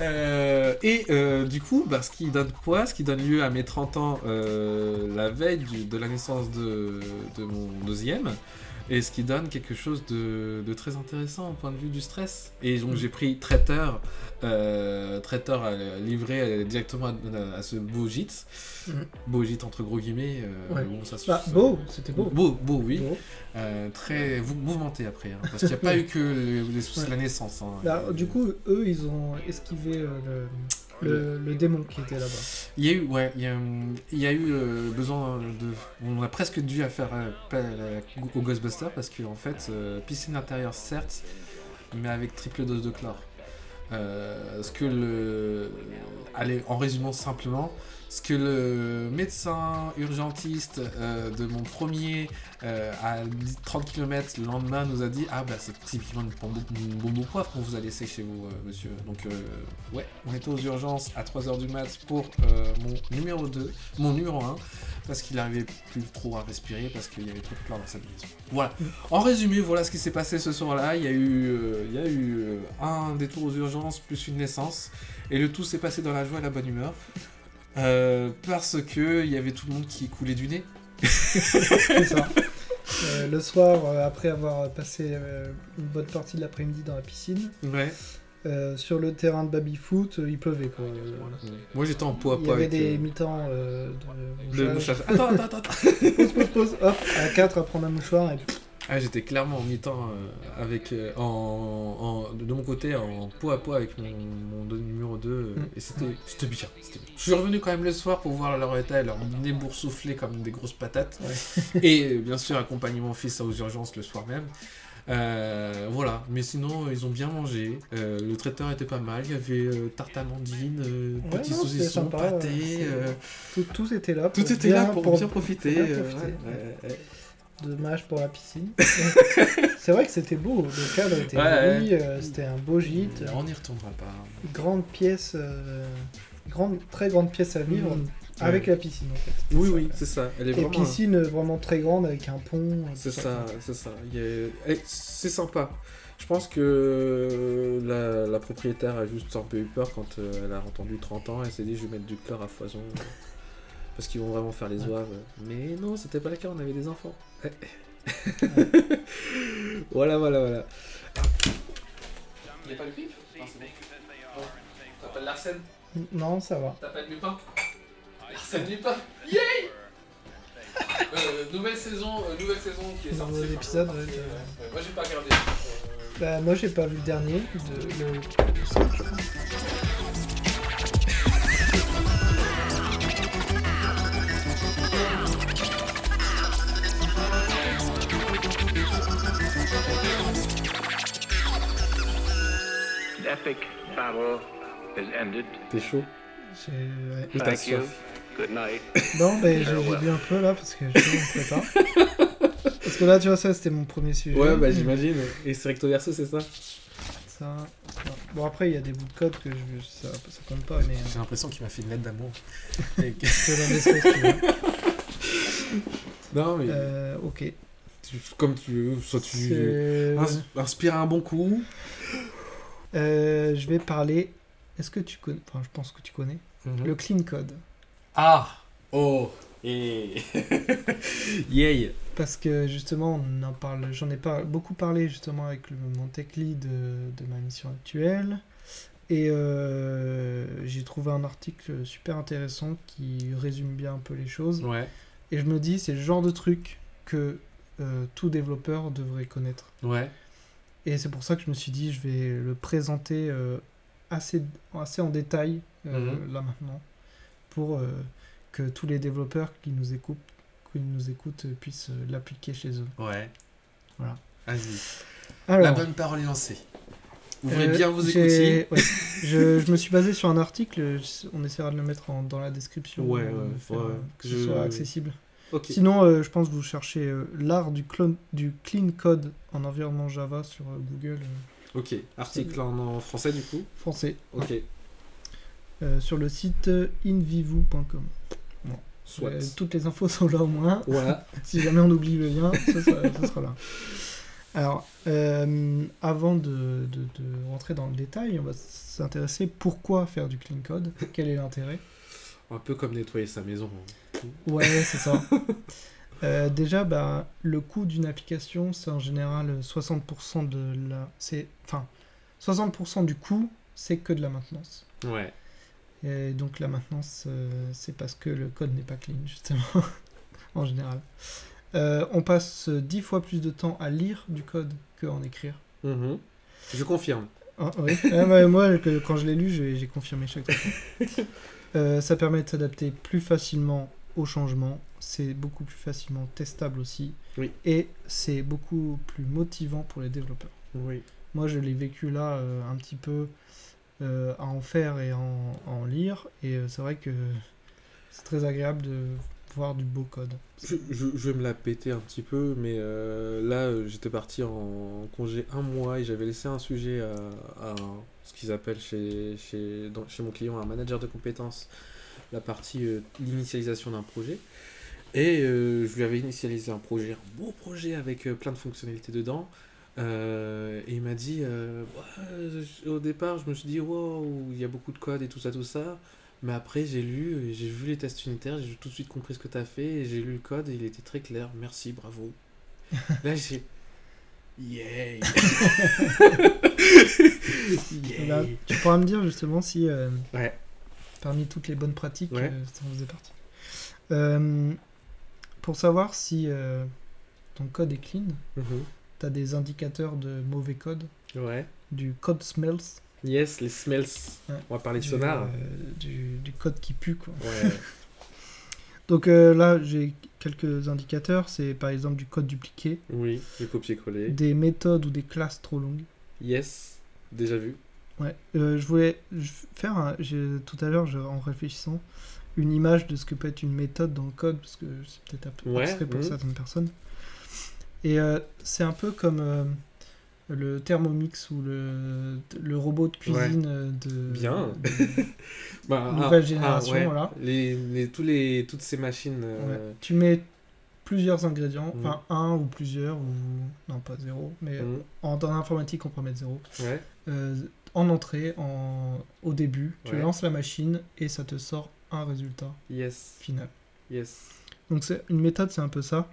Euh, et euh, du coup, bah, ce qui donne quoi? Ce qui donne lieu à mes 30 ans la veille de la naissance de mon deuxième. Et ce qui donne quelque chose de, de très intéressant au point de vue du stress. Et donc j'ai pris traiteur, euh, traiteur à livrer euh, directement à, à ce beau gîte. Mhm. Beau gîte entre gros guillemets. euh, Ouais. bon, ça se- Bah, beau, c'était beau. Beau, beau, oui. Beau. Euh, très mou- mouvementé après. hein, parce qu'il n'y a pas eu que le- les soucis de la naissance. hein. Bah, du coup, eux, ils ont esquivé euh, le, le, le démon qui était là-bas. Il y a eu, ouais, il y a, il y a eu euh, besoin de. On a presque dû à faire appel à- au Ghostbuster parce qu'en fait, euh, piscine intérieure, certes, mais avec triple dose de chlore. Euh, ce que le. Allez, en résumant simplement, ce que le médecin urgentiste euh, de mon premier à 10 30 km le lendemain nous a dit Ah, bah c'est typiquement une bombe, au poivre qu'on vous a laissé chez vous, euh, monsieur. Donc, euh, ouais, on était aux urgences à 3h du mat pour mon numéro 2, mon numéro 1. parce qu'il n'arrivait plus trop à respirer parce qu'il y avait trop de pleurs dans sa maison. Voilà. En résumé, voilà ce qui s'est passé ce soir-là. Il y a eu, il y a eu un détour aux urgences plus une naissance et le tout s'est passé dans la joie et la bonne humeur. Euh, parce que il y avait tout le monde qui coulait du nez. C'est ça. Euh, le soir, euh, après avoir passé euh, une bonne partie de l'après-midi dans la piscine, Ouais. euh, sur le terrain de baby-foot, euh, il pleuvait quoi. Euh, Moi j'étais en peau à il y avait des euh, mi-temps euh, de le mouchage. attends, attends. attends. Pause, pause, pause, hop, à 4 à prendre un mouchoir et Ah, j'étais clairement en mi-temps euh, avec euh, en, en- de mon côté en peau à peau avec mon, mon numéro 2 euh, Mm. et c'était c'était bien, bien. Je suis revenu quand même le soir pour voir leur état et leur nez boursouflé comme des grosses patates et bien sûr accompagner mon fils aux urgences le soir même. Euh, voilà, mais sinon ils ont bien mangé. Euh, le traiteur était pas mal. Il y avait euh, tarte amandine, Ouais, petits non, c'était saucissons, sympa, pâté. tout, tout était là. tout pour était là bien- pour, bien profiter. bien profiter. ouais, ouais, ouais. Dommage pour la piscine. c'est vrai que c'était beau, le cadre était Ouais, joli, euh, c'était un beau gîte, On n'y retournera pas. grande pièce, euh, grande, très grande pièce à vivre, Mm. avec Ouais. la piscine en fait. Oui, Ça. oui, c'est ça. Elle est Et vraiment. piscine euh, vraiment très grande avec un pont. C'est ça, c'est ça. A- eh, C'est sympa. Je pense que la, la propriétaire a juste un peu eu peur quand euh, elle a entendu 30 ans. Elle s'est dit, je vais mettre du chlore à foison. euh, parce qu'ils vont vraiment faire les oives. Mais non, c'était pas le cas, on avait des enfants. Voilà, voilà, voilà. Il n'y a pas le pipe? Non, c'est bon. T'appelles Larsen Non, ça va. T'appelles Lupin Arsène Lupin Yay Euh, Nouvelle saison, euh, nouvelle saison qui est sortie. Enfin, épisode, ouais, euh, Moi j'ai pas regardé. Euh, Bah, moi j'ai pas vu le dernier. de- le- T'es chaud? J'ai- ouais. Soif Good night. Non, mais j'ai bu un peu là parce que je me prépare. Parce que là, tu vois, ça c'était mon premier sujet. Ouais, bah j'imagine. Et c'est recto verso, c'est ça? Ça, non. Bon, après, il y a des bouts de code que je, ça, ça compte pas, mais. J'ai l'impression qu'il m'a fait une lettre d'amour. Veux. non, mais Euh, ok. Tu- comme tu veux, soit tu ins- inspires un bon coup. Euh, je vais parler. Est-ce que tu connais. Enfin, je pense que tu connais. Le clean code. Ah Oh Et. Yay Parce que justement, on en parle, j'en ai pas beaucoup parlé justement avec le, mon tech lead de, de ma mission actuelle. Et euh, j'ai trouvé un article super intéressant qui résume bien un peu les choses. Ouais, Et je me dis, c'est le genre de truc que euh, tout développeur devrait connaître. ouais. Et c'est pour ça que je me suis dit, je vais le présenter euh, assez, assez en détail euh, Mhm. là maintenant, pour que tous les développeurs qui nous écoutent, qui nous écoutent puissent l'appliquer chez eux. Ouais. Voilà. Vas-y. La bonne parole est lancée. Ouvrez bien vos écoutilles. ouais. je, je me suis basé sur un article, on essaiera de le mettre en- dans la description, Ouais, ouais, de faire, ouais. que ce soit accessible. Sinon, euh, je pense que vous cherchez euh, l'art du, clone- du clean code en environnement Java sur euh, Google Ok. Article en, en français du coup? français. Ok. Sur le site invivu.com. Soit. Euh, toutes les infos sont là au moins. Voilà. si jamais on oublie le lien, ça, sera, ça sera là. Alors, avant de, de- de rentrer dans le détail, on va s'intéresser pourquoi faire du clean code, quel est l'intérêt? Un peu comme nettoyer sa maison. Ouais, c'est ça. Euh, déjà, bah, le coût d'une application, c'est en général 60% de la. C'est, enfin, 60% du coût, c'est que de la maintenance. Ouais. Et donc la maintenance, euh, c'est parce que le code n'est pas clean, justement, en général. Euh, on passe 10 fois plus de temps à lire du code qu'à en écrire. Mhm. Je confirme. Ah, oui. Ah, moi, quand je l'ai lu, j'ai j'ai confirmé chaque fois. Euh, ça permet de s'adapter plus facilement aux changements. C'est beaucoup plus facilement testable aussi. Oui. Et c'est beaucoup plus motivant pour les développeurs. Oui. Moi, je l'ai vécu là euh, un petit peu euh, à en faire et en, à en lire. Et euh, c'est vrai que c'est très agréable de voir du beau code. Je, je, je vais me la péter un petit peu, mais là, j'étais parti en congé un mois et j'avais laissé un sujet à, ce qu'ils appellent chez, chez, dans- chez mon client un manager de compétences, la partie euh, l'initialisation d'un projet. Et euh, je lui avais initialisé un projet, un beau projet avec euh, plein de fonctionnalités dedans. Et il m'a dit, Ouais, au départ, je me suis dit, wow, il y a beaucoup de code et tout ça, tout ça. Mais après, j'ai lu, j'ai vu les tests unitaires, j'ai tout de suite compris ce que tu as fait, et j'ai lu le code, et il était très clair. Merci, bravo. Là, j'ai. Yay! Et là, Yay! tu pourras me dire justement si euh, Ouais. Parmi toutes les bonnes pratiques, Ouais. euh, ça en faisait partie. Euh, pour savoir si euh, ton code est clean, Mhm. tu as des indicateurs de mauvais code, Ouais. du code smells, Yes, les smells. Ouais. On va parler de du, sonar. du, du code qui pue. Quoi. Ouais. Donc là, j'ai quelques indicateurs. C'est par exemple du code dupliqué, oui, le copier-coller. des méthodes ou des classes trop longues. Yes, déjà vu. Ouais, euh, je voulais faire un- tout à l'heure en réfléchissant une image de ce que peut être une méthode dans le code parce que c'est peut-être un peu Ouais, pour mhm. certaines personnes. Et euh, c'est un peu comme euh, le Thermomix ou le, le robot de cuisine de Bien. de- Bah, Nouvelle génération, voilà. Les, les, tous les, toutes ces machines. Tu mets plusieurs ingrédients, Mhm. enfin un ou plusieurs ou non pas zéro, mais mhm, en, dans l'informatique on peut mettre zéro. ouais. Euh, en entrée, en, au début, tu Ouais. lances la machine et ça te sort un résultat Yes. final. Yes. Donc c'est une méthode, c'est un peu ça.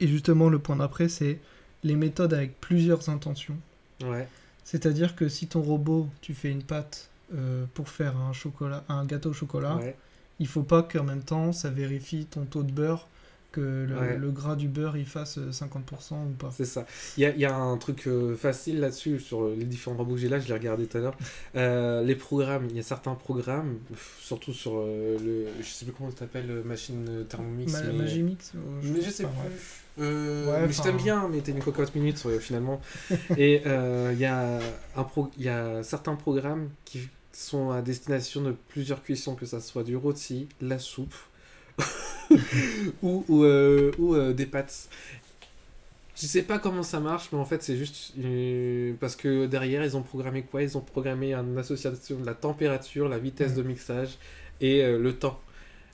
Et justement, le point d'après, c'est les méthodes avec plusieurs intentions. Ouais. C'est-à-dire que si ton robot, tu fais une pâte euh, pour faire un chocolat, un gâteau au chocolat, Ouais. il faut pas qu'en même temps ça vérifie ton taux de beurre, que le, Ouais. le gras du beurre il fasse euh, 50% ou pas. C'est ça. Il y a, y a un truc euh, facile là-dessus, sur les différents robots que j'ai là, je l'ai regardé tout à l'heure. Euh, les programmes, il y a certains programmes, surtout sur euh, le. Je sais plus comment ça s'appelle, euh, machine euh, Thermomix. Ma- mais- Magimix ou- Mais je sais plus. ouais. Euh, mais je t'aime bien, mais t'es une cocotte minute euh, finalement. Et euh, il y, a un pro... il y a certains programmes qui sont à destination de plusieurs cuissons, que ça soit du rôti, la soupe ou, ou, euh, ou, euh, des pâtes. Je sais pas comment ça marche, mais en fait c'est juste euh, parce que derrière ils ont programmé quoi? Ils ont programmé une association de la température, la vitesse de mixage et le temps.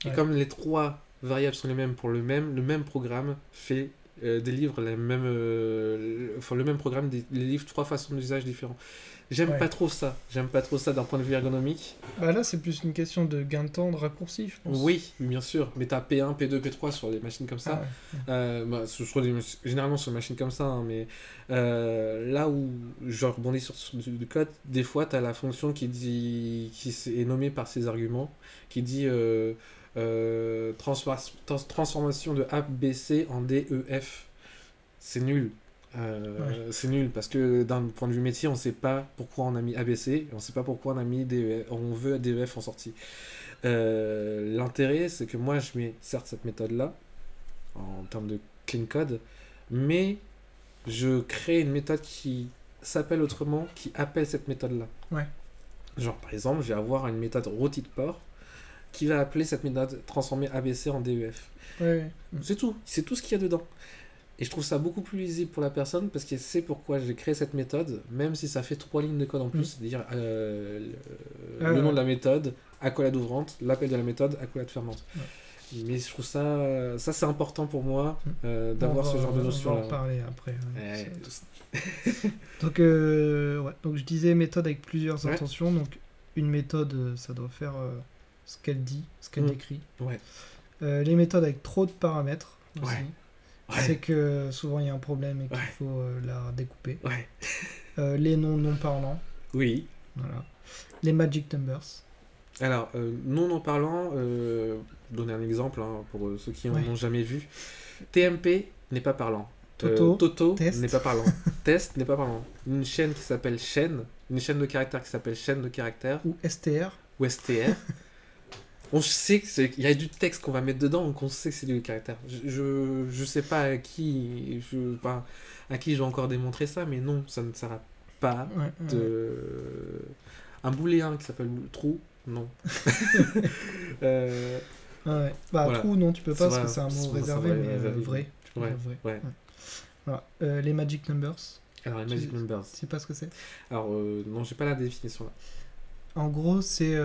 Et Ouais. comme les trois variables sont les mêmes pour le même, le même programme fait euh, délivre la même, euh, le- enfin le même programme dé- délivre trois façons d'usage différents. J'aime Ouais. pas trop ça. J'aime pas trop ça d'un point de vue ergonomique. Bah là, c'est plus une question de gain de temps, de raccourci, je pense. Oui, bien sûr. Mais t'as P1, P2, P3 sur des machines comme ça. Ah ouais. Euh, bah, je crois des- généralement sur des machines comme ça, hein, mais euh, là où je rebondis sur, sur du, du code, des fois tu as la fonction qui dit qui est nommée par ses arguments, qui dit euh, euh, transfor- trans- transformation de ABC en DEF. C'est nul. Euh, C'est nul parce que d'un point de vue métier, on sait pas pourquoi on a mis ABC, et on sait pas pourquoi on a mis DEF, on veut DEF en sortie. Euh, L'intérêt, c'est que moi, je mets certes cette méthode-là, en termes de clean code, mais je crée une méthode qui s'appelle autrement, qui appelle cette méthode-là. Ouais. Genre, par exemple, je vais avoir une méthode rôti de porc qui va appeler cette méthode transformer ABC en DEF. Ouais. C'est tout, c'est tout ce qu'il y a dedans. Et je trouve ça beaucoup plus lisible pour la personne parce qu'elle sait pourquoi j'ai créé cette méthode, même si ça fait trois lignes de code en plus, Mm. c'est-à-dire euh, le, Ah le ouais. nom de la méthode, accolade ouvrante, l'appel de la méthode, accolade fermante. Ouais. Mais je trouve ça, ça c'est important pour moi Mm. euh, d'avoir ce genre de On va notion en parler après. ouais. Donc, euh, donc je disais méthode avec plusieurs intentions. Donc une méthode, ça doit faire ce qu'elle dit, ce qu'elle Mm. décrit. Ouais. Euh, les méthodes avec trop de paramètres aussi. Ouais. C'est que souvent il y a un problème et qu'il faut euh, la découper. Euh, les noms non parlants. Oui. Voilà. Les magic numbers. Alors, non en parlant, donner un exemple hein, pour ceux qui en Ouais. ont jamais vu. TMP n'est pas parlant. Toto, Toto n'est pas parlant. Test n'est pas parlant. Une chaîne qui s'appelle chaîne, une chaîne de caractères qui s'appelle chaîne de caractères, Ou STR. ou STR. on sait qu'il y a du texte qu'on va mettre dedans, donc on sait que c'est du caractère. Je, je, je sais pas à qui, je, pas à qui je vais encore démontrer ça, mais non, ça ne sert pas Ouais, ouais. de un booléen qui s'appelle trou non Euh, Ah ouais. Bah, Voilà. trou, non, tu peux pas parce que c'est un mot réservé, vrai, mais euh, vrai. Tu peux vrai. Voilà. Euh, les magic numbers. alors les Tu- magic numbers Tu sais pas ce que c'est? Alors non j'ai pas la définition là En gros, c'est.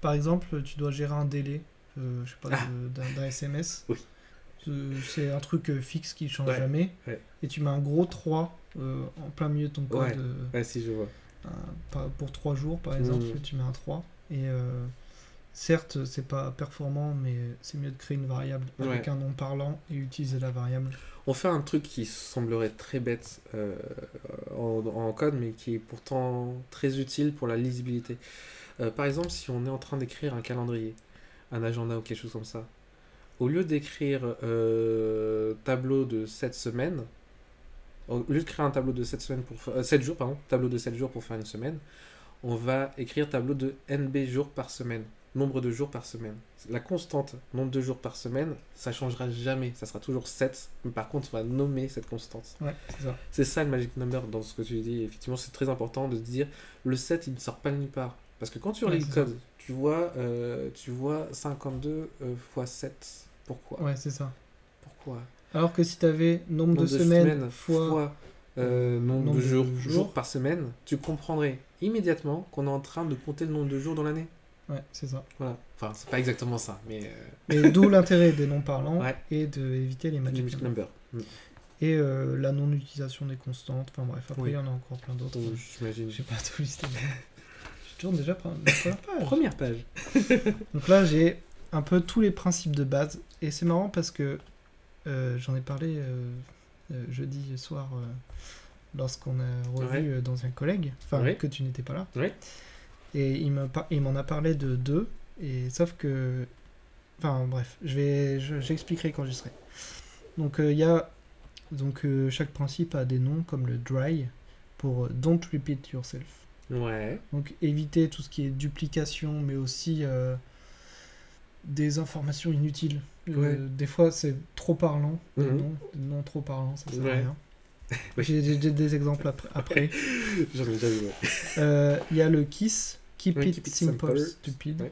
Par exemple, tu dois gérer un délai euh, je sais pas, Ah. d'un SMS. Oui. Euh, C'est un truc euh, fixe qui change Ouais, jamais. ouais. Et tu mets un gros 3 euh, en plein milieu de ton code. Ouais. si, je vois. pour 3 jours par exemple, Mhm. tu mets un 3. Et certes, c'est pas performant, mais c'est mieux de créer une variable avec Ouais. un nom parlant et utiliser la variable. On fait un truc qui semblerait très bête euh, en, en code, mais qui est pourtant très utile pour la lisibilité. Euh, par exemple, si on est en train d'écrire un calendrier, un agenda ou quelque chose comme ça, au lieu d'écrire euh, tableau de 7 semaines, au lieu de créer un tableau de 7 semaines pour euh, 7 jours, pardon, tableau de 7 jours pour faire une semaine, on va écrire tableau de NB jours par semaine, nombre de jours par semaine. La constante, nombre de jours par semaine, ça changera jamais, ça sera toujours 7, mais par contre, on va nommer cette constante. Ouais, c'est ça. C'est ça le magic number dans ce que tu dis. Effectivement, c'est très important de dire le 7, il ne sort pas de nulle part. Parce que quand tu Ouais, relis le c'est code, tu vois, euh, tu vois 52 x 7. Pourquoi? Ouais, c'est ça. Pourquoi? Alors que si tu avais nombre, Nombre de, semaines, fois. euh, nombre, nombre de de jours, par semaine, tu comprendrais immédiatement qu'on est en train de compter le nombre de jours dans l'année. Ouais, c'est ça. Voilà. Enfin, c'est pas exactement ça, mais euh, Et d'où l'intérêt des noms parlants Ouais. et d'éviter les le magic magic numbers. number. Et euh, la non-utilisation des constantes. Enfin bref, après Oui. il y en a encore plein d'autres. Donc, J'imagine. J'ai pas tout listé. Je tourne déjà première page. Première page. Donc là, j'ai un peu tous les principes de base. Et c'est marrant parce que euh, j'en ai parlé euh, euh, jeudi soir euh, lorsqu'on a revu Ouais. dans un collègue. Enfin, Ouais. que tu n'étais pas là. Ouais. Et il me par- il m'en a parlé de deux. Et sauf que. Enfin, bref, je vais, je- j'expliquerai quand j'y serai. Donc, il y a. Donc, chaque principe a des noms comme le dry pour don't repeat yourself. Ouais. Donc éviter tout ce qui est duplication, mais aussi euh, des informations inutiles. Euh, Ouais. des fois, c'est trop parlant, noms, des noms trop parlants, ça sert Ouais. à rien. Oui. J'ai des exemples après. J'en ai déjà vu. Euh, Il y a le KISS, Keep, Ouais, it, keep it simple, simple. stupid.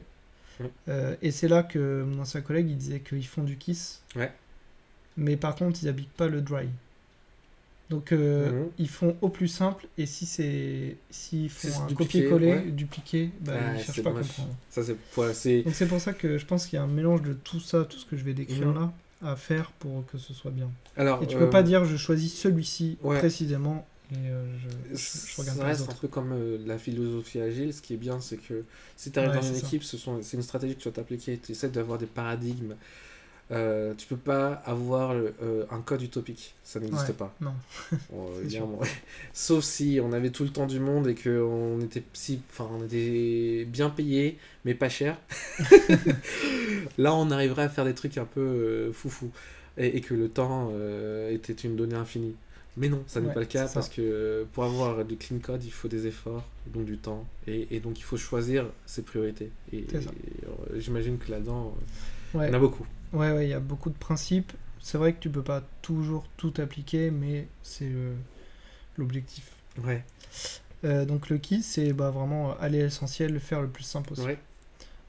Euh, et c'est là que mon ancien collègue il disait qu'ils font du KISS, Ouais. mais par contre ils n'appliquent pas le dry. Donc euh, Mhm. ils font au plus simple et si c'est s'ils Si font un copier-coller, ouais. dupliqué, bah, Ouais, ils cherchent pas à comprendre. Ça, c'est. ouais, c'est- Donc c'est pour ça que je pense qu'il y a un mélange de tout ça, tout ce que je vais décrire Mhm. là, à faire pour que ce soit bien. Alors, Et tu euh, peux pas dire je choisis celui-ci ouais. précisément et euh, je, je, je regarde ça pas les reste un peu comme euh, la philosophie agile. Ce qui est bien, c'est que si tu arrives dans une ça. équipe, ce sont, c'est une stratégie que tu vas t'appliquer. Tu essaies d'avoir des paradigmes. Euh, tu peux pas avoir euh, un code utopique. Ça n'existe Ouais, pas. non. Bon. Sauf si on avait tout le temps du monde et qu'on était, si, enfin, on était bien payé, mais pas cher. Là, on arriverait à faire des trucs un peu euh, foufou. Et, et que le temps était une donnée infinie. Mais non, ça n'est Ouais, pas le cas parce que pour avoir du clean code, il faut des efforts, donc du temps. Et, et donc il faut choisir ses priorités. Et, j'imagine que là-dedans, Ouais. il y en a beaucoup. Ouais, ouais, il y a beaucoup de principes. C'est vrai que tu peux pas toujours tout appliquer, mais c'est euh, l'objectif. Ouais, Euh, donc le key, c'est bah, vraiment euh, aller à l'essentiel, le faire le plus simple possible. ouais.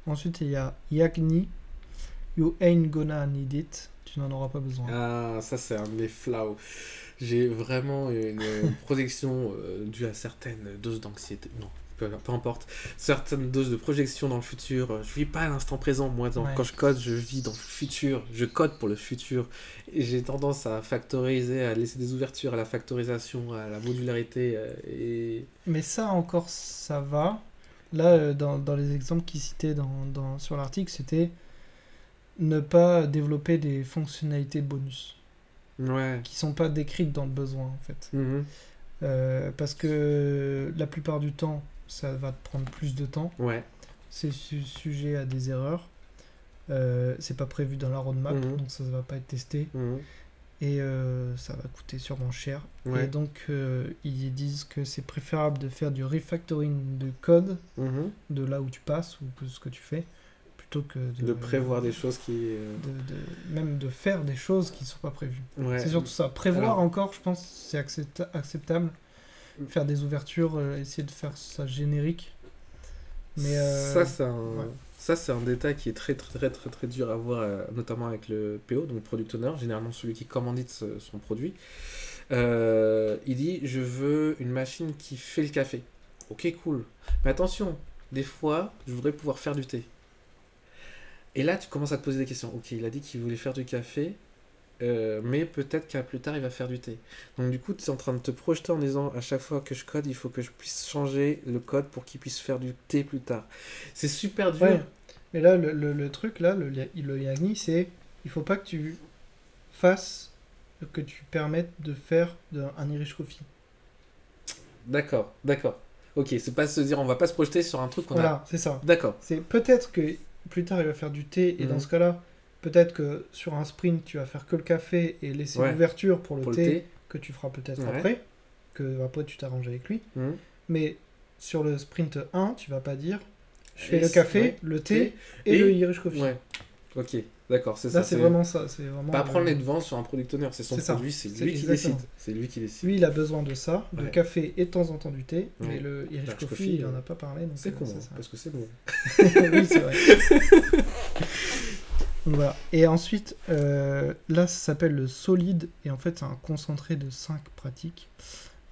Ensuite, il y a Yagni. You ain't gonna need it. Tu n'en auras pas besoin. Ah, ça c'est un de mes flaws. J'ai vraiment une euh, due à certaines doses d'anxiété. Non, peu, peu importe. Certaines doses de projection dans le futur. Je vis pas à l'instant présent. Moi, dans- Ouais. quand je code, je vis dans le futur. Je code pour le futur. Et j'ai tendance à factoriser, à laisser des ouvertures à la factorisation, à la modularité. euh, et Mais ça encore, ça va. Là, euh, dans, dans les exemples qu'il citait dans, dans- sur l'article, c'était ne pas développer des fonctionnalités bonus ouais. qui sont pas décrites dans le besoin en fait. Mhm. Euh, parce que la plupart du temps, ça va te prendre plus de temps. Ouais. C'est su- sujet à des erreurs. Euh, c'est pas prévu dans la roadmap, Mhm. donc ça ne va pas être testé. Mhm. Et euh, ça va coûter sûrement cher. Ouais. Et donc, euh, ils disent que c'est préférable de faire du refactoring de code Mhm. de là où tu passes ou que ce que tu fais, plutôt que de, De prévoir des choses qui. euh, de- de- même de faire des choses qui ne sont pas prévues. Ouais. C'est surtout ça. Prévoir Alors- encore, je pense, c'est accepta- acceptable. Faire des ouvertures, euh, essayer de faire ça générique. Mais euh, ça, c'est un, ouais. ça, c'est un détail qui est très, très, très, très, très dur à voir, euh, notamment avec le PO, donc Product Owner, généralement celui qui commandite son produit. Euh, il dit Je veux une machine qui fait le café. Ok, cool. Mais attention, des fois, je voudrais pouvoir faire du thé. Et là, tu commences à te poser des questions. Ok, il a dit qu'il voulait faire du café, euh, mais peut-être qu'à plus tard, il va faire du thé. Donc, du coup, tu es en train de te projeter en disant à chaque fois que je code, il faut que je puisse changer le code pour qu'il puisse faire du thé plus tard. C'est super dur. Ouais. Mais là, le, le- le truc, là, le, le Yagni, c'est il faut pas que tu fasses, que tu permettes de faire de, un Irish Coffee. D'accord, d'accord. Ok, c'est pas se dire on va pas se projeter sur un truc qu'on a. Voilà, c'est ça. D'accord. C'est peut-être que plus tard, il va faire du thé, et Mhm. dans ce cas-là, peut-être que sur un sprint, tu vas faire que le café et laisser Ouais. l'ouverture pour le, Pour le thé, que tu feras peut-être Ouais. après, que après tu t'arranges avec lui. Mhm. Mais sur le sprint 1, tu vas pas dire je fais Et le café, ouais, le thé et, et- le Irish Coffee. Ok, d'accord, c'est ça. Là, c'est vraiment ça. C'est vraiment Pas prendre les devants sur un product owner, c'est son produit, c'est lui qui décide. C'est lui qui décide. Lui, il a besoin de ça, de café et de temps en temps du thé. Mais le Irish Coffee, il en euh, a pas parlé. C'est euh, con, hein, ça. parce que c'est bon. oui, c'est vrai. Donc voilà. Et ensuite, euh, là, ça s'appelle le solide. Et en fait, c'est un concentré de 5 pratiques.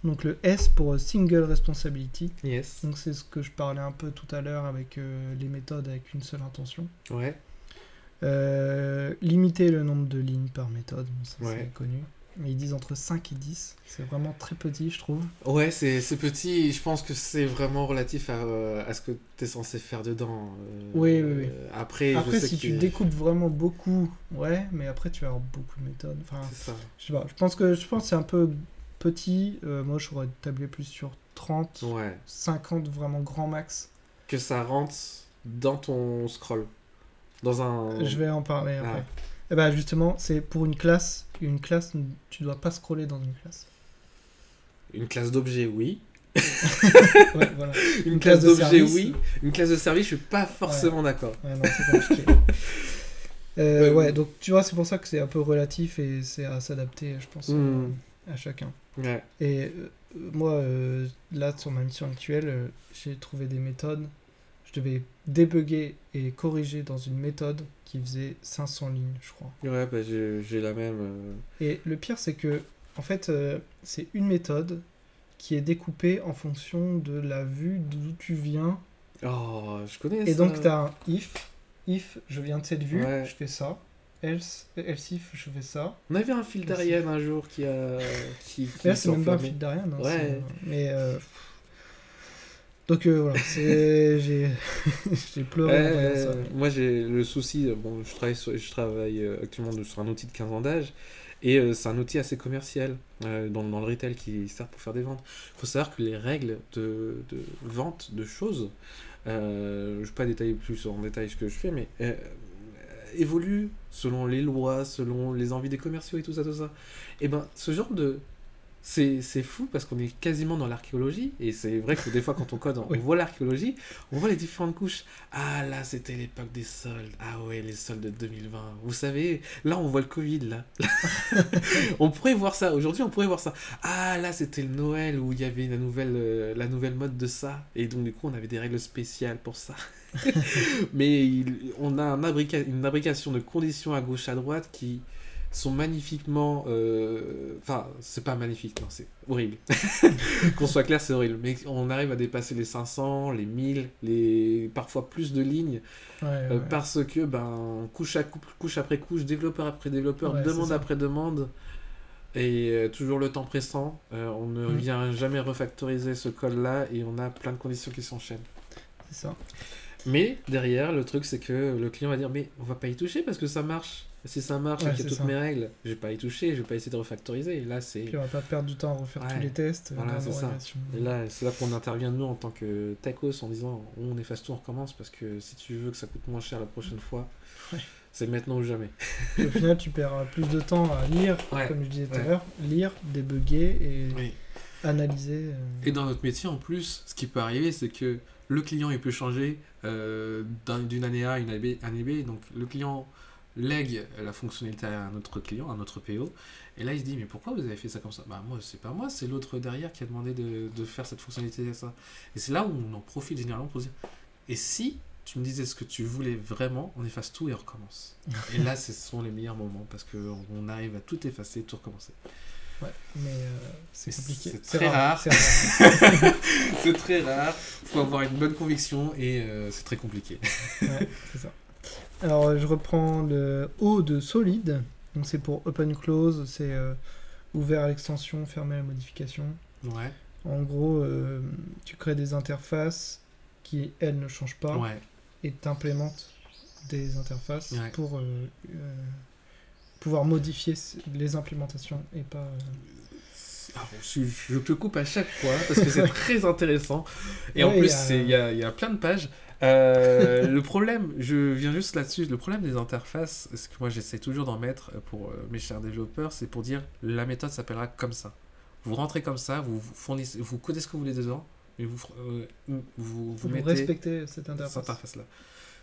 Donc le S pour Single Responsibility. Yes. Donc c'est ce que je parlais un peu tout à l'heure avec euh, les méthodes avec une seule intention. Ouais. Euh, limiter le nombre de lignes par méthode, bon, ça Ouais. c'est connu. Mais ils disent entre 5 et 10. C'est vraiment très petit, je trouve. Ouais, c'est petit, et je pense que c'est vraiment relatif à, euh, à ce que tu es censé faire dedans. euh, Oui, oui, oui. euh, Après, Après, je sais si que tu découpes vraiment beaucoup, ouais, mais après tu vas avoir beaucoup de méthodes. Enfin, C'est ça. je sais pas, je pense que je pense c'est un peu petit. Euh, moi, j'aurais tablé plus sur 30, Ouais. 50 vraiment grand max. Que ça rentre dans ton scroll. Dans un. Je vais en parler après. Ah. Et bah justement, c'est pour une classe. Une classe, tu dois pas scroller dans une classe. Une classe d'objets, oui. Ouais, voilà. Une, classe classe, d'objets, oui. Une classe de service, je suis pas forcément d'accord. Ouais, non, c'est compliqué. Euh, ouais, donc tu vois, c'est pour ça que c'est un peu relatif et c'est à s'adapter, je pense, Hmm. euh, à chacun. Et euh, moi, euh, là, sur ma mission actuelle, euh, j'ai trouvé des méthodes. Je devais débugger et corriger dans une méthode qui faisait 500 lignes, je crois. Ouais, bah, j'ai la même. euh, Et le pire, c'est que, en fait, euh, c'est une méthode qui est découpée en fonction de la vue d'où tu viens. Oh, je connais Et ça. donc, tu as un if. If, je viens de cette vue, Ouais. je fais ça. Else, else if, je fais ça. On avait un fil d'Ariane un jour qui a. Qui, qui là, c'est même pas un fil d'Ariane. hein, Ouais. Mais. euh, Donc euh, voilà, j'ai pleuré. Euh, moi j'ai le souci, euh, bon je travaille, je travaille actuellement sur un outil de 15 ans d'âge et c'est un outil assez commercial dans, le retail qui sert pour faire des ventes. Il faut savoir que les règles de, vente de choses, je ne vais pas détailler plus en détail ce que je fais, mais évoluent selon les lois, selon les envies des commerciaux et tout ça, tout ça. Et ben ce genre de... C'est fou parce qu'on est quasiment dans l'archéologie et c'est vrai que des fois quand on code on Oui. voit l'archéologie, on voit les différentes couches. Ah là, c'était l'époque des soldes. Ah ouais, les soldes de 2020. Vous savez, là on voit le Covid là. on pourrait voir ça. Aujourd'hui, on pourrait voir ça. Ah là, c'était le Noël où il y avait la nouvelle, euh, la nouvelle mode de ça. Et donc du coup, on avait des règles spéciales pour ça. Mais il- on a un abrica- une abrication de conditions à gauche à droite qui sont magnifiquement euh, enfin c'est pas magnifique non c'est horrible qu'on soit clair c'est horrible mais on arrive à dépasser les 500 les 1000 les parfois plus de lignes Ouais, euh, ouais. parce que ben couche à cou- couche après couche développeur après développeur Ouais, demande après demande et euh, toujours le temps pressant euh, on ne Mm. vient jamais refactoriser ce code là et on a plein de conditions qui s'enchaînent C'est ça. mais derrière, le truc, c'est que le client va dire Mais on va pas y toucher parce que ça marche. Si ça marche Ouais, et qu'il y a c'est toutes ça. mes règles, je vais pas y toucher, je vais pas essayer de refactoriser. Et là, c'est Puis on va pas perdre du temps à refaire Ouais. tous les tests. euh, Voilà, dans c'est ça. et là, c'est là qu'on intervient nous en tant que techos en disant On efface tout, on recommence parce que si tu veux que ça coûte moins cher la prochaine fois, Ouais. c'est maintenant ou jamais. Puis au final, tu perds plus de temps à lire, Ouais. comme je disais tout à l'heure, lire, débugger et Oui. analyser. euh, Et dans notre métier, en plus, ce qui peut arriver, c'est que le client, il peut changer euh, d'un- d'une année A à une année B, année B. Donc, le client lègue la fonctionnalité à un autre client, à notre PO. Et là, il se dit, mais pourquoi vous avez fait ça comme ça? Bah, moi, c'est pas moi, c'est l'autre derrière qui a demandé de, de faire cette fonctionnalité et ça. Et c'est là où on en profite généralement pour dire, et si tu me disais ce que tu voulais vraiment, on efface tout et on recommence. et là, ce sont les meilleurs moments parce qu'on arrive à tout effacer, tout recommencer. Ouais, mais euh, c'est compliqué. c'est très rare. c'est rare. c'est très rare, faut avoir une bonne conviction et euh, c'est très compliqué. Ouais, c'est ça. Alors, je reprends le O de solide. Donc, c'est pour open close, c'est euh, ouvert à l'extension, fermé à la modification. Ouais. En gros, euh, tu crées des interfaces qui, elles, ne changent pas Ouais. et t'implémentes des interfaces Ouais. pour euh, pouvoir modifier les implémentations et pas. Ah, je, je te coupe à chaque fois parce que c'est très intéressant. Et en plus, il y a- c'est- il y, a, il y a plein de pages. Euh, le problème, je viens juste là-dessus, le problème des interfaces, ce que moi j'essaie toujours d'en mettre pour euh, mes chers développeurs, c'est pour dire la méthode s'appellera comme ça. Vous rentrez comme ça, vous fournissez, vous codez ce que vous voulez dedans, mais vous, euh, vous, vous, Vous mettez respectez cette cette interface. interface-là.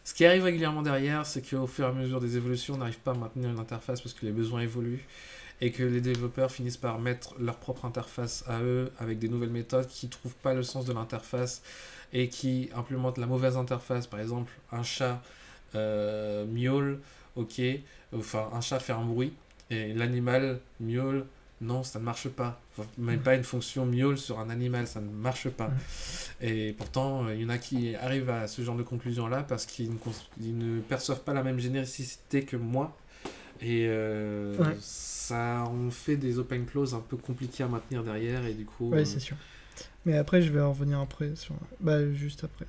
Ce qui arrive régulièrement derrière, c'est qu'au fur et à mesure des évolutions, on n'arrive pas à maintenir une interface parce que les besoins évoluent et que les développeurs finissent par mettre leur propre interface à eux avec des nouvelles méthodes qui ne trouvent pas le sens de l'interface et qui implémentent la mauvaise interface. Par exemple, un chat euh, miaule, ok, enfin un chat fait un bruit et l'animal miaule, non, ça ne marche pas. Même pas une fonction miaule sur un animal, ça ne marche pas. Et pourtant, euh, il y en a qui arrivent à ce genre de conclusion-là parce qu'ils ne, perçoivent pas la même généricité que moi. Et euh, Ouais. ça on fait des open close un peu compliqués à maintenir derrière. Et du coup, Oui, euh, c'est sûr. Mais après, je vais en revenir après. Sur... Bah, juste après.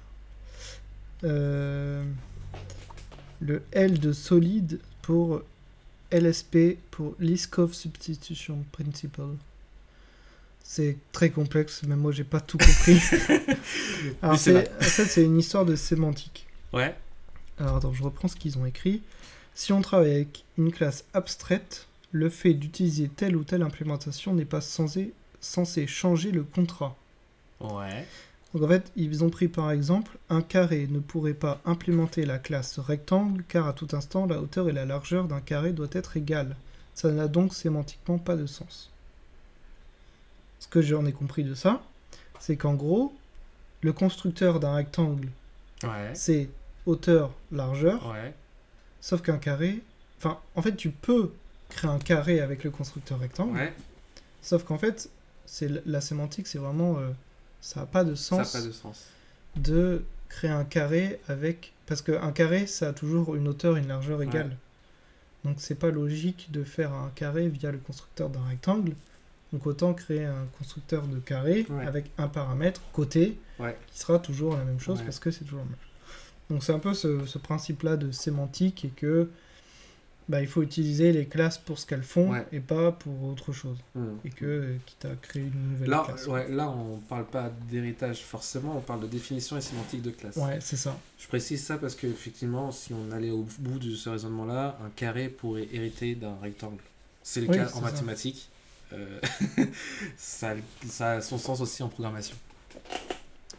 Euh, Le L de solide pour LSP, pour Liskov Substitution Principle. C'est très complexe, même moi j'ai pas tout compris. Alors, c'est c'est- en fait, c'est une histoire de sémantique. ouais, Alors attends, je reprends ce qu'ils ont écrit. Si on travaille avec une classe abstraite, le fait d'utiliser telle ou telle implémentation n'est pas censé, censé changer le contrat. ouais, Donc en fait, ils ont pris par exemple, un carré ne pourrait pas implémenter la classe rectangle car à tout instant la hauteur et la largeur d'un carré doit être égales. Ça n'a donc sémantiquement pas de sens. Ce que j'en ai compris de ça, c'est qu'en gros, le constructeur d'un rectangle, ouais, c'est hauteur, largeur, ouais, Sauf qu'un carré. Enfin, en fait, tu peux créer un carré avec le constructeur rectangle. ouais, Sauf qu'en fait, c'est la sémantique, c'est vraiment. euh, ça n'a pas de ça n'a sens pas de sens. de créer un carré avec. Parce qu'un carré, ça a toujours une hauteur et une largeur Ouais. égales. Donc, c'est pas logique de faire un carré via le constructeur d'un rectangle. Donc, autant créer un constructeur de carré Ouais. avec un paramètre côté Ouais. qui sera toujours la même chose Ouais. parce que c'est toujours la même. Donc c'est un peu ce, ce principe-là de sémantique et que bah, il faut utiliser les classes pour ce qu'elles font Ouais. et pas pour autre chose. Hmm. Et que euh, quitte à créer une nouvelle Là, classe. ouais, là, on parle pas d'héritage forcément, on parle de définition et sémantique de classe. Ouais, c'est ça. Je précise ça parce que effectivement, si on allait au bout de ce raisonnement-là, un carré pourrait hériter d'un rectangle. C'est le Oui, cas c'est en ça. mathématiques. Euh, ça, ça a son sens aussi en programmation.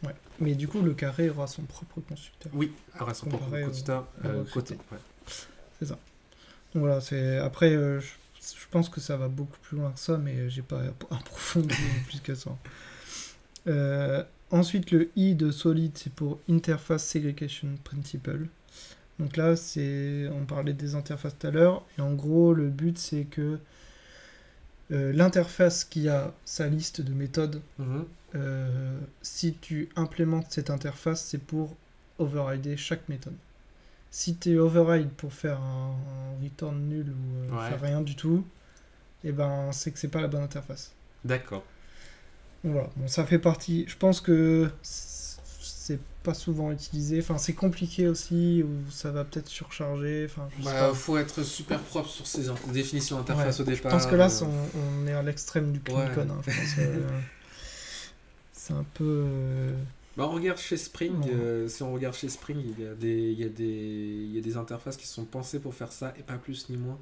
Ouais. Mais du coup, le carré aura son propre constructeur. Oui, alors son propre constructeur euh, côté. ouais. Donc voilà, c'est après euh, je, je pense que ça va beaucoup plus loin que ça, mais j'ai pas approfondi plus que ça. Euh, ensuite, le I de solid, c'est pour Interface Segregation Principle. Donc là, c'est on parlait des interfaces tout à l'heure, et en gros, le but c'est que euh, l'interface qui a sa liste de méthodes, Mhm. euh, si tu implémentes cette interface, c'est pour overrider chaque méthode. Si tu override pour faire un, un return nul ou euh, Ouais. faire rien du tout, et ben c'est que c'est pas la bonne interface. D'accord. Voilà, bon, ça fait partie. Je pense que c'est pas souvent utilisé. Enfin, c'est compliqué aussi, ou ça va peut-être surcharger. Enfin, je Bah, faut être super propre sur ces in- définitions d'interface au Je départ. pense que là, euh, on, on est à l'extrême du clean Ouais. hein, je euh, c'est un peu. Bah, on regarde chez Spring, euh, si on regarde chez Spring, il y, a des, il, y a des, il y a des interfaces qui sont pensées pour faire ça, et pas plus ni moins.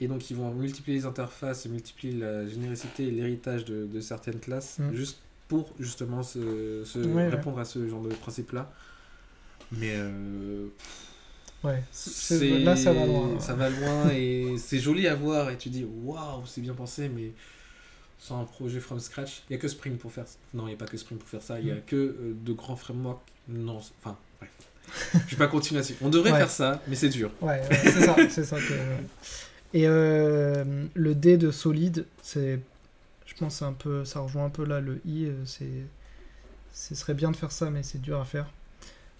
Et donc ils vont multiplier les interfaces multiplier la généricité et l'héritage de, de certaines classes, Mm. juste pour justement se, se Ouais, ouais. répondre à ce genre de principe-là. Mais euh, Ouais, là, ça va loin. Ça va loin et c'est joli à voir et tu dis waouh, c'est bien pensé, mais sans un projet from scratch, il n'y a que Spring pour faire ça. Non, il n'y a pas que Spring pour faire ça, il n'y a Mm. que euh, de grands frameworks. Non, enfin, bref. Je vais pas continuer là-dessus. On devrait Ouais. faire ça, mais c'est dur. Ouais, ouais, c'est ça, c'est ça que. Et euh, le D de solide, c'est, je pense, un peu, ça rejoint un peu là le I. euh, C'est, ce serait bien de faire ça, mais c'est dur à faire.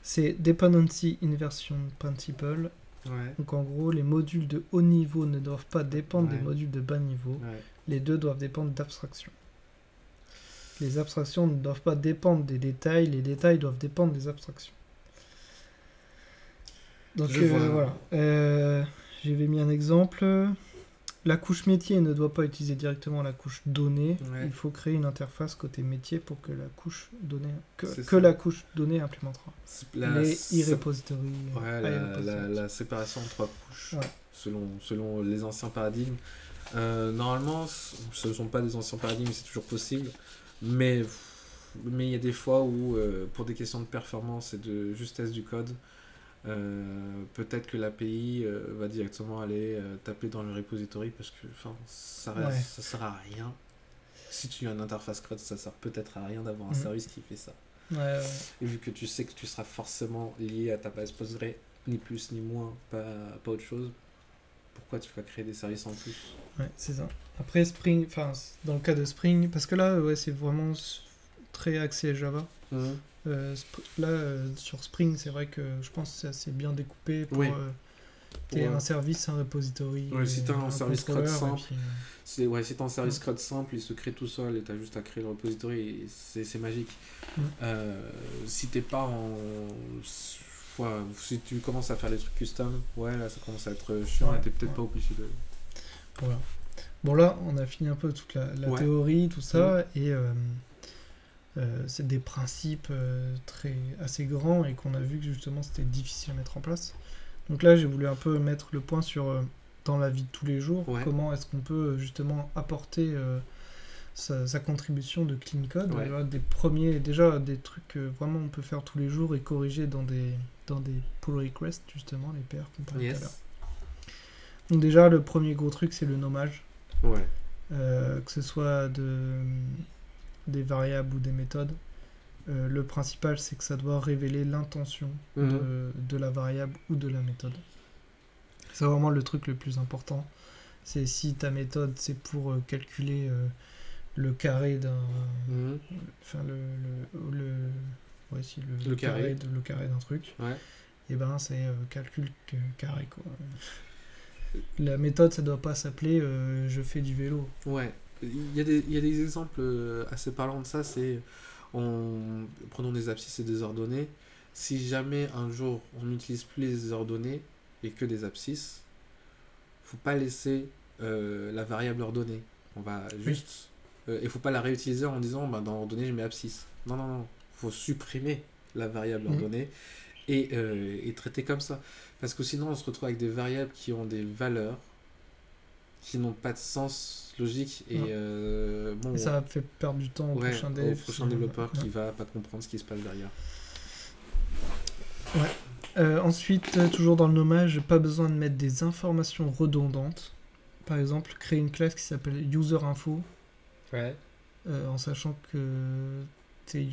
C'est Dependency Inversion Principle. Ouais. Donc en gros, les modules de haut niveau ne doivent pas dépendre des modules de bas niveau. Les deux doivent dépendre d'abstractions. Les abstractions ne doivent pas dépendre des détails, les détails doivent dépendre des abstractions. Donc euh, voilà. Euh, J'avais mis un exemple. La couche métier ne doit pas utiliser directement la couche donnée. Ouais. Il faut créer une interface côté métier pour que la couche donnée que, la couche donnée implémentera. La- les e-repositories. Ouais, euh, la, iRepositories. la- la séparation en trois couches, Ouais. selon, selon les anciens paradigmes. Euh, normalement, ce ne sont pas des anciens paradigmes, c'est toujours possible. Mais mais il y a des fois où, euh, pour des questions de performance et de justesse du code, euh, peut-être que l'API euh, va directement aller taper dans le repository parce que ça, reste- Ouais. ça sert à rien. Si tu as une interface CRUD, ça sert peut-être à rien d'avoir un Mhm. service qui fait ça. Ouais, ouais. Et vu que tu sais que tu seras forcément lié à ta base Postgre, ni plus ni moins, pas, pas autre chose, pourquoi tu vas créer des services en plus Ouais, c'est ça. Après Spring, enfin dans le cas de Spring, parce que là, ouais, c'est vraiment très axé Java. Euh, Sp- là, euh, sur Spring, c'est vrai que je pense que c'est assez bien découpé pour Oui. euh, Pour, euh, un service, un repository. Ouais, si t'as un service CRUD simple, puis, euh, ouais, si t'as un service CRUD simple, il se crée tout seul et t'as juste à créer le repository, c'est magique. Mm. Euh, si t'es pas en. Ouais, si tu commences à faire des trucs custom, ouais, là ça commence à être chiant Ouais, et t'es peut-être ouais. pas obligé de. Voilà. Bon là, on a fini un peu toute la, théorie, tout ça, et euh, euh, c'est des principes euh, très assez grands et qu'on a vu que justement c'était difficile à mettre en place. Donc là, j'ai voulu un peu mettre le point sur dans la vie de tous les jours, comment est-ce qu'on peut justement apporter sa, sa contribution de clean code, Ouais. Voilà, des premiers, déjà des trucs que vraiment on peut faire tous les jours et corriger dans des dans des pull requests justement les PR qu'on parlait tout à l'heure. Donc déjà le premier gros truc c'est le nommage. Ouais. Euh, que ce soit de, des variables ou des méthodes. Euh, le principal, c'est que ça doit révéler l'intention Mhm. de, de la variable ou de la méthode. C'est vraiment le truc le plus important. C'est si ta méthode, c'est pour euh, calculer euh, le carré d'un... Mhm. Enfin, le... le, le ouais, si, le, Le carré. de- le carré d'un truc. Ouais. Et ben, c'est euh, calcul carré, quoi. La méthode, ça doit pas s'appeler euh, je fais du vélo. Ouais, il y, a des, il y a des exemples euh, assez parlants de ça. C'est, on, prenons des abscisses et des ordonnées. Si jamais un jour on n'utilise plus les ordonnées et que des abscisses, faut pas laisser euh, la variable ordonnée. On va juste, euh, il faut pas la réutiliser en disant bah, dans ordonnée je mets abscisse. Non non non, faut supprimer la variable ordonnée et, euh, et traiter comme ça. Parce que sinon on se retrouve avec des variables qui ont des valeurs qui n'ont pas de sens logique et euh, bon Et ça fait perdre du temps au ouais, prochain au prochain développeur Ouais. qui va pas comprendre ce qui se passe derrière. Euh, ensuite, toujours dans le nommage, pas besoin de mettre des informations redondantes. Par exemple, créer une classe qui s'appelle user_info, Ouais. euh, en sachant que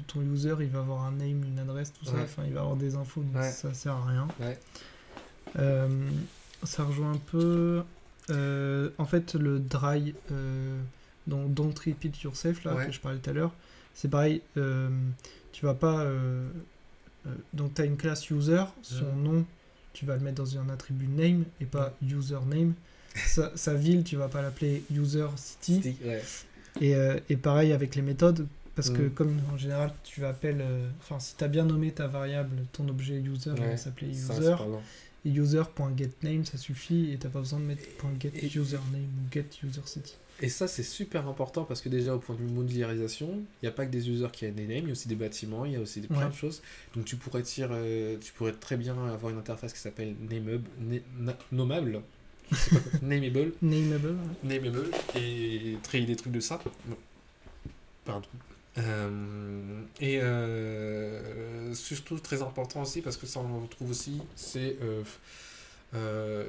ton user il va avoir un name, une adresse, tout ça. Ouais. Enfin, il va avoir des infos, donc Ouais. ça sert à rien. Euh, ça rejoint un peu. euh, en fait, le dry, euh, dont Repeat Yourself, là, que je parlais tout à l'heure, c'est pareil. tu vas pas. donc, tu as une classe user, son nom, tu vas le mettre dans un attribut name et pas username. sa, sa ville, tu vas pas l'appeler user city. Ouais. Et, euh, et pareil avec les méthodes, parce que Mhm. comme en général, tu appelles. euh, Enfin, si tu as bien nommé ta variable, ton objet user, il Ouais, va s'appeler user. Et user.getName, ça suffit et t'as pas besoin de mettre Et- .getUsername ou getUserCity. Et ça, c'est super important parce que déjà, au point de vue modularisation, il n'y a pas que des users qui ont des names, il y a aussi des bâtiments, il y a aussi des, plein Ouais. de choses. Donc, tu pourrais, dire, euh, tu pourrais très bien avoir une interface qui s'appelle nameable, quoi, nameable, Nameable. ouais. nameable, et créer des trucs de ça. Bon. Pardon. Euh, et euh, surtout très important aussi parce que ça on le retrouve aussi c'est euh, euh,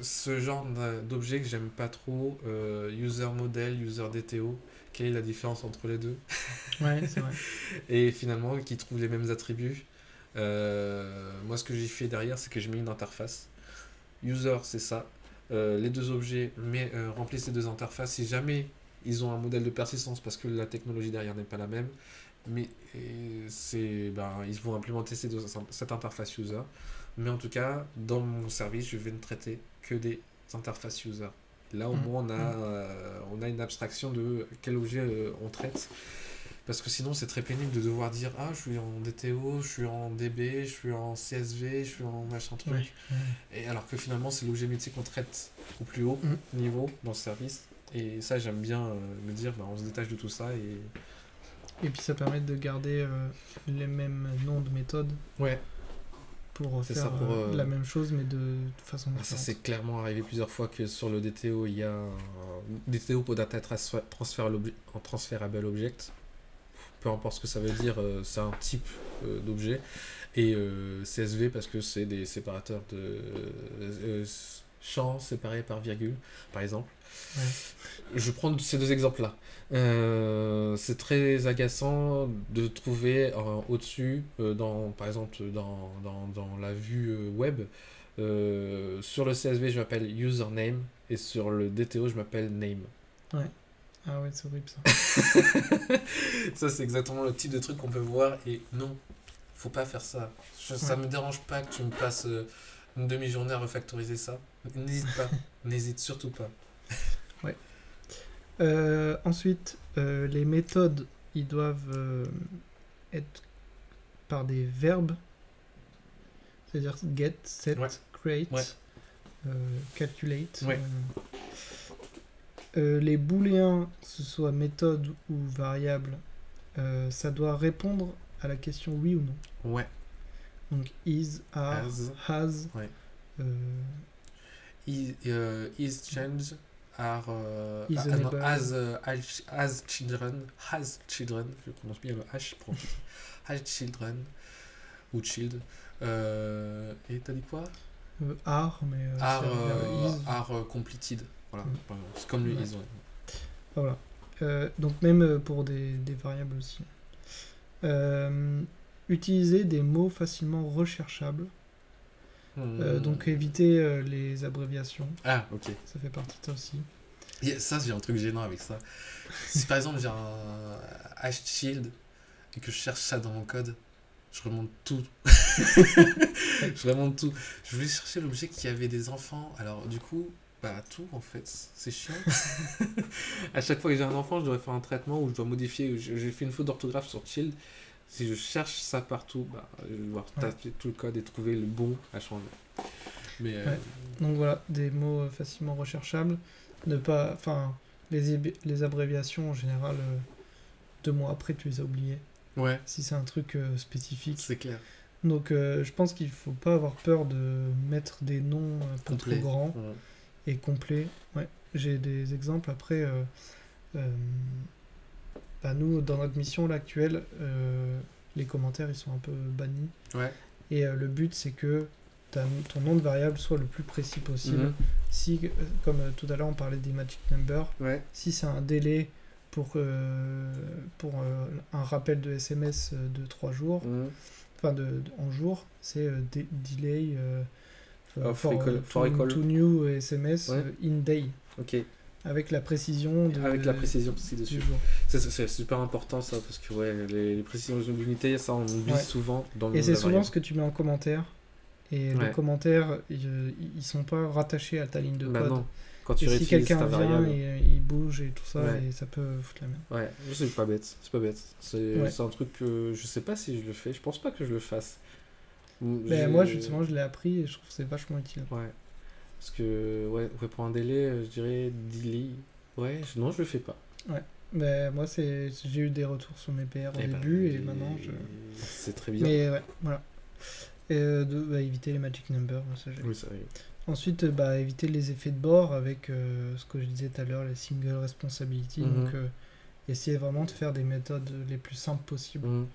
ce genre d'objet que j'aime pas trop euh, user model user DTO quelle est la différence entre les deux? Ouais, c'est vrai. et finalement qui trouvent les mêmes attributs Euh, moi ce que j'ai fait derrière c'est que j'ai mis une interface user c'est ça Euh, les deux objets mais euh, remplissent les deux interfaces si jamais ils ont un modèle de persistance parce que la technologie derrière n'est pas la même mais c'est ben, ils vont implémenter ces deux- cette interface user. Mais en tout cas, dans mon service, je vais ne traiter que des interfaces user. Là, au Mm. moins, on a, euh, on a une abstraction de quel objet on traite. Parce que sinon, c'est très pénible de devoir dire Ah, je suis en DTO, je suis en DB, je suis en CSV, je suis en machin truc. Et alors que finalement, c'est l'objet métier qu'on traite au plus haut Mm. niveau dans le service. Et ça, j'aime bien euh, me dire bah, on se détache de tout ça. Et Et puis ça permet de garder euh, les mêmes noms de méthodes ouais, pour faire ça, pour, euh, la même chose mais de, de façon Ah, ça c'est clairement arrivé plusieurs fois que sur le DTO, il y a un DTO pour Data Transfer- Transferable en Transferable Object. Peu importe ce que ça veut dire, euh, c'est un type euh, d'objet. Et euh, CSV parce que c'est des séparateurs de champs séparés par virgule, par exemple. Ouais. Je prends ces deux exemples-là. Euh, c'est très agaçant de trouver euh, au-dessus, euh, dans, par exemple dans, dans, dans la vue web, sur le CSV je m'appelle username et sur le DTO je m'appelle name. Ah ouais, c'est horrible ça. ça c'est exactement le type de truc qu'on peut voir et non, faut pas faire ça. Je- Ça Ouais. me dérange pas que tu me passes euh, une demi-journée à refactoriser ça. N'hésite pas, n'hésite surtout pas. Euh, ensuite, euh, les méthodes, ils doivent être par des verbes, c'est-à-dire get, set, Ouais. create, Ouais. calculate. Euh. Les booléens, que ce soit méthode ou variable, euh, ça doit répondre à la question oui ou non. Ouais. Donc is, are, Has. has. Ouais. euh, Is, euh, is change are Is ah, non, enable. as, as, as children has children je prononce bien le H pour has children ou child et t'as dit quoi? Are, mais are, are completed voilà c'est comme le is ouais. Voilà. Euh, donc même euh, pour des, des variables aussi. Euh, utiliser des mots facilement recherchables. Euh, Hmm. donc éviter les abréviations. ah ok Ça fait partie de ça aussi. Ça j'ai un truc gênant avec ça si par exemple j'ai un hash shield et que je cherche ça dans mon code je remonte tout je remonte tout je voulais chercher l'objet qui avait des enfants alors du coup bah tout en fait c'est chiant à chaque fois que j'ai un enfant je dois faire un traitement où je dois modifier j'ai fait une faute d'orthographe sur child si je cherche ça partout bah, je vais devoir Ouais. taper tout le code et trouver le bon à changer mais euh. Donc voilà, des mots euh, facilement recherchables. Ne pas, enfin, les, les abréviations en général, euh, deux mois après tu les as oubliées. ouais Si c'est un truc euh, spécifique. c'est clair Donc je pense qu'il faut pas avoir peur de mettre des noms Complet. trop grands. Ouais. Et complet. Ouais, j'ai des exemples. Après, euh, euh, bah, nous, dans notre mission là, actuelle, euh, les commentaires ils sont un peu bannis. Ouais. Et euh, le but, c'est que ta- ton nom de variable soit le plus précis possible. Mhm. Si, comme tout à l'heure, on parlait des magic numbers, ouais si c'est un délai pour, pour un rappel de SMS de 3 jours, Mhm. enfin de, de- en jours, c'est de- delay euh, Oh, for, recall- euh, for to- recall. to new SMS Ouais. euh, in day ok avec la précision de, avec la précision aussi du dessus jour. C'est- super important ça parce que ouais, les, les précisions d'unité, ça on oublie Ouais. souvent dans le Et c'est souvent ce que tu mets en commentaire. Et Ouais. les commentaires, ils, ils sont pas rattachés à ta ligne de Bah code. non, quand tu et si quelqu'un vient et il bouge et tout ça, Ouais. et ça peut foutre la merde. Ouais, c'est pas bête, c'est pas bête. C'est Ouais. un truc que je sais pas si je le fais, je pense pas que je le fasse. J'ai- moi, justement, je l'ai appris et je trouve que c'est vachement utile. Ouais. Parce que, ouais, ouais, pour un délai, euh, je dirais delay. Ouais, je- non, je le fais pas. Mais moi, c'est j'ai eu des retours sur mes PR au Eh ben, début et et- maintenant je. C'est très bien. Mais ouais, voilà. Et euh, de bah, éviter les magic numbers, ça j'ai Oui, ça oui. Ensuite, euh, bah, éviter les effets de bord avec euh, ce que je disais tout à l'heure, les single responsibility. Mhm. Donc, euh, essayer vraiment de faire des méthodes les plus simples possibles, Mhm.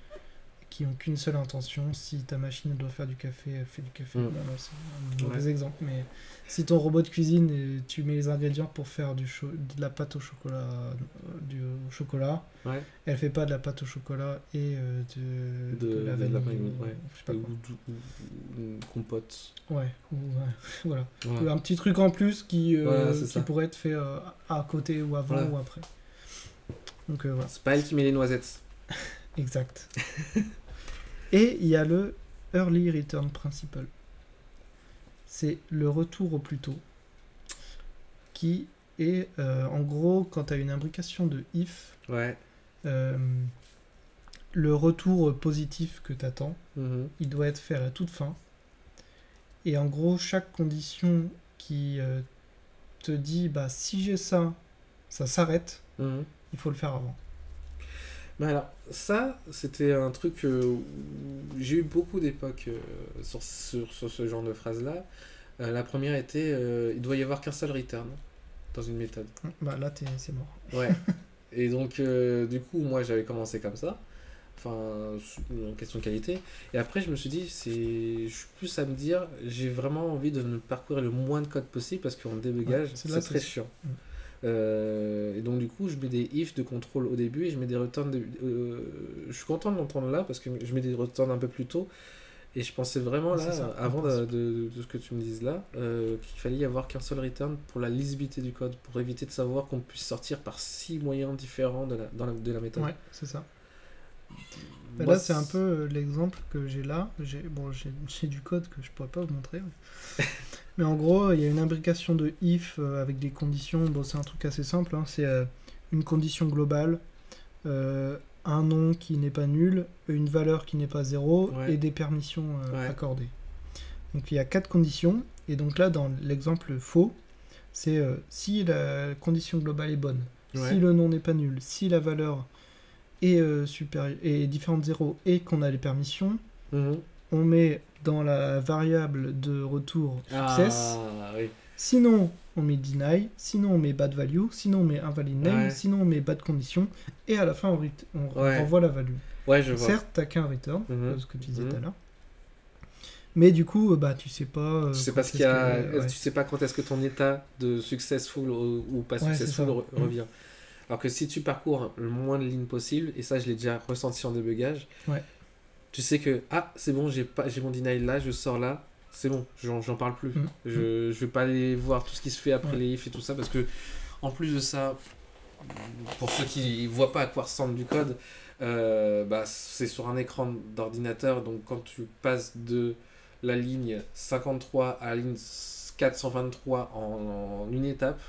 Qui ont qu'une seule intention. Si ta machine doit faire du café, elle fait du café. Là, c'est un mauvais Ouais. exemple, mais si ton robot de cuisine, euh, tu mets les ingrédients pour faire du de la pâte au chocolat, euh, du au chocolat, Ouais. elle fait pas de la pâte au chocolat et euh, de, De- de la de la vanille. vanille, ou- ouais. je sais pas Ou, quoi. ou- ou- une compote. Ouais, ou, ouais, voilà. Un petit truc en plus qui, euh, qui pourrait être fait euh, à côté ou avant ou après. Donc voilà. C'est pas elle qui met les noisettes. Exact. Et il y a le Early Return Principle. C'est le retour au plus tôt. Qui est, euh, en gros, quand tu as une imbrication de if, Ouais. euh, le retour positif que tu attends, Mhm. il doit être fait à la toute fin. Et en gros, chaque condition qui euh, te dit, bah, si j'ai ça, ça s'arrête, Mhm. il faut le faire avant. Mais alors, ça, c'était un truc euh, où j'ai eu beaucoup d'époques euh, sur, sur, sur ce genre de phrase-là. Euh, la première était il doit y avoir qu'un seul return dans une méthode. Bah là, t'es- c'est mort. Ouais. Et donc, du coup, moi, j'avais commencé comme ça. Enfin, en question de qualité. Et après, je me suis dit, c'est, je suis plus à me dire, j'ai vraiment envie de me parcourir le moins de code possible parce qu'en débugage, Ouais, c'est très chiant. Mm. Euh, et donc, du coup, je mets des if de contrôle au début et je mets des returns. de- euh, je suis content de l'entendre là parce que je mets des returns un peu plus tôt. Et je pensais vraiment là, ça, avant de, principe. de- de ce que tu me dises là, euh, qu'il fallait y avoir qu'un seul return pour la lisibilité du code, pour éviter de savoir qu'on puisse sortir par six moyens différents de la, dans la, de la méthode. Ouais, c'est ça. Bah Moi, là, c'est un peu l'exemple que j'ai là. J'ai bon, j'ai j'ai du code que je pourrais pas vous montrer. Mais, en gros, il y a une imbrication de if euh, avec des conditions. Bon, c'est un truc assez simple. hein, C'est euh, une condition globale, euh, un nom qui n'est pas nul, une valeur qui n'est pas zéro Ouais. et des permissions euh, Ouais. accordées. Donc il y a quatre conditions. Et donc là, dans l'exemple faux, c'est euh, si la condition globale est bonne, Ouais. si le nom n'est pas nul, si la valeur est, supérieure, est différente de 0 et qu'on a les permissions, Mhm. On met dans la variable de retour success. Ah, oui. Sinon, on met deny. Sinon, on met bad value. Sinon, on met invalid name. Ouais. Sinon, on met bad condition. Et à la fin, on, ret- on Ouais. renvoie la value. Ouais, je vois. Certes, t'as qu'un return, Mhm. ce que tu disais Mhm. tout à l'heure. Mais du coup, euh, bah, tu sais pas. euh, Tu sais pas ce est-ce qu'il y a, que- ouais. tu sais pas quand est-ce que ton état de successful ou pas successful Mm. revient. Alors que si tu parcours le moins de lignes possible, et ça je l'ai déjà ressenti en débugage, Ouais. Tu sais que ah c'est bon j'ai pas j'ai mon deny là, je sors là, c'est bon, j'en parle plus. Mm. Je, je vais pas aller voir tout ce qui se fait après Ouais. les ifs et tout ça parce que En plus de ça, pour ceux qui voient pas à quoi ressemble du code, euh, bah, c'est sur un écran d'ordinateur. Donc quand tu passes de la ligne 53 à la ligne 423 en, en une étape,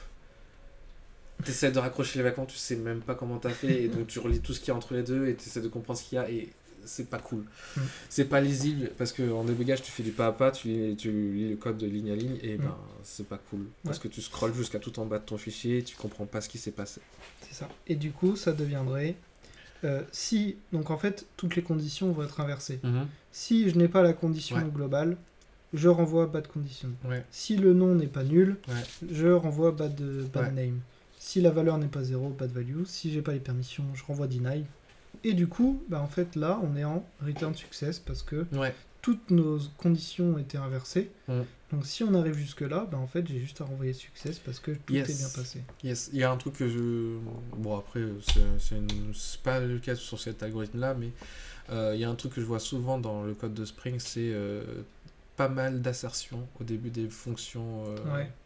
tu essaies de raccrocher les vacances, tu sais même pas comment t'as fait. Et donc tu relis tout ce qu'il y a entre les deux et tu essaies de comprendre ce qu'il y a. Et c'est pas cool. Mm. C'est pas lisible parce que en débugage, tu fais du pas à pas, tu lis, tu lis le code de ligne à ligne et Mm. ben c'est pas cool. Parce que tu scrolles jusqu'à tout en bas de ton fichier et tu comprends pas ce qui s'est passé. C'est ça. Et du coup, ça deviendrait. euh, si. Donc en fait, toutes les conditions vont être inversées. Si je n'ai pas la condition Ouais. globale, je renvoie bad condition. Ouais. Si le nom n'est pas nul, Ouais. je renvoie bad, bad Ouais. name. Si la valeur n'est pas 0, bad value. Si j'ai pas les permissions, je renvoie deny. Et du coup, bah en fait là, on est en return success parce que Ouais. toutes nos conditions étaient inversées. Mm. Donc si on arrive jusque là, bah en fait j'ai juste à renvoyer success parce que tout Yes. est bien passé. Yes, il y a un truc que je. Bon, après, c'est une- pas le cas sur cet algorithme-là, mais euh, il y a un truc que je vois souvent dans le code de Spring, c'est euh, pas mal d'assertions au début des fonctions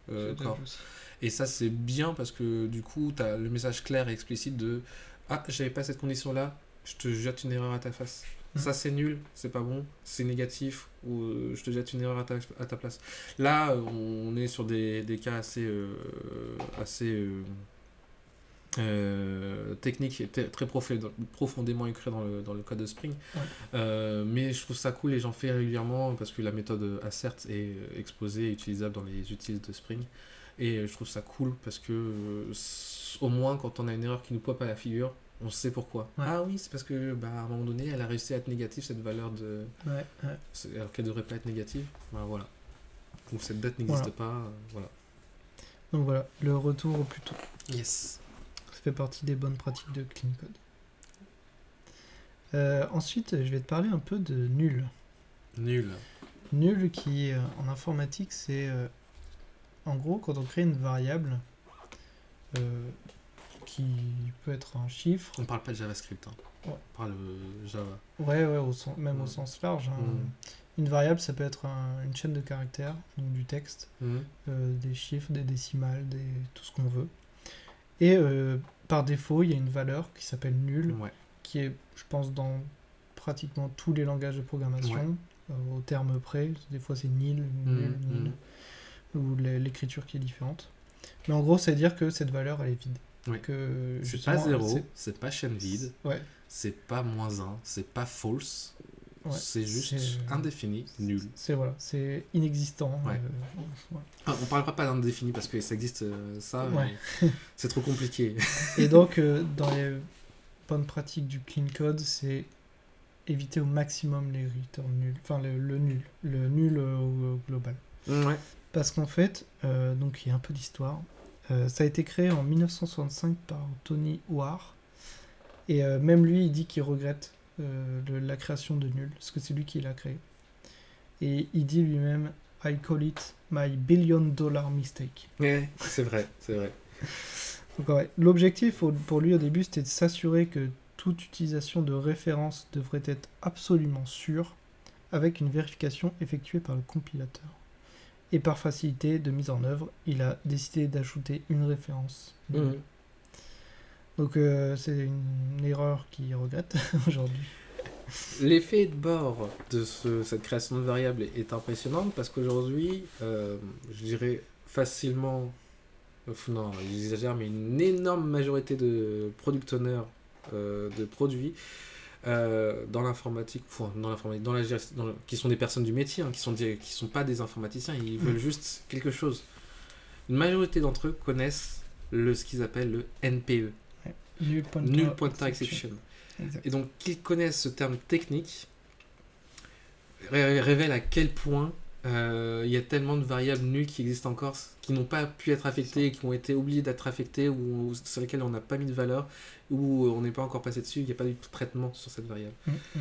euh, Ouais, aussi. Et ça, c'est bien parce que du coup, tu as le message clair et explicite de Ah, j'avais pas cette condition-là, je te jette une erreur à ta face. Mhm. Ça, c'est nul, c'est pas bon, c'est négatif, ou euh, je te jette une erreur à ta, à ta place. Là, on est sur des, des cas assez, euh, assez euh, techniques et très profondément écrits dans le, dans le code de Spring. Ouais. Mais je trouve ça cool et j'en fais régulièrement parce que la méthode assert est exposée et utilisable dans les utils de Spring. Et euh, je trouve ça cool parce que euh, au moins quand on a une erreur qui nous pop à la figure, on sait pourquoi. Ouais. Ah oui, c'est parce que bah, à un moment donné, elle a réussi à être négative cette valeur de Ouais, ouais. alors qu'elle devrait pas être négative. Bah, voilà. Ou cette date n'existe Voilà. pas. euh, voilà. Donc voilà, le retour au plus tôt. Yes. Ça fait partie des bonnes pratiques de clean code. Euh, ensuite, je vais te parler un peu de nul. Nul. Nul qui, euh, en informatique, c'est en gros quand on crée une variable euh, qui peut être un chiffre, On parle pas de JavaScript. Hein. Ouais. On parle de Java. ouais, ouais, au sens- même au Mm. sens large. hein. Mm. Une variable, ça peut être un- une chaîne de caractères, donc du texte, Mhm. euh, des chiffres, des décimales, des, tout ce qu'on veut. Et euh, par défaut, il y a une valeur qui s'appelle nul, Ouais. qui est, je pense, dans pratiquement tous les langages de programmation, euh, au terme près. Des fois, c'est nil, nul, Mhm, nil, ou l'é- l'écriture qui est différente. Mais en gros, c'est dire que cette valeur, elle est vide. Ouais. Que, C'est pas zéro, c'est- pas chaîne vide, Ouais, c'est pas moins 1, c'est pas false, ouais. c'est juste indéfini, nul. C'est voilà, c'est inexistant. Ouais. euh. Ah, on parlera pas d'indéfini parce que ça existe euh, ça, mais c'est trop compliqué. Et donc, euh, dans les bonnes pratiques du clean code, c'est éviter au maximum les returns nuls. Enfin, le, le nul. Le nul au, au global. ouais. Parce qu'en fait, euh, donc il y a un peu d'histoire. Euh, ça a été créé en 1965 par Tony Hoare. Et euh, même lui, il dit qu'il regrette le- la création de nul, parce que c'est lui qui l'a créé. Et il dit lui-même I call it my billion dollar mistake. Ouais, c'est vrai, c'est vrai. Ouais, L'objectif pour lui au début, c'était de s'assurer que toute utilisation de référence devrait être absolument sûre, avec une vérification effectuée par le compilateur. Et par facilité de mise en œuvre, il a décidé d'ajouter une référence. Mhm. Donc euh, c'est une erreur qu'il regrette aujourd'hui. L'effet de bord de ce- cette création de variables est, impressionnant parce qu'aujourd'hui, euh, je dirais facilement, non, j'exagère, mais une énorme majorité de product owners euh, de produits euh, dans l'informatique, enfin, dans l'informatique, dans la gest- dans le- qui sont des personnes du métier, hein, qui sont des- qui sont pas des informaticiens, ils veulent juste quelque chose. Une majorité d'entre eux connaissent le ce qu'ils appellent le NPE, Null pointer, Null Pointer Exception. Exact. Et donc qu'ils connaissent ce terme technique ré- révèle à quel point il y a tellement de variables nulles qui existent encore, qui n'ont pas pu être affectées, qui ont été oubliées d'être affectées, ou sur lesquelles on n'a pas mis de valeur, ou on n'est pas encore passé dessus, il n'y a pas eu de traitement sur cette variable. Mm, mm.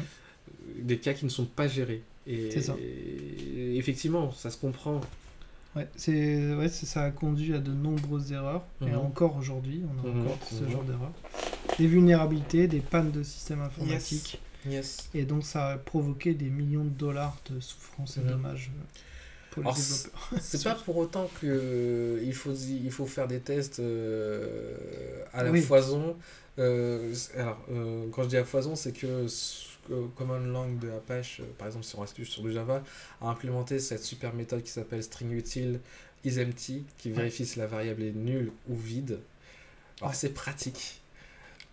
Des cas qui ne sont pas gérés. Et, C'est ça. et effectivement, ça se comprend. Ouais, c'est ouais, ça a conduit à de nombreuses erreurs. Et Mhm. encore aujourd'hui, on a Mhm, encore ce mhm. genre d'erreurs. Des vulnérabilités, des pannes de systèmes informatiques. Yes. Et donc ça a provoqué des millions de dollars de souffrance et Mhm. dommages pour les Alors, développeurs. C'est pas pour autant que euh, il faut il faut faire des tests euh, à la Oui. foison. Euh, alors quand je dis à foison, c'est que Common Lang de Apache, par exemple si on reste sur du Java, a implémenté cette super méthode qui s'appelle string util isEmpty qui vérifie si la variable est nulle ou vide. Alors Ouais. c'est pratique.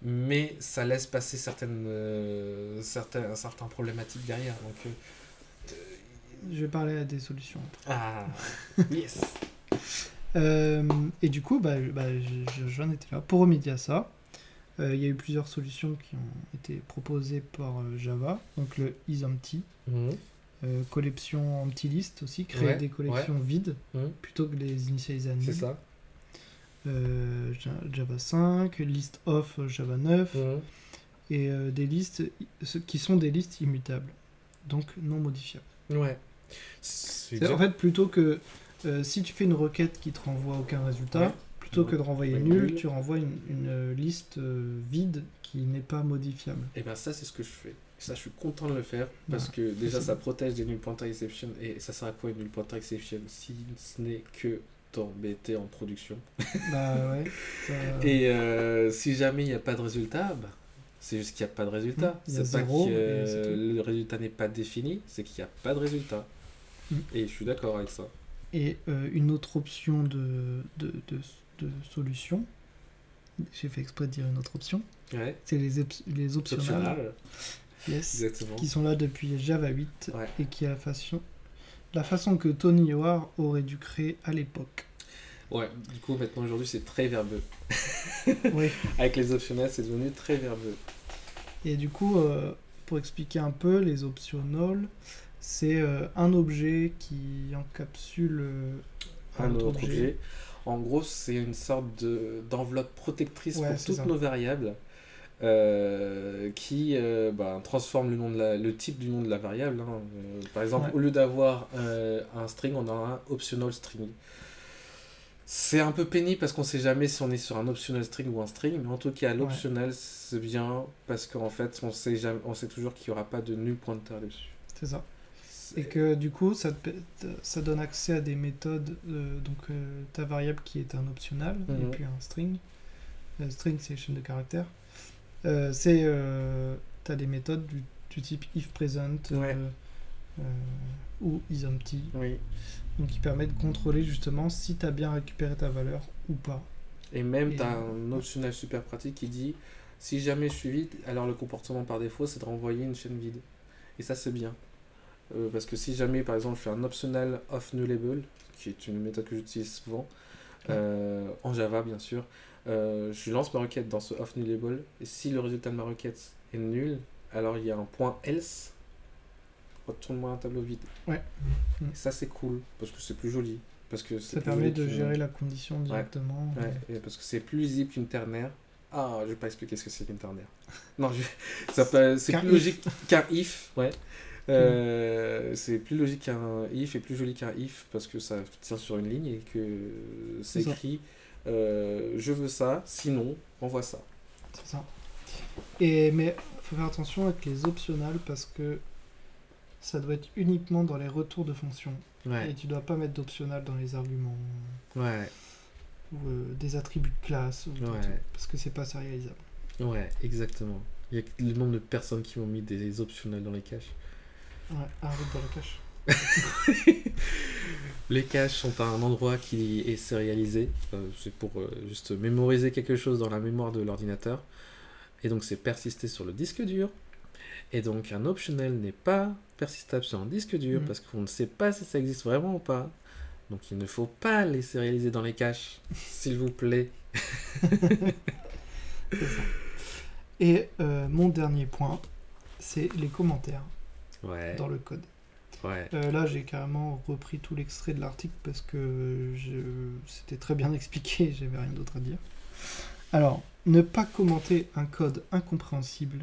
Mais ça laisse passer certaines, euh, certains, certains problématiques derrière. Donc, euh, Je vais parler à des solutions. ah, yes. Euh, et du coup, bah, bah, je- je- j'en étais là. Pour remédier à ça, euh, il y a eu plusieurs solutions qui ont été proposées par Java. Donc le isEmpty, Mhm. collection empty list aussi, créer Ouais, des collections vides Mhm. plutôt que les initialiser à. C'est ça. Euh, Ja- Java 5, list of Java 9, Mhm. et euh, des listes qui sont des listes immutables, donc non modifiables. Ouais. C'est C'est- En fait, plutôt que euh, si tu fais une requête qui te renvoie aucun résultat, Ouais. plutôt que de renvoyer Ouais, nul, tu renvoies une, une, liste vide qui n'est pas modifiable. Et ben ça c'est ce que je fais. Ça je suis content de le faire parce Ouais. que déjà ça protège des null pointer exception et ça sert à quoi une null pointer exception si ce n'est que t'embêter en production. bah ouais. ça- Et euh, si jamais il n'y a pas de résultat, bah, c'est juste qu'il n'y a pas de résultat. Mm, a C'est pas zéro, que euh, le résultat n'est pas défini, c'est qu'il n'y a pas de résultat. Mm. Et je suis d'accord avec ça. Et euh, une autre option de, de, de, de solution, j'ai fait exprès de dire une autre option, Ouais. c'est les, les optionnels, Optional. yes, Exactement. qui sont là depuis Java 8 Ouais. et qui la façon, la façon que Tony Hoare aurait dû créer à l'époque. Ouais, du coup maintenant aujourd'hui c'est très verbeux. oui. Avec les optionnels c'est devenu très verbeux. Et du coup, euh, pour expliquer un peu, les optionals, c'est euh, un objet qui encapsule euh, un autre objet. En gros, c'est une sorte de, d'enveloppe protectrice Ouais, pour toutes ça. nos variables euh, qui euh, bah, transforme le, nom de la, le type du nom de la variable. hein. Euh, par exemple, Ouais. au lieu d'avoir un string, on a un optional string. C'est un peu pénible parce qu'on sait jamais si on est sur un optional string ou un string, mais en tout cas, l'optional c'est bien parce qu'en fait, on sait, jamais, on sait toujours qu'il n'y aura pas de null pointer dessus. C'est ça. Et que du coup, ça, te pe- ça donne accès à des méthodes. donc, ta variable qui est un optional et Mhm. puis un string. Euh, string, c'est chaîne de caractères. Euh, c'est. Euh, T'as des méthodes du, du type if present euh, Ouais. ou isempty, Oui. donc qui permet de contrôler justement si t'as bien récupéré ta valeur ou pas. Et même, tu as un optionnel super pratique qui dit si jamais je suis vide, alors le comportement par défaut, c'est de renvoyer une chaîne vide. Et ça, c'est bien. Euh, parce que si jamais, par exemple, je fais un optional of nullable, qui est une méthode que j'utilise souvent, euh, en Java, bien sûr, euh, je lance ma requête dans ce of nullable, et si le résultat de ma requête est nul, alors il y a un point else, retourne-moi un tableau vide. Ouais. Et ça, c'est cool, parce que c'est plus joli. Parce que Ça permet de gérer la condition directement. Ouais, et parce que c'est plus lisible qu'une ternaire. Ah, je vais pas expliquer ce que c'est qu'une ternaire. Non, je... c'est plus if. logique qu'un if, ouais. Euh, c'est plus logique qu'un if et plus joli qu'un if parce que ça tient sur une ligne et que c'est ça. Euh, je veux ça, sinon renvoie ça. C'est ça. Et, mais faut faire attention avec les optionales parce que ça doit être uniquement dans les retours de fonction. Et Ouais, tu dois pas mettre d'optional dans les arguments ouais, ou euh, des attributs de classe ou Ouais. parce que c'est pas sérialisable. ouais, exactement. Il y a le nombre de personnes qui ont mis des optionnels dans les caches. Ouais, arrête dans la cache. Les caches sont un endroit qui est sérialisé. euh, c'est pour euh, juste mémoriser quelque chose dans la mémoire de l'ordinateur. Et donc c'est persisté sur le disque dur. Et donc un optionnel n'est pas persistable sur un disque dur Mhm. parce qu'on ne sait pas si ça existe vraiment ou pas. Donc il ne faut pas les sérialiser dans les caches, s'il vous plaît. Et euh, mon dernier point, c'est les commentaires Ouais, dans le code. Ouais, Euh, là, j'ai carrément repris tout l'extrait de l'article parce que je... c'était très bien expliqué, j'avais rien d'autre à dire. Alors, ne pas commenter un code incompréhensible,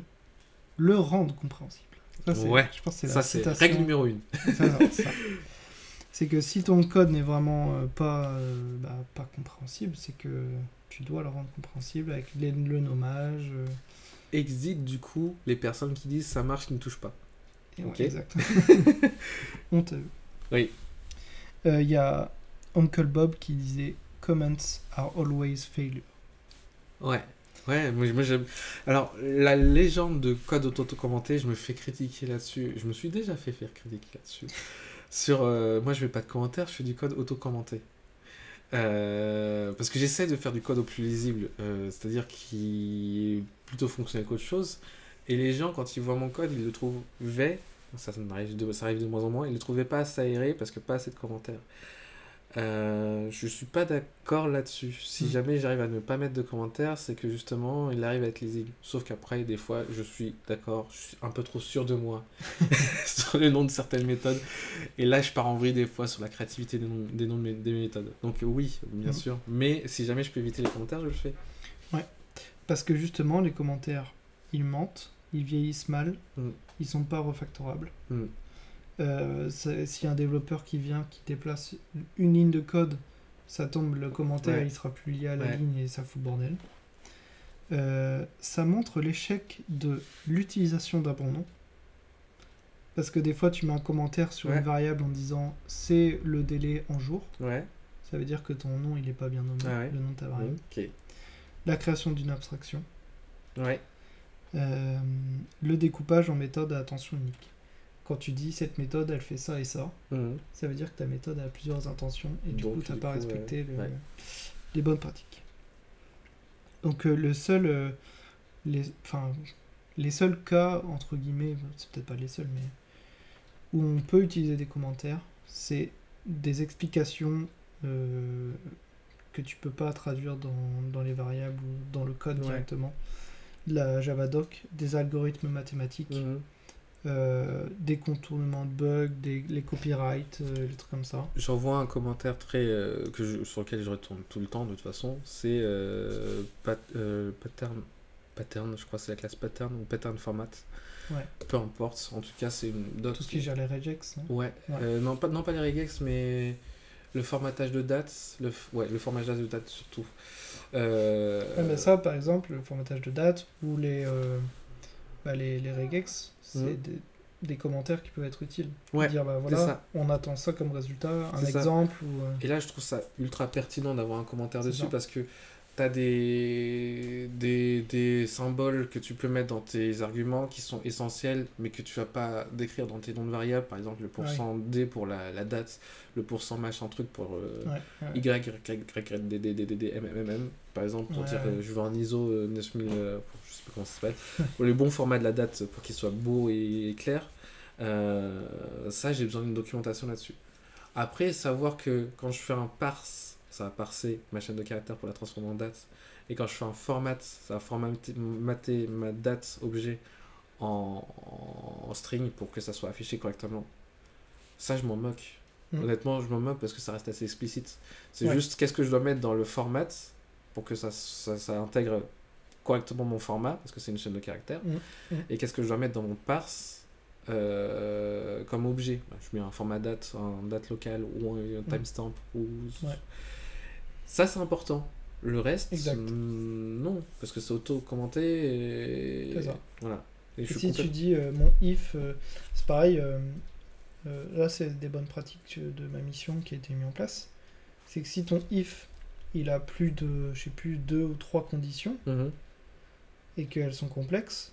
le rendre compréhensible. Ça, c'est- Ouais, je pense que c'est la ça c'est règle numéro une. Ça, ça, ça. C'est que si ton code n'est vraiment euh, pas, euh, bah, pas compréhensible, c'est que tu dois le rendre compréhensible avec les- le nommage. euh, Exit du coup les personnes qui disent ça marche, ne touche pas. Et ouais, Ok. exact. Honteux. Oui. Euh, Il y a Uncle Bob qui disait Comments are always failure. Ouais, ouais, moi, moi, j'aime. Alors, la légende de code auto-commenté, je me fais critiquer là-dessus. Je me suis déjà fait faire critiquer là-dessus. Sur. euh, moi, je fais pas de commentaires, je fais du code auto-commenté. Euh, parce que j'essaie de faire du code au plus lisible, euh, c'est-à-dire qui est plutôt fonctionnel qu'autre chose. Et les gens, quand ils voient mon code, ils le trouvaient, ça, ça, arrive de, ça arrive de moins en moins, ils le trouvaient pas assez aéré parce que pas assez de commentaires. Euh, je suis pas d'accord là-dessus. Si Mm. jamais j'arrive à ne pas mettre de commentaires, c'est que justement il arrive à être lisible. Sauf qu'après, des fois, je suis d'accord, je suis un peu trop sûr de moi sur le nom de certaines méthodes. Et là, je pars en vrille des fois sur la créativité des noms, des noms des méthodes. Donc, oui, bien Mm. sûr. Mais si jamais je peux éviter les commentaires, je le fais. Parce que justement, les commentaires, ils mentent, ils vieillissent mal, Mm. ils sont pas refactorables. Mm. Euh, c'est- S'il y a un développeur qui vient, qui déplace une ligne de code, ça tombe, le commentaire, Ouais. il sera plus lié à la Ouais. ligne et ça fout le bordel. Euh, ça montre l'échec de l'utilisation d'un bon nom. Parce que des fois, tu mets un commentaire sur Ouais. une variable en disant c'est le délai en jour. Ouais. Ça veut dire que ton nom, il n'est pas bien nommé, Ah ouais. le nom de ta variable. La création d'une abstraction. Ouais. Euh, le découpage en méthode à attention unique. Quand tu dis cette méthode, elle fait ça et ça, Mhm. ça veut dire que ta méthode a plusieurs intentions et du Donc, coup, tu n'as pas coup, respecté le- ouais. les bonnes pratiques. Donc, euh, le seul, euh, les, seuls cas, entre guillemets, c'est peut-être pas les seuls, mais où on peut utiliser des commentaires, c'est des explications que tu peux pas traduire dans, dans les variables ou dans le code Ouais. directement. La Javadoc, des algorithmes mathématiques, Mhm. euh, des contournements de bugs, des, les copyrights, euh, les trucs comme ça. J'en vois un commentaire très euh, que je- sur lequel je retourne tout le temps de toute façon. C'est euh, pat- euh, pattern, pattern, je crois que c'est la classe pattern ou pattern format. Ouais. Peu importe. En tout cas, c'est une. Tout ce qui gère les regex. hein. Ouais. Ouais. Euh, non pas non pas les regex, mais le formatage de dates. Le ouais le formatage de dates surtout. Euh, Ouais, mais ça, par exemple, le formatage de date ou les, euh, bah, les, les regex, c'est Mhm. des, des commentaires qui peuvent être utiles. Ouais, Dire, bah voilà, ça. on attend ça comme résultat, un exemple ou. euh, Et là, je trouve ça ultra pertinent d'avoir un commentaire dessus ça. parce que tu t'as des, des, des symboles que tu peux mettre dans tes arguments qui sont essentiels, mais que tu vas pas décrire dans tes noms de variables. Par exemple, le pourcent D pour la, la date, le pourcent machin truc pour euh, Ouais, ouais. Y, Y, Y, D, D, D, D, D, M, M, M, par exemple, pour Ouais, dire ouais. euh, je veux un ISO euh, 9000, euh, je sais pas comment ça s'appelle, pour le bon format de la date pour qu'il soit beau et clair. Euh, ça, j'ai besoin d'une documentation là-dessus. Après, savoir que quand je fais un parse, ça va parser ma chaîne de caractères pour la transformer en date. Et quand je fais un format, ça va formater mater ma date objet en, en string pour que ça soit affiché correctement. Ça, je m'en moque. Mm. Honnêtement, je m'en moque parce que ça reste assez explicite. C'est Ouais. juste qu'est-ce que je dois mettre dans le format pour que ça, ça, ça intègre correctement mon format, parce que c'est une chaîne de caractères. Mm. Mm. Et qu'est-ce que je dois mettre dans mon parse euh, comme objet? Bah, Je mets un format date, un date local ou un timestamp. Ou... Ouais. Ça, c'est important. Le reste, Exact. mm, non, parce que c'est auto-commenté. Et... C'est ça. Voilà. Et Et je suis si tu dis euh, mon if, euh, c'est pareil, euh, euh, là c'est des bonnes pratiques de ma mission qui a été mise en place. C'est que si ton if il a plus de, je sais plus, deux ou trois conditions Mhm. et qu'elles sont complexes,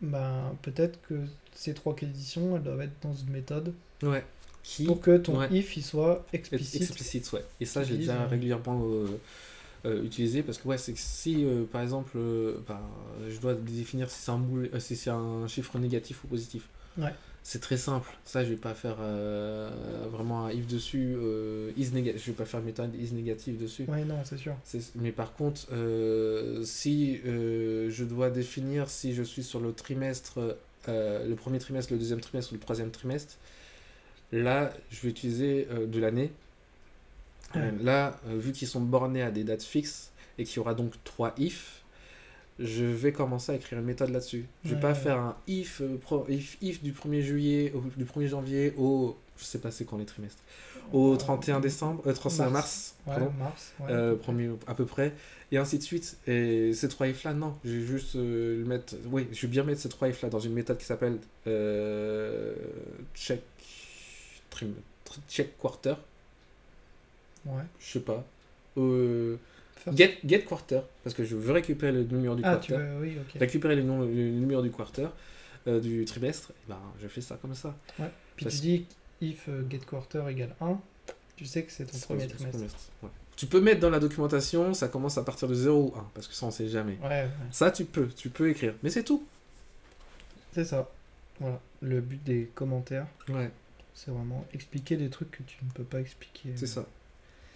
ben peut-être que ces trois conditions elles doivent être dans une méthode Ouais. Qui pour que ton ouais. if il soit explicite. explicite, ouais. Et ça, j'ai déjà euh, régulièrement euh, euh, utilisé parce que, ouais, c'est que si, euh, par exemple, bah, je dois définir si c'est un, boule- si c'est un chiffre négatif ou positif. Ouais. C'est très simple. Ça, je vais pas faire euh, vraiment un if dessus. euh, is néga- Je vais pas faire une méthode is négative dessus. Ouais non c'est sûr. Mais par contre, euh, si je dois définir si je suis sur le trimestre, le premier trimestre, le deuxième trimestre ou le troisième trimestre, là, je vais utiliser euh, de l'année. Euh, là, euh, vu qu'ils sont bornés à des dates fixes et qu'il y aura donc trois if, je vais commencer à écrire une méthode là-dessus. Je vais Ouais, pas ouais. faire un if, euh, pro- if, if du 1er juillet au du 1er janvier au je sais pas c'est quand les trimestres. Au Euh, 31 décembre, euh, 31 mars, mars. Pardon. mars. Euh, premier à peu près et ainsi de suite et ces trois if là non je vais juste euh, le mettre oui je vais bien mettre ces trois if là dans une méthode qui s'appelle check check quarter Ouais. je sais pas euh, get get quarter parce que je veux récupérer le numéro du Ah tu quarter veux, oui ok. récupérer le, nom- le numéro du quarter euh, du trimestre et ben je fais ça comme ça Puis parce- tu dis if euh, get quarter égale 1, tu sais que c'est ton premier trimestre. trimestre, ouais. tu peux mettre dans la documentation ça commence à partir de 0 ou 1 parce que ça on sait jamais Ouais, ouais. ça tu peux tu peux écrire mais c'est tout c'est ça. Voilà. Le but des commentaires, ouais c'est vraiment expliquer des trucs que tu ne peux pas expliquer. C'est ça.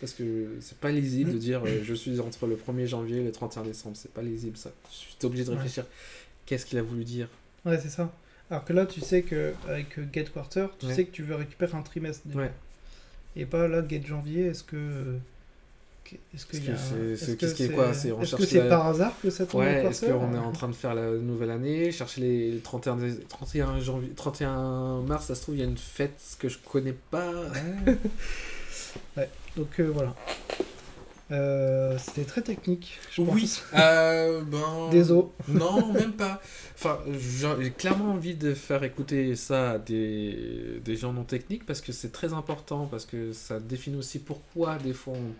Parce que c'est pas lisible de dire euh, je suis entre le 1er janvier et le 31 décembre. C'est pas lisible ça. Tu es obligé de Ouais. réfléchir. Qu'est-ce qu'il a voulu dire? Ouais, c'est ça. Alors que là, tu sais que avec euh, get quarter, tu Ouais. sais que tu veux récupérer un trimestre. déjà. Ouais. Et pas là, get janvier, est-ce que. Est-ce que c'est- est quoi C'est- Est-ce que c'est par hasard que ça tombe Ouais, est-ce qu'on est en train de faire la nouvelle année Chercher les, les 31, dé- 31, janvier, 31 mars, ça se trouve, il y a une fête que je connais pas. Ouais. Donc euh, voilà. Euh, C'était très technique, je Oui. pense. Euh, ben... Désolé. Non, même pas. Enfin, j'ai j'ai clairement envie de faire écouter ça à des, des gens non techniques parce que c'est très important, parce que ça définit aussi pourquoi des fois on,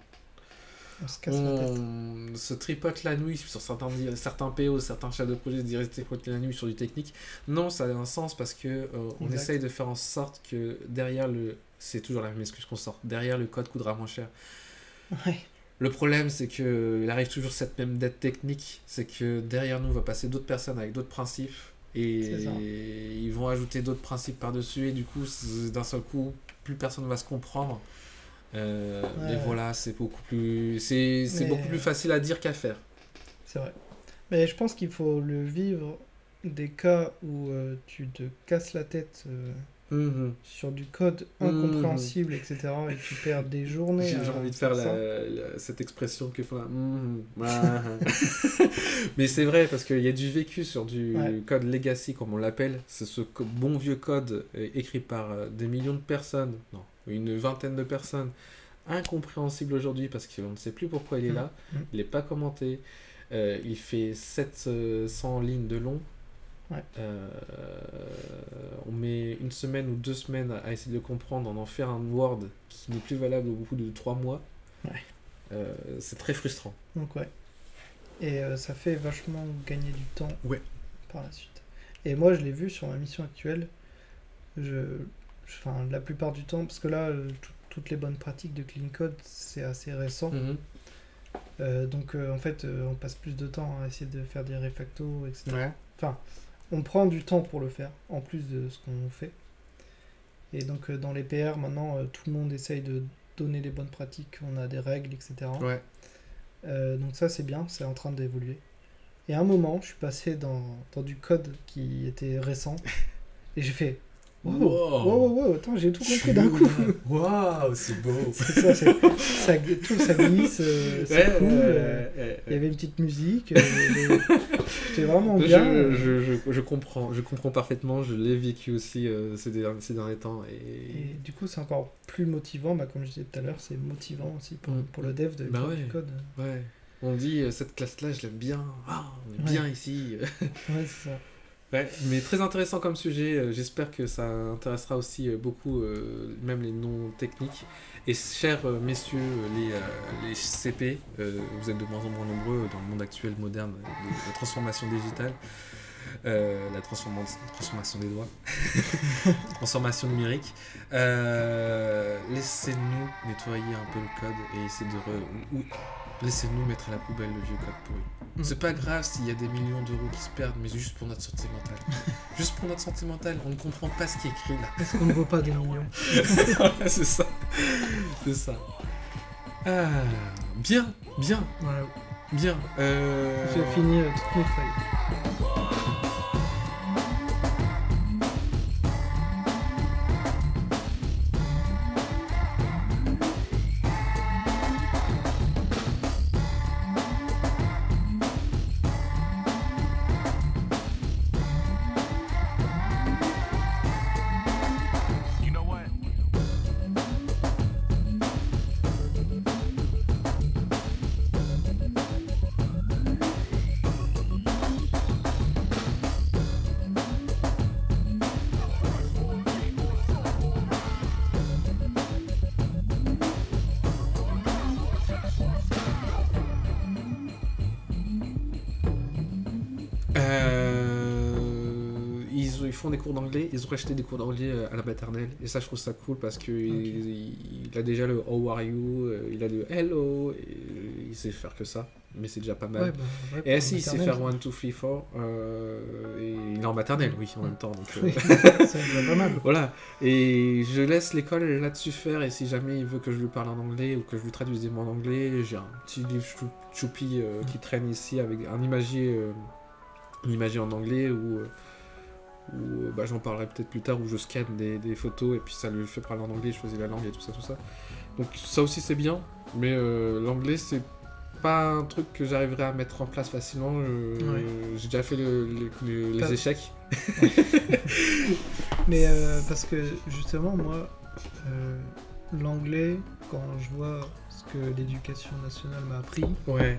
On se casse la tête. on se tripote la nuit sur certains, certains PO, certains chefs de projet se tripoter la nuit sur du technique. Non, ça a un sens parce que euh, on essaye de faire en sorte que derrière le. C'est toujours la même excuse qu'on sort. Derrière le code coûtera moins cher. Ouais. Le problème, c'est que il arrive toujours cette même dette technique, c'est que derrière nous va passer d'autres personnes avec d'autres principes et ils vont ajouter d'autres principes par-dessus et du coup, d'un seul coup, plus personne va se comprendre. Euh, Ouais, et ouais. voilà, c'est beaucoup plus, c'est Mais- beaucoup plus facile à dire qu'à faire. C'est vrai. Mais je pense qu'il faut le vivre des cas où euh, tu te casses la tête euh, Mhm. sur du code Mhm. incompréhensible, etc. et tu perds des journées. J'ai envie de faire ça. la- la- cette expression que font là. Mhm. Mais c'est vrai parce qu'il y a du vécu sur du Ouais. code legacy comme on l'appelle. C'est ce bon vieux code euh, écrit par des millions de personnes, non, une vingtaine de personnes, incompréhensible aujourd'hui parce qu'on ne sait plus pourquoi il est Mhm. là. Mhm. Il n'est pas commenté. Euh, il fait 700 lignes de long. Ouais. Euh, on met une semaine ou deux semaines à essayer de le comprendre, en en faire un Word qui n'est plus valable au bout de trois mois. Ouais. Euh, c'est très frustrant. Donc ouais. Et euh, ça fait vachement gagner du temps Ouais. par la suite. Et moi, je l'ai vu sur ma mission actuelle. Je, enfin, la plupart du temps, parce que là, euh, tout- toutes les bonnes pratiques de Clean Code, c'est assez récent. Mhm. Euh, donc, euh, en fait, on passe plus de temps à essayer de faire des refactos, etc. Ouais. Enfin, on prend du temps pour le faire, en plus de ce qu'on fait. Et donc, dans les PR, maintenant, tout le monde essaye de donner les bonnes pratiques, on a des règles, etc. Ouais. Euh, donc ça, c'est bien, c'est en train d'évoluer. Et à un moment, je suis passé dans, dans du code qui était récent, et j'ai fait Wow, wow, wow, wow, attends, j'ai tout compris d'un coup. Waouh, c'est beau. C'est ça, ça, tout, ça glisse, euh, c'est Ouais, cool. euh, Il y avait une petite musique. euh, J'étais vraiment bien. je, je, je comprends, je comprends parfaitement, je l'ai vécu aussi euh, ces, derniers, ces derniers temps. Et... Et du coup, c'est encore plus motivant. Bah, comme je disais tout à l'heure, c'est motivant aussi pour, Mm. pour le dev de Bah ouais. du code. Ouais. On dit, cette classe-là, je l'aime bien. Ah, on est Ouais. bien ici. Ouais, c'est ça. Ouais, mais très intéressant comme sujet. euh, J'espère que ça intéressera aussi euh, beaucoup, euh, même les non techniques. Et chers messieurs, les, les CP, vous êtes de moins en moins nombreux dans le monde actuel moderne de la transformation digitale, la transforma- transformation des doigts, transformation numérique. Laissez-nous nettoyer un peu le code et essayer de. Laissez-nous mettre à la poubelle le vieux code pourri. Mm. C'est pas grave s'il y a des millions d'euros qui se perdent, mais juste pour notre santé mentale. juste pour notre santé mentale, on ne comprend pas ce qui est écrit là. Parce qu'on ne vaut pas des millions. c'est ça. C'est ça. Ah, bien, bien, Voilà. bien. Euh... J'ai fini euh, toutes mes feuilles. Cours d'anglais, ils ont acheté des cours d'anglais euh, à la maternelle, et ça je trouve ça cool parce que il, il a déjà le How are you, euh, il a le Hello, et il sait faire que ça, mais c'est déjà pas mal. Ouais, bah, ouais, et si il sait faire 1, 2, 3, 4, euh, et il est en maternelle, oui, en même temps. Donc, euh, Oui, c'est déjà pas mal. Voilà, et je laisse l'école là-dessus faire, et si jamais il veut que je lui parle en anglais ou que je lui traduise des mots en anglais, j'ai un petit livre chou- choupi euh, qui traîne ici avec un imagier, euh, un imagier en anglais où, euh, où, euh, bah, j'en parlerai peut-être plus tard, où je scanne des, des photos et puis ça lui fait parler en anglais, je choisis la langue et tout ça, tout ça. Donc ça aussi c'est bien, mais euh, l'anglais c'est pas un truc que j'arriverai à mettre en place facilement. Ouais. J'ai déjà fait le- le- le- les Pas- échecs. Mais euh, parce que justement, moi, l'anglais, quand je vois ce que l'éducation nationale m'a appris, Ouais.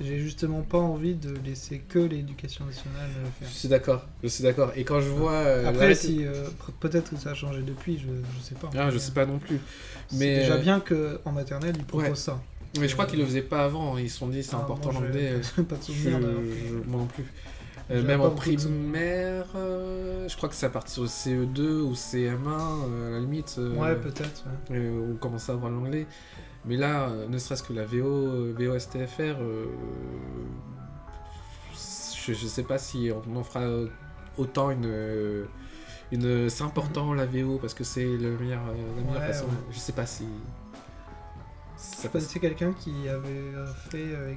J'ai justement pas envie de laisser que l'éducation nationale euh, Je faire. suis d'accord, je suis d'accord. Et quand je vois. euh, Après, si euh, pe- peut-être que ça a changé depuis, je, je sais pas. Ah, je sais pas non plus. C'est Mais, déjà bien que en maternelle ils proposent Ouais. ça. Mais je crois qu'ils le faisaient pas avant. Ils se sont dit c'est Ah, important je- l'anglais. pas de Je- souvenir je- moi non plus. Euh, même en primaire, euh, je crois que c'est à partir au CE2 ou CM1, euh, à la limite. euh, Ouais, peut-être. ouais. euh, on commençait à avoir l'anglais. Mais là, euh, ne serait-ce que la VO, euh, VOSTFR, euh, je, je sais pas si on en fera autant une. une c'est important la VO parce que c'est la meilleure Ouais, façon. ouais. Je sais pas si. Je Ça passe. connaissais quelqu'un qui avait fait euh,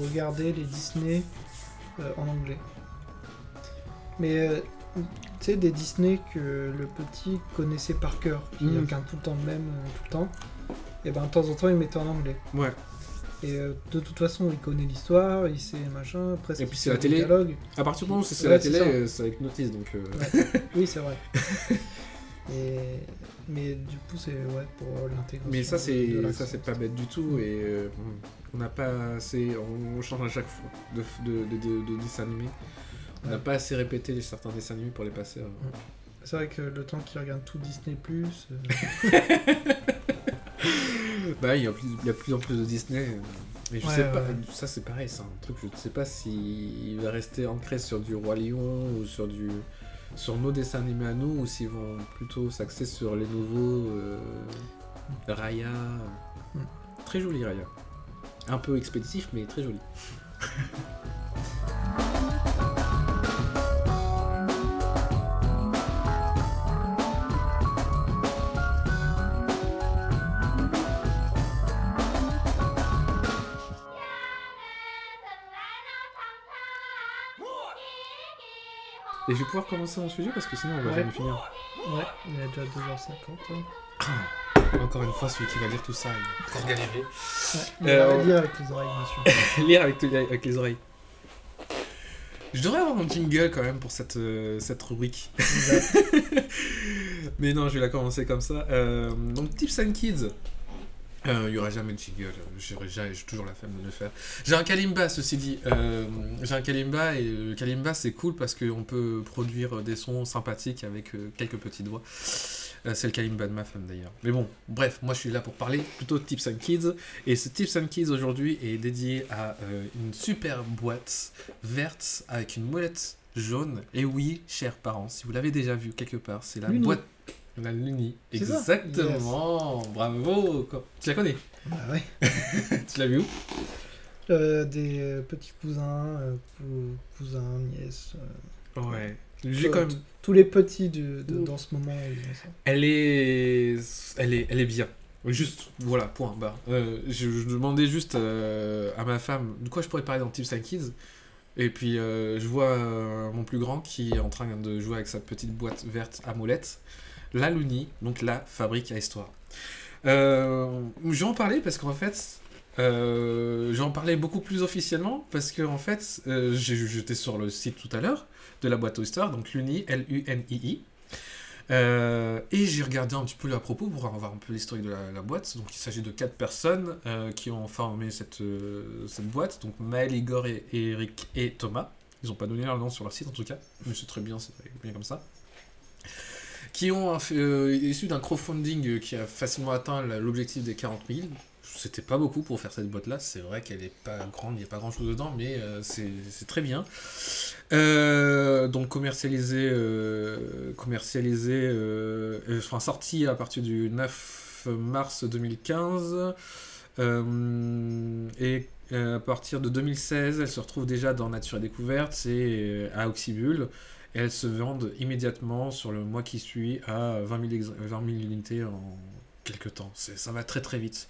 regarder les Disney euh, en anglais. Mais euh, tu sais, des Disney que le petit connaissait par cœur, qui Mhm. regarde tout le temps le même, tout le temps, et ben de temps en temps il mettait en anglais. Ouais. Et euh, de toute façon, il connaît l'histoire, il sait machin, presque. Et puis c'est la télé. dialogue. À partir du moment où c'est Ouais, la télé, ça. hypnotise donc. euh, Oui, c'est vrai. Et... Mais du coup, c'est ouais, pour l'intégration. Mais ça c'est ça c'est pas bête du tout et euh, on n'a pas assez on change à chaque fois de, de, de, de- de dessins animés. On n'a Ouais. pas assez répété les certains dessins animés pour les passer. euh. C'est vrai que le temps qu'il regarde tout Disney, euh, Bah il y a plus il y a de plus en plus de Disney. euh. Mais je Ouais, sais ouais, pas, ouais. ça c'est pareil, c'est un truc, je ne sais pas s'il va rester ancré sur du Roi Lion ou sur du sur nos dessins animés à nous ou s'ils vont plutôt s'axer sur les nouveaux euh, Raya. Mm. Très joli Raya. Un peu expéditif mais très joli. Et je vais pouvoir commencer mon sujet parce que sinon on va Ouais. jamais finir. Ouais, il est déjà 2h50. hein. Encore une fois, celui qui va lire tout ça, il va galérer. Ouais, Euh, va on- lire avec les oreilles, bien sûr. Lire avec, avec les oreilles. Je devrais avoir mon jingle quand même pour cette, euh, cette rubrique. Mais non, je vais la commencer comme ça. Euh, donc, Tips and Kids. Euh, Il y aura jamais de jingle. J'ai toujours la flemme de le faire. J'ai un Kalimba, ceci dit. Euh, J'ai un Kalimba et le Kalimba, c'est cool parce qu'on peut produire des sons sympathiques avec euh, quelques petits doigts. Euh, c'est le Kalimba de ma femme d'ailleurs. Mais bon, bref, moi je suis là pour parler plutôt de Tips and Kids. Et ce Tips and Kids aujourd'hui est dédié à euh, une super boîte verte avec une molette jaune. Et oui, chers parents, si vous l'avez déjà vu quelque part, c'est la boîte. La Luni. Exactement. Bravo. Tu la connais? Bah ouais. Tu l'as vu où? Euh, des euh, petits cousins, euh, cou- cousins, nièces. euh, Ouais. J'ai quand même. Tous les petits de, de- Ouh. dans ce moment, ça. Elle est, elle est, elle est bien. Juste, voilà, point barre. Euh, je, je demandais juste euh, à ma femme de quoi je pourrais parler dans Tips and Kids? Et puis euh, je vois mon plus grand qui est en train de jouer avec sa petite boîte verte à molette. La Luni, donc la fabrique à histoire. Euh, je vais en parler parce qu'en fait, euh, je vais en parler beaucoup plus officiellement parce que en fait, euh, j'étais sur le site tout à l'heure de la boîte aux histoires, donc Luni, L-U-N-I-I. Euh, et j'ai regardé un petit peu à propos pour avoir un peu l'historique de la, boîte. Donc il s'agit de quatre personnes euh, qui ont formé cette, cette boîte. Donc Maël, Igor, et Eric et Thomas. Ils n'ont pas donné leur nom sur leur site en tout cas, mais c'est très bien, c'est bien comme ça. Qui ont euh, issu d'un crowdfunding euh, qui a facilement atteint l'objectif des 40 000. C'était pas beaucoup pour faire cette boîte-là. C'est vrai qu'elle est pas grande, il n'y a pas grand-chose dedans, mais euh, c'est c'est très bien. Euh, donc commercialisé, commercialisé, enfin sorti à partir du 9 mars 2015 euh, et à partir de 2016, elle se retrouve déjà dans Nature et Découverte euh, à Oxybul. Et elles se vendent immédiatement sur le mois qui suit à 20 000, ex- 20 000 unités en quelques temps. Ça va très très vite.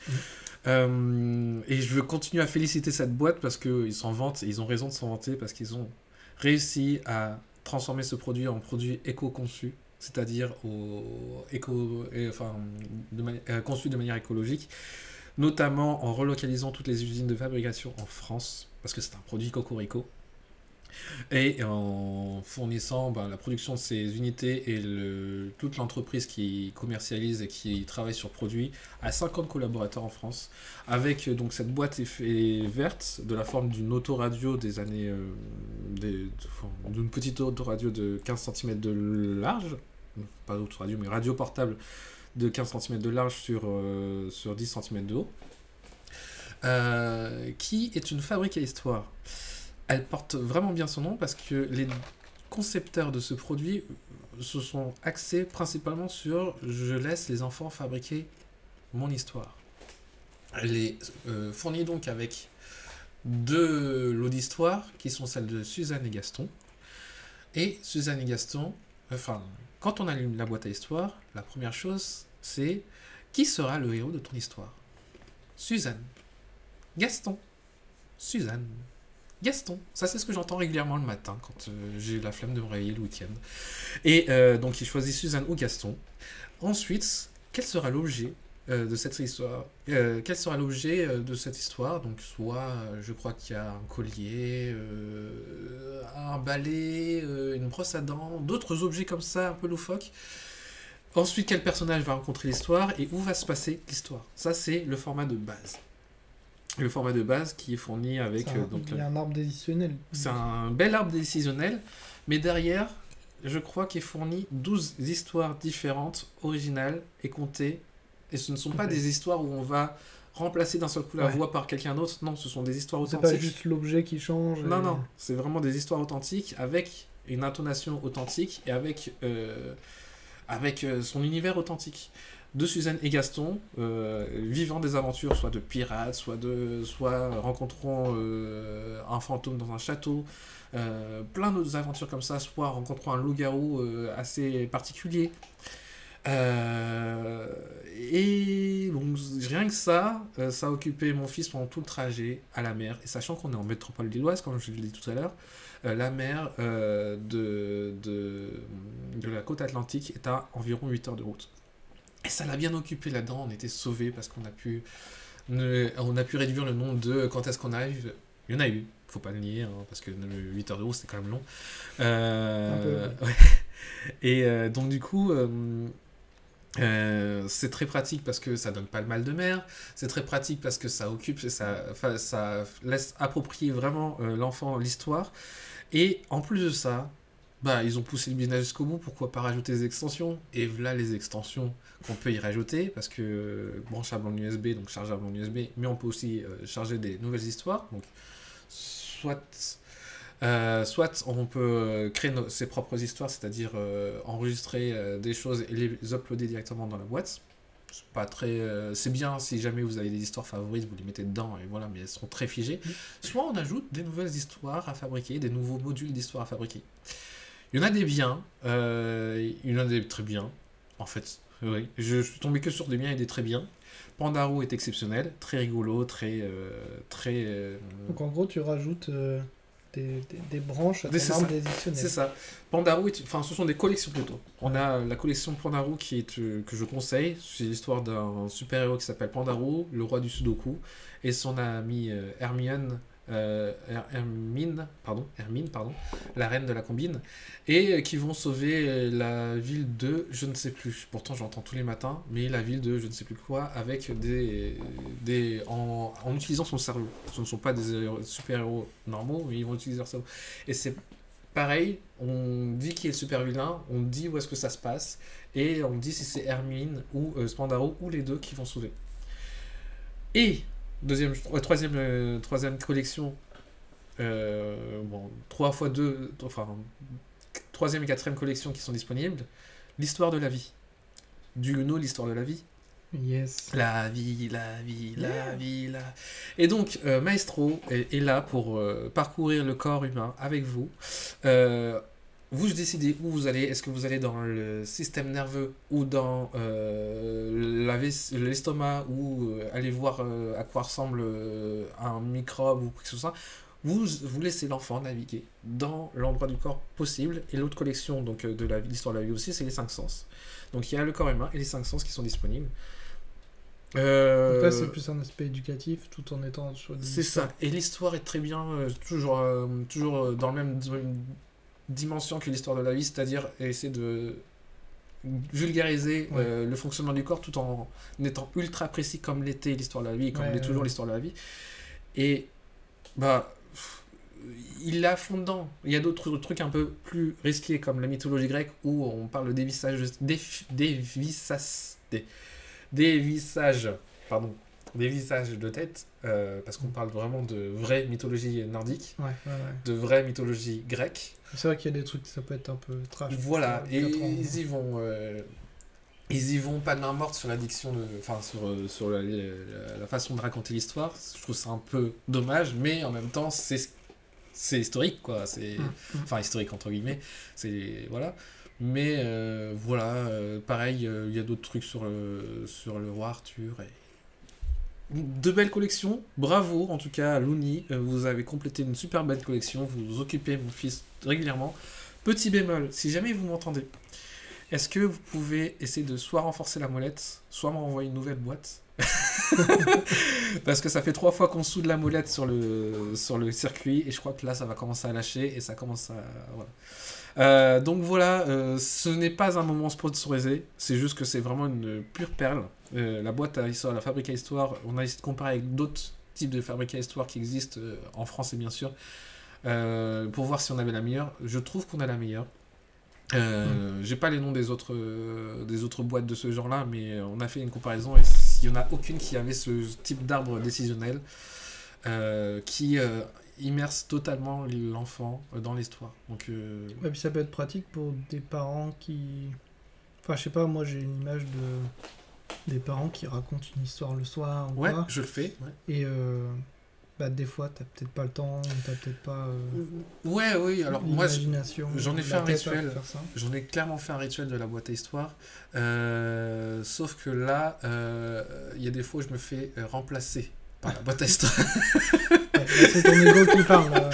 Euh, et je veux continuer à féliciter cette boîte parce qu'ils s'en vantent et ils ont raison de s'en vanter parce qu'ils ont réussi à transformer ce produit en produit éco-conçu, c'est-à-dire au éco, et, enfin, de mani- euh, conçu de manière écologique, notamment en relocalisant toutes les usines de fabrication en France, parce que c'est un produit cocorico, et en fournissant ben, la production de ces unités et toute l'entreprise qui commercialise et qui travaille sur produit à 50 collaborateurs en France, avec euh, donc cette boîte effet verte de la forme d'une autoradio des années euh, d'une petite autoradio de 15 cm de large pas autoradio mais radio portable de 15 cm de large sur, euh, sur 10 cm de haut qui est une fabrique à histoire elle porte vraiment bien son nom parce que les concepteurs de ce produit se sont axés principalement sur je laisse les enfants fabriquer mon histoire elle est euh, fournie donc avec deux lots d'histoire qui sont celles de Suzanne et Gaston. Et Suzanne et Gaston, enfin, quand on allume la boîte à histoire, la première chose c'est qui sera le héros de ton histoire? Suzanne. Gaston. Suzanne. Gaston. Ça, c'est ce que j'entends régulièrement le matin quand euh, j'ai la flemme de me réveiller le week-end. Et euh, donc, il choisit Suzanne ou Gaston. Ensuite, quel sera l'objet euh, de cette histoire Quel sera l'objet de cette histoire? Donc, soit, je crois qu'il y a un collier, un balai, une brosse à dents, d'autres objets comme ça, un peu loufoques. Ensuite, quel personnage va rencontrer l'histoire et où va se passer l'histoire? Ça, c'est le format de base. Le format de base qui est fourni avec C'est euh, un- donc, il y a un arbre décisionnel. c'est un bel arbre décisionnel, mais derrière, je crois qu'il est fourni 12 histoires différentes, originales et comptées. Et ce ne sont pas des histoires où on va remplacer d'un seul coup la Ouais. voix par quelqu'un d'autre. Non, ce sont des histoires C'est authentiques. pas juste l'objet qui change. Non, non, c'est vraiment des histoires authentiques avec une intonation authentique et avec, euh, avec euh, son univers authentique. De Suzanne et Gaston, euh, vivant des aventures, soit de pirates, soit, de, soit rencontrant euh, un fantôme dans un château, euh, plein d'autres aventures comme ça, soit rencontrant un loup-garou assez particulier. Et donc rien que ça, ça a occupé mon fils pendant tout le trajet à la mer. Et sachant qu'on est en métropole lilloise, comme je l'ai dit tout à l'heure, la mer de, de, de la côte atlantique est à environ 8 heures de route. Et ça l'a bien occupé là-dedans, on était sauvés parce qu'on a pu, ne- on a pu réduire le nombre de quand est-ce qu'on arrive. Il y en a eu, faut pas le nier, hein, parce que le 8 heures de route c'est quand même long. Euh, ouais. Et euh, donc du coup, euh, euh, c'est très pratique parce que ça donne pas le mal de mer, c'est très pratique parce que ça occupe, ça, laisse approprier vraiment l'enfant l'histoire. Et en plus de ça, bah, ils ont poussé le business jusqu'au bout, pourquoi pas rajouter des extensions? Et voilà les extensions qu'on peut y rajouter, parce que euh, branchable en USB, donc chargeable en USB, mais on peut aussi euh, charger des nouvelles histoires. Donc, soit, euh, soit on peut créer nos- ses propres histoires, c'est-à-dire enregistrer des choses et les uploader directement dans la boîte. C'est pas très, c'est bien si jamais vous avez des histoires favorites, vous les mettez dedans et voilà, mais elles seront très figées. Soit on ajoute des nouvelles histoires à fabriquer, des nouveaux modules d'histoires à fabriquer. Il y en a des biens, euh, il y en a des très bien, en fait. Oui, je suis tombé que sur des biens et des très bien. Pandaro est exceptionnel, très rigolo, très, euh, très. euh, Donc en gros, tu rajoutes des, des- des branches ton c'est ça. C'est ça. Pandaro, est- enfin, ce sont des collections plutôt. On a la collection Pandaro qui est euh, que je conseille. C'est l'histoire d'un super héros qui s'appelle Pandaro, le roi du Sudoku, et son ami euh, Hermione. Euh, Her- Hermine, pardon, Hermine, pardon, la reine de la combine, et euh, qui vont sauver euh, la ville de, je ne sais plus, pourtant j'entends tous les matins, mais la ville de je ne sais plus quoi, avec des, des en, utilisant son cerveau. Ce ne sont pas des héros- super-héros normaux, mais ils vont utiliser leur cerveau. Et c'est pareil, on dit qui est le super vilain, on dit où est-ce que ça se passe, et on dit si c'est Hermine ou euh, Spandaro ou les deux qui vont sauver. Et deuxième, tro- troisième, euh, troisième collection, euh, bon, 3 fois 2, enfin, troisième et quatrième collection qui sont disponibles, l'histoire de la vie. Du Uno, l'histoire de la vie. Yes. La vie, la vie, la Yeah. vie, la... Et donc, euh, Maestro est, est là pour parcourir le corps humain avec vous. Vous décidez où vous allez. Est-ce que vous allez dans le système nerveux ou dans euh, l'estomac ou euh, aller voir euh, à quoi ressemble euh, un microbe ou quoi que ce soit vous, vous laissez l'enfant naviguer dans l'endroit du corps possible. Et l'autre collection donc, de l'histoire de la vie aussi, c'est les cinq sens. Donc il y a le corps humain et les cinq sens qui sont disponibles. Euh, Donc là, c'est plus un aspect éducatif tout en étant sur c'est ça. Et l'histoire est très bien, euh, toujours, euh, toujours dans la même dimension que l'histoire de la vie, c'est-à-dire essayer de vulgariser Ouais. euh, le fonctionnement du corps tout en étant ultra précis comme l'était l'histoire de la vie, et comme Ouais, l'est ouais, toujours l'histoire de la vie. Et bah, il l'a fond dedans. Il y a d'autres trucs un peu plus risqués comme la mythologie grecque où on parle des visages, des, des visas, des, des visages, pardon, des visages de tête, euh, parce qu'on parle vraiment de vraie mythologie nordique, Ouais, ouais, ouais. de vraie mythologie grecque. C'est vrai qu'il y a des trucs, ça peut être un peu trash. Voilà, et ils y vont. euh, ils y vont pas de main morte sur l'addiction, enfin sur, euh, sur la, la- la façon de raconter l'histoire. Je trouve ça un peu dommage, mais en même temps, c'est c'est historique, quoi. C'est Mm, mm. enfin historique entre guillemets. C'est voilà. Mais euh, voilà, pareil, il y a d'autres trucs sur le sur le roi Arthur. Et... De belles collections, bravo en tout cas Looney, Euh, vous avez complété une super belle collection, vous vous occupez mon fils régulièrement. Petit bémol, si jamais vous m'entendez, est-ce que vous pouvez essayer de soit renforcer la molette, soit m'envoyer une nouvelle boîte Parce que ça fait trois fois qu'on soude la molette sur le, sur le circuit et je crois que là ça va commencer à lâcher et ça commence à. Voilà. Euh, donc voilà, euh, ce n'est pas un moment sponsorisé, c'est juste que c'est vraiment une pure perle. Euh, la boîte à histoire, la fabrique à histoire, on a essayé de comparer avec d'autres types de fabriques à histoire qui existent en France et bien sûr, pour voir si on avait la meilleure. Je trouve qu'on a la meilleure. Euh, J'ai pas les noms des autres, des autres boîtes de ce genre-là, mais on a fait une comparaison et il y en a aucune qui avait ce type d'arbre décisionnel qui immerse totalement l'enfant euh, dans l'histoire. Donc, euh, Et puis ça peut être pratique pour des parents qui. Enfin, je sais pas, moi j'ai une image de. Des parents qui racontent une histoire le soir ou ouais, quoi. je le fais. ouais. Et euh, bah, des fois, t'as peut-être pas le temps, t'as peut-être pas. euh, Ouais, oui, alors moi, j'en ai fait un rituel. J'en ai clairement fait un rituel de la boîte à histoire. Sauf que là, il y a des fois où je me fais remplacer par la boîte à c'est ton ego qui parle. là.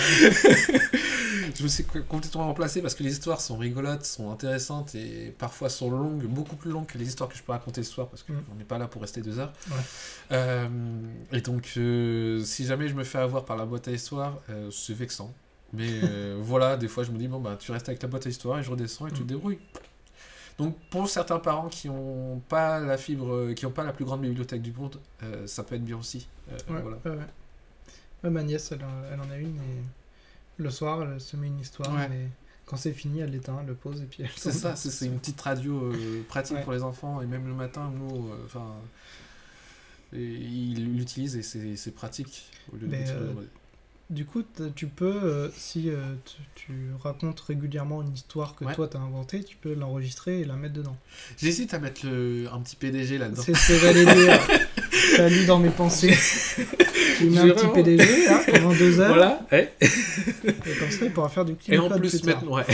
je me suis co- complètement remplacé parce que les histoires sont rigolotes, sont intéressantes et parfois sont longues, beaucoup plus longues que les histoires que je peux raconter ce soir parce qu'on Mm. n'est pas là pour rester deux heures. Ouais. Euh, et donc, euh, si jamais je me fais avoir par la boîte à histoire, euh, c'est vexant. Mais voilà, des fois je me dis, bon, bah, tu restes avec la boîte à histoire et je redescends et tu te Mm. débrouilles. Donc, pour certains parents qui n'ont pas la fibre, qui n'ont pas la plus grande bibliothèque du monde, euh, ça peut être bien aussi. Euh, Ouais, voilà. ouais, ouais. Ouais, ma nièce, elle, en- elle en a une et le soir, elle se met une histoire et quand c'est fini, elle l'éteint, elle le pose et puis elle C'est ça, c'est une petite radio euh, pratique pour les enfants et même le matin, nous, euh, enfin, ils l'utilisent et c'est c'est pratique. Au lieu de Du coup, tu peux, euh, si euh, tu, tu racontes régulièrement une histoire que Ouais. toi t'as inventée, tu peux l'enregistrer et la mettre dedans. J'hésite à mettre le, un petit PDG là-dedans. C'est ce que j'allais dire. T'as lu dans mes pensées. Tu mets un petit PDG là, pendant deux heures Voilà, ouais. et comme ça il pourra faire du Et en clip plus, maintenant, ouais.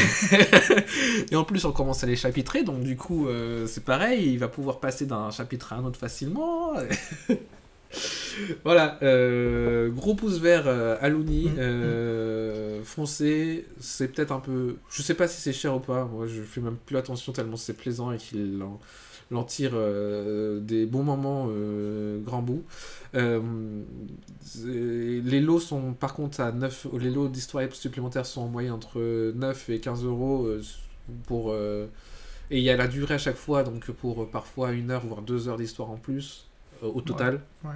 et en plus, on commence à les chapitrer, donc du coup, euh, c'est pareil, il va pouvoir passer d'un chapitre à un autre facilement. Voilà, euh, gros pouce vert euh, à Looney, Mm, euh, foncé, c'est peut-être un peu. Je sais pas si c'est cher ou pas, moi je fais même plus attention tellement c'est plaisant et qu'il en, tire euh, des bons moments euh, grand bout. Euh, les lots sont par contre à 9, les lots d'histoire supplémentaires sont en moyenne entre 9 et 15 euros euh, pour. euh, et il y a la durée à chaque fois, donc pour euh, parfois une heure voire deux heures d'histoire en plus euh, au total. ouais.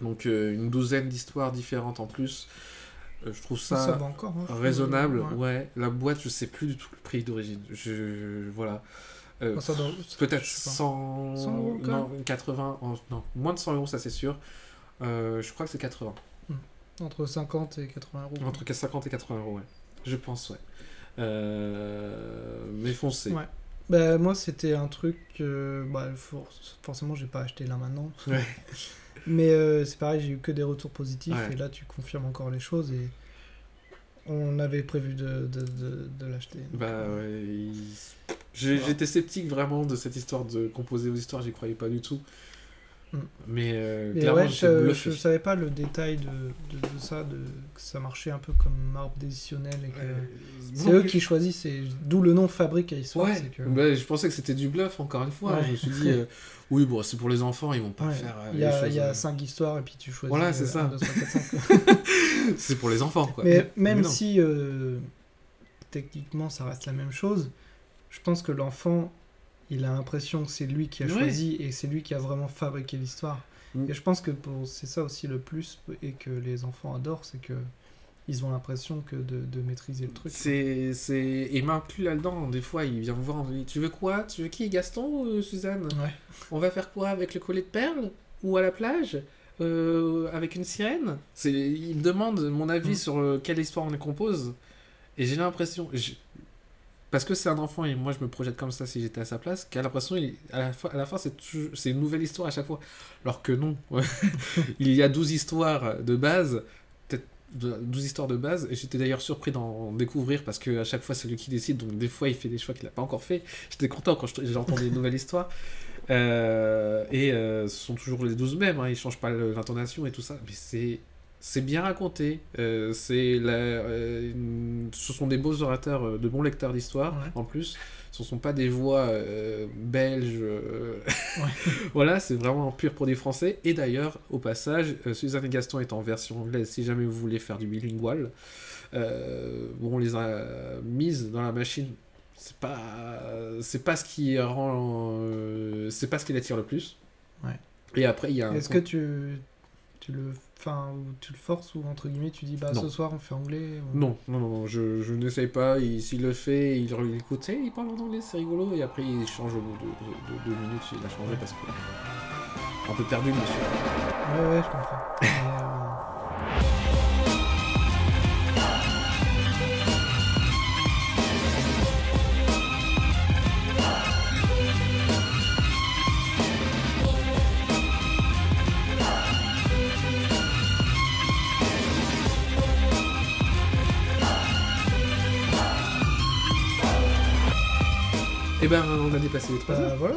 Donc euh, une douzaine d'histoires différentes en plus. Euh, je trouve Ça, ça, encore. hein, trouve. raisonnable. Ouais. Ouais. La boîte, je sais plus du tout le prix d'origine. Je, voilà. Euh, doit- Peut-être je sais pas. 100, 100 euros, non, 80, oh, non, moins de 100 euros, ça c'est sûr. Euh, je crois que c'est 80. Entre 50 et 80 euros. Entre 50 et 80 euros, ouais. Je pense, ouais. Euh, mais foncez. Ouais. Bah, moi, c'était un truc. bah, for- forcément, j'ai pas acheté là maintenant. Ouais. Mais euh, c'est pareil, j'ai eu que des retours positifs. Ouais. Et là, tu confirmes encore les choses. Et on avait prévu de, de, de, de l'acheter. Bah euh, ouais. il-. J'étais sceptique vraiment de cette histoire de composer aux histoires, j'y croyais pas du tout. Mm. Mais, euh, Mais clairement, ouais, je, je savais pas le détail de, ça, de, que ça marchait un peu comme arbre décisionnel. Et que... Euh, c'est eux qui choisissent, d'où le nom Fabrique à Histoire. Ouais, que... bah, je pensais que c'était du bluff encore une fois. Ouais. Je me suis dit, euh, oui, bon, c'est pour les enfants, ils vont pas Ouais. faire. euh, il y a, choses, il y a euh, cinq histoires, et puis tu choisis. Voilà, c'est euh, ça. cinq, quoi. c'est pour les enfants, quoi. Mais même si euh, techniquement ça reste la même chose, je pense que l'enfant, il a l'impression que c'est lui qui a Ouais. choisi et c'est lui qui a vraiment fabriqué l'histoire. Mm. Et je pense que pour- c'est ça aussi le plus et que les enfants adorent, c'est que ils ont l'impression que de, de maîtriser le truc. C'est, c'est... Et m'inclut là-dedans, des fois, il vient me voir, me dit, tu veux quoi? Tu veux qui Gaston ou euh, Suzanne? Ouais. On va faire quoi Avec le collet de perles? Ou à la plage? Euh, Avec une sirène? C'est... Il me demande mon avis Mm. sur euh, quelle histoire on les compose. Et j'ai l'impression... Parce que c'est un enfant et moi je me projette comme ça si j'étais à sa place, qu'à l'impression, il- à la fin, à la fin c'est, une nouvelle histoire à chaque fois. Alors que non. il y a 12 histoires de base, 12 histoires de base, et j'étais d'ailleurs surpris d'en découvrir parce que à chaque fois c'est lui qui décide, donc des fois il fait des choix qu'il n'a pas encore fait. J'étais content quand j'ai entendu une nouvelle histoire. Euh, et euh, ce sont toujours les 12 mêmes, hein, ils changent pas l'intonation et tout ça, mais c'est. C'est bien raconté, euh, c'est la- une- ce sont des beaux orateurs, de bons lecteurs d'histoire Ouais. en plus. Ce ne sont pas des voix euh, belges. euh, Ouais. voilà, c'est vraiment pur pour des Français. Et d'ailleurs, au passage, euh, Suzanne et Gaston est en version anglaise si jamais vous voulez faire du bilingual. Bon, on les a mises dans la machine. C'est pas, c'est pas ce qui rend, c'est pas ce qui l'attire le plus. Ouais. Et après, il y a un. Est-ce que tu, tu le Enfin, où tu le forces ou entre guillemets tu dis bah Non. ce soir on fait anglais. ou- Non, non, non, non, je, je n'essaye pas. Il- S'il le fait, il, il écoute, il parle en anglais, c'est rigolo. Et après, il change au bout de, de- de deux minutes. Il a changé parce que. Un peu perdu, monsieur. Ouais, ouais, je comprends. Mais, euh, Eh ben, on a dépassé les 3 bah, voilà,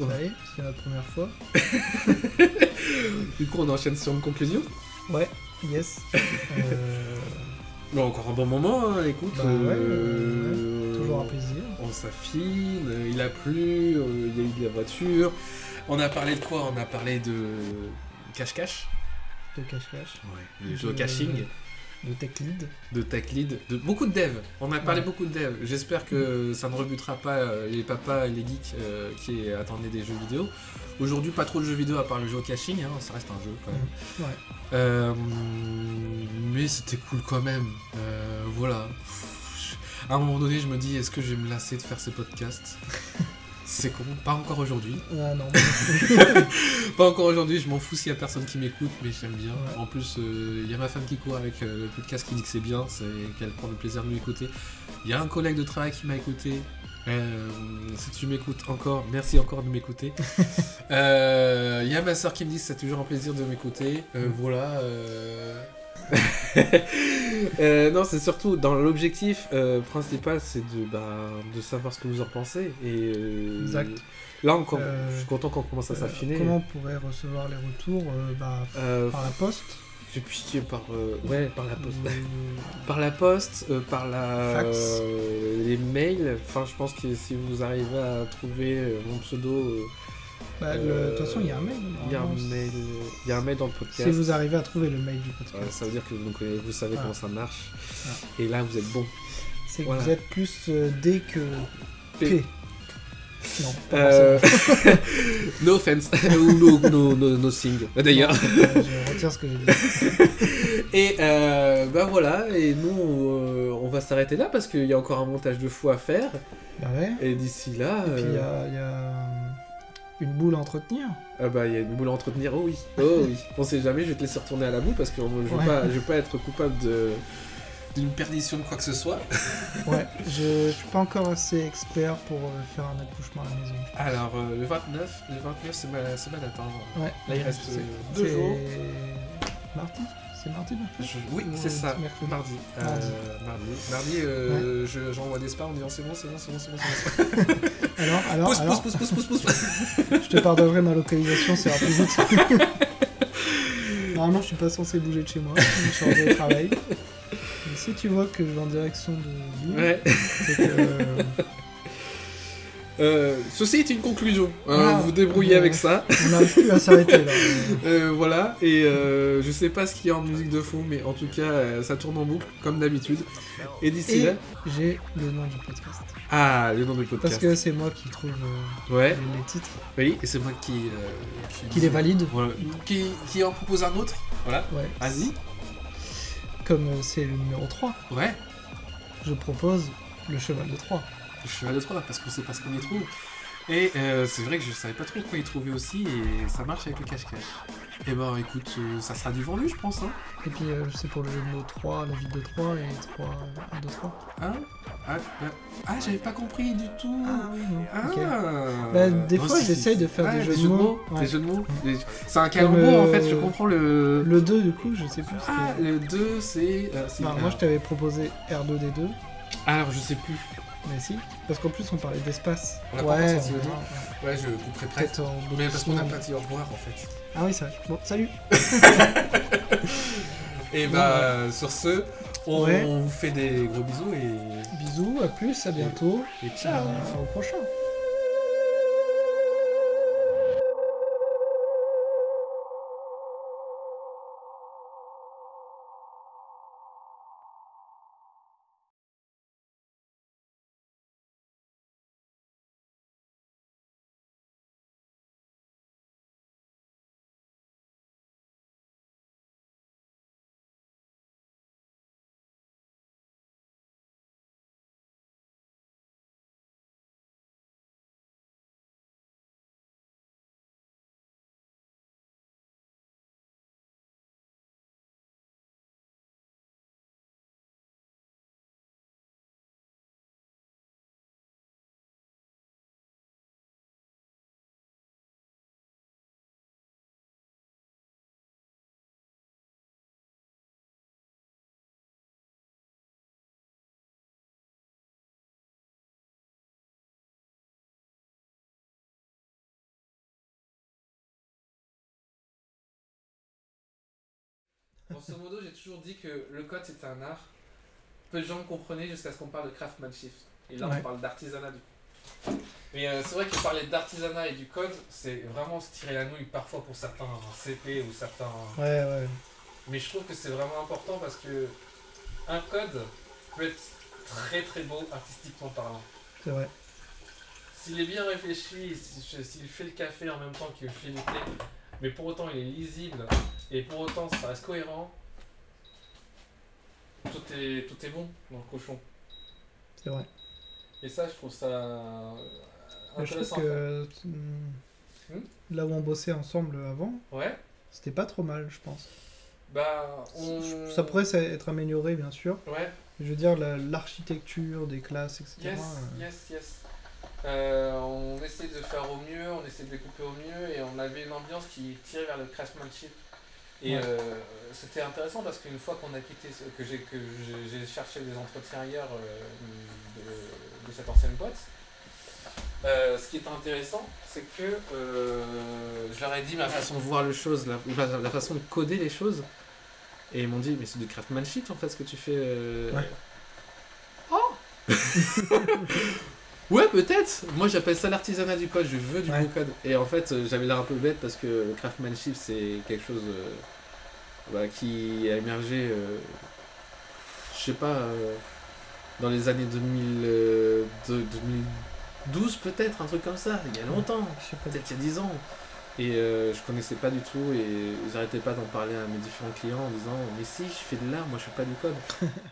Ouais. ça y est, c'est notre première fois. Du coup, on enchaîne sur une conclusion. Ouais, yes. Euh, Bon, encore un bon moment, hein, écoute. Bah ouais, euh, toujours un plaisir. On s'affine, il a plu, euh, il y a eu de la voiture. On a parlé de quoi? On a parlé de cache-cache. De cache-cache, Ouais. De-. De tech lead. de tech lead, de beaucoup de dev. On a parlé Ouais. beaucoup de dev. J'espère que ça ne rebutera pas euh, les papas et les geeks euh, qui attendaient des jeux vidéo. Aujourd'hui, pas trop de jeux vidéo à part le geocaching, hein, ça reste un jeu quand même. Ouais. Euh, mais c'était cool quand même. Euh, voilà. À un moment donné, je me dis, est-ce que je vais me lasser de faire ces podcasts? C'est con, pas encore aujourd'hui. Ah non, Pas encore aujourd'hui, je m'en fous s'il y a personne qui m'écoute, mais j'aime bien. Ouais. En plus, euh, il y a ma femme qui court avec euh, le podcast qui dit que c'est bien, c'est qu'elle prend le plaisir de m'écouter. Il y a un collègue de travail qui m'a écouté. Euh, si tu m'écoutes encore, merci encore de m'écouter. Euh, Il y a ma soeur qui me dit que c'est toujours un plaisir de m'écouter. Euh, voilà. Euh. Non, c'est surtout dans l'objectif euh, principal, c'est de, bah, de savoir ce que vous en pensez. Et euh, Exact. Là encore, je suis content qu'on commence à s'affiner. Comment on pourrait recevoir les retours bah, Par la poste Depuis par ouais par la poste, par la poste, par la Fax. les mails. Enfin, je pense que si vous arrivez à trouver mon pseudo, Bah, le- De toute façon, il y a un mail. il y a un normalement. mail, il y a un mail dans le podcast. Si vous arrivez à trouver le mail du podcast, ça veut dire que vous, connaissez- vous savez Ah. comment ça marche. Ah. Et là, vous êtes bon. c'est que voilà. vous êtes plus euh, D que P. P. Non, pas Euh, no offense ou no, no, no, no thing. D'ailleurs. Euh, je retire ce que j'ai dit. Et euh, bah voilà. Et nous, euh, on va s'arrêter là parce qu'il y a encore un montage de fou à faire. Bah ouais. Et d'ici là. Et puis il y euh, a, il y a, euh, une boule à entretenir. Ah bah il y a une boule à entretenir, oh oui, oh oui. On sait jamais, je vais te laisser retourner à la boue parce que je veux, Ouais. pas, je veux pas être coupable de d'une perdition de quoi que ce soit. Ouais, je, je suis pas encore assez expert pour euh, faire un accouchement à la maison. Alors euh, le 29, le 29 c'est ma, c'est ma date. hein. Ouais, Là il reste euh, deux jours. Mardi C'est mardi Je- Oui, Ou c'est ça, mercredi mardi. Euh, Mardi. mardi. Mardi, euh, je- j'envoie des spams en disant c'est bon, c'est bon, c'est bon, c'est bon, c'est bon. Alors, alors, Pousse, alors, pousse, pousse, pousse, pousse, pousse. je te pardonnerai ma localisation, c'est plus vite. Normalement, je suis pas censé bouger de chez moi, je suis en télétravail. Mais si tu vois que je vais en direction de Ouais. c'est que... euh, ceci est une conclusion. hein, vous débrouillez Euh, avec ça. on n'arrive plus à s'arrêter là. Euh, voilà, et euh, je sais pas ce qu'il y a en musique de fond, mais en tout cas, ça tourne en boucle, comme d'habitude. Et d'ici là. j'ai le nom du podcast. Ah, le nom du podcast. Parce que c'est moi qui trouve Ouais, les, titres, oui, et c'est moi qui. qui les valide. Voilà. Qui, qui en propose un autre Voilà, Ouais. vas-y. Comme c'est le numéro 3, Ouais, je propose le cheval de 3. Le cheval de Troie, parce qu'on sait pas ce qu'on y trouve. Et euh, c'est vrai que je savais pas trop quoi y trouver aussi, et ça marche avec le cache-cache. Et ben écoute, euh, ça sera du vendu, je pense, hein. Et puis euh, c'est pour le jeu de mots 3, la ville de 3 et 3, 1, 2, 3. Hein? Ah, ah, ah, j'avais pas compris du tout. oui, non. Ah. ok. Bah, des fois, j'essaye de faire des jeux de mots. Des Ouais. jeux de mots. Des- C'est un calembour en euh, fait, je comprends le. Le 2, du coup, je sais plus. Ah, le 2, c'est. euh, Non, moi, je t'avais proposé R2D2, Alors, je sais plus. Mais si. Parce qu'en plus, on parlait d'espace. On l'a pas Ouais, on ouais. Ouais, je couperai peut-être en Mais parce qu'on n'a pas dit au revoir en fait. Ah oui, c'est vrai. Bon, salut. Et bah, sur ce, on Ouais. vous fait des gros bisous et. Bisous, à plus, à bientôt. Et ciao! Euh, au prochain. Grosso modo, j'ai toujours dit que le code c'était un art. Peu de gens comprenaient jusqu'à ce qu'on parle de craftsmanship. Et là, Ouais. on parle d'artisanat du coup. Mais euh, c'est vrai que parler d'artisanat et du code, c'est vraiment se tirer la nouille parfois pour certains CP ou certains. Ouais, ouais. Mais je trouve que c'est vraiment important parce que un code peut être très très beau artistiquement parlant. C'est vrai. S'il est bien réfléchi, si- s'il fait le café en même temps qu'il fait le thé, mais pour autant il est lisible et pour autant ça reste cohérent, tout est, tout est bon dans le cochon. C'est vrai. Et ça, je trouve ça je intéressant. faire. que hum, Hmm là où on bossait ensemble avant, Ouais, c'était pas trop mal, je pense. bah on. Ça pourrait être amélioré, bien sûr. Ouais, Je veux dire, la- l'architecture des classes, etc. yes, euh, yes, yes. Euh, on essaie de faire au mieux, on essaie de découper au mieux et on avait une ambiance qui tirait vers le craftsmanship. Et Ouais. euh, c'était intéressant parce qu'une fois qu'on a quitté, que j'ai que j'ai- cherché des entretiens ailleurs euh, de, de cette ancienne boîte, euh, ce qui est intéressant, c'est que euh, je leur ai dit ma façon de voir les choses, la, la- la façon de coder les choses, et ils m'ont dit mais c'est du craftsmanship en fait ce que tu fais. euh. Ouais. Oh Ouais, peut-être. Moi, j'appelle ça l'artisanat du code. Je veux du Ouais. beau code. Et en fait, j'avais l'air un peu bête parce que le craftsmanship, c'est quelque chose voilà, qui a émergé, euh, je sais pas, euh, dans les années 2000, euh, de- 2012 peut-être, un truc comme ça, il y a longtemps, peut-être il y a 10 ans. Et je connaissais pas du tout et j'arrêtais pas d'en parler à mes différents clients en disant mais si je fais de l'art, moi je fais pas du code.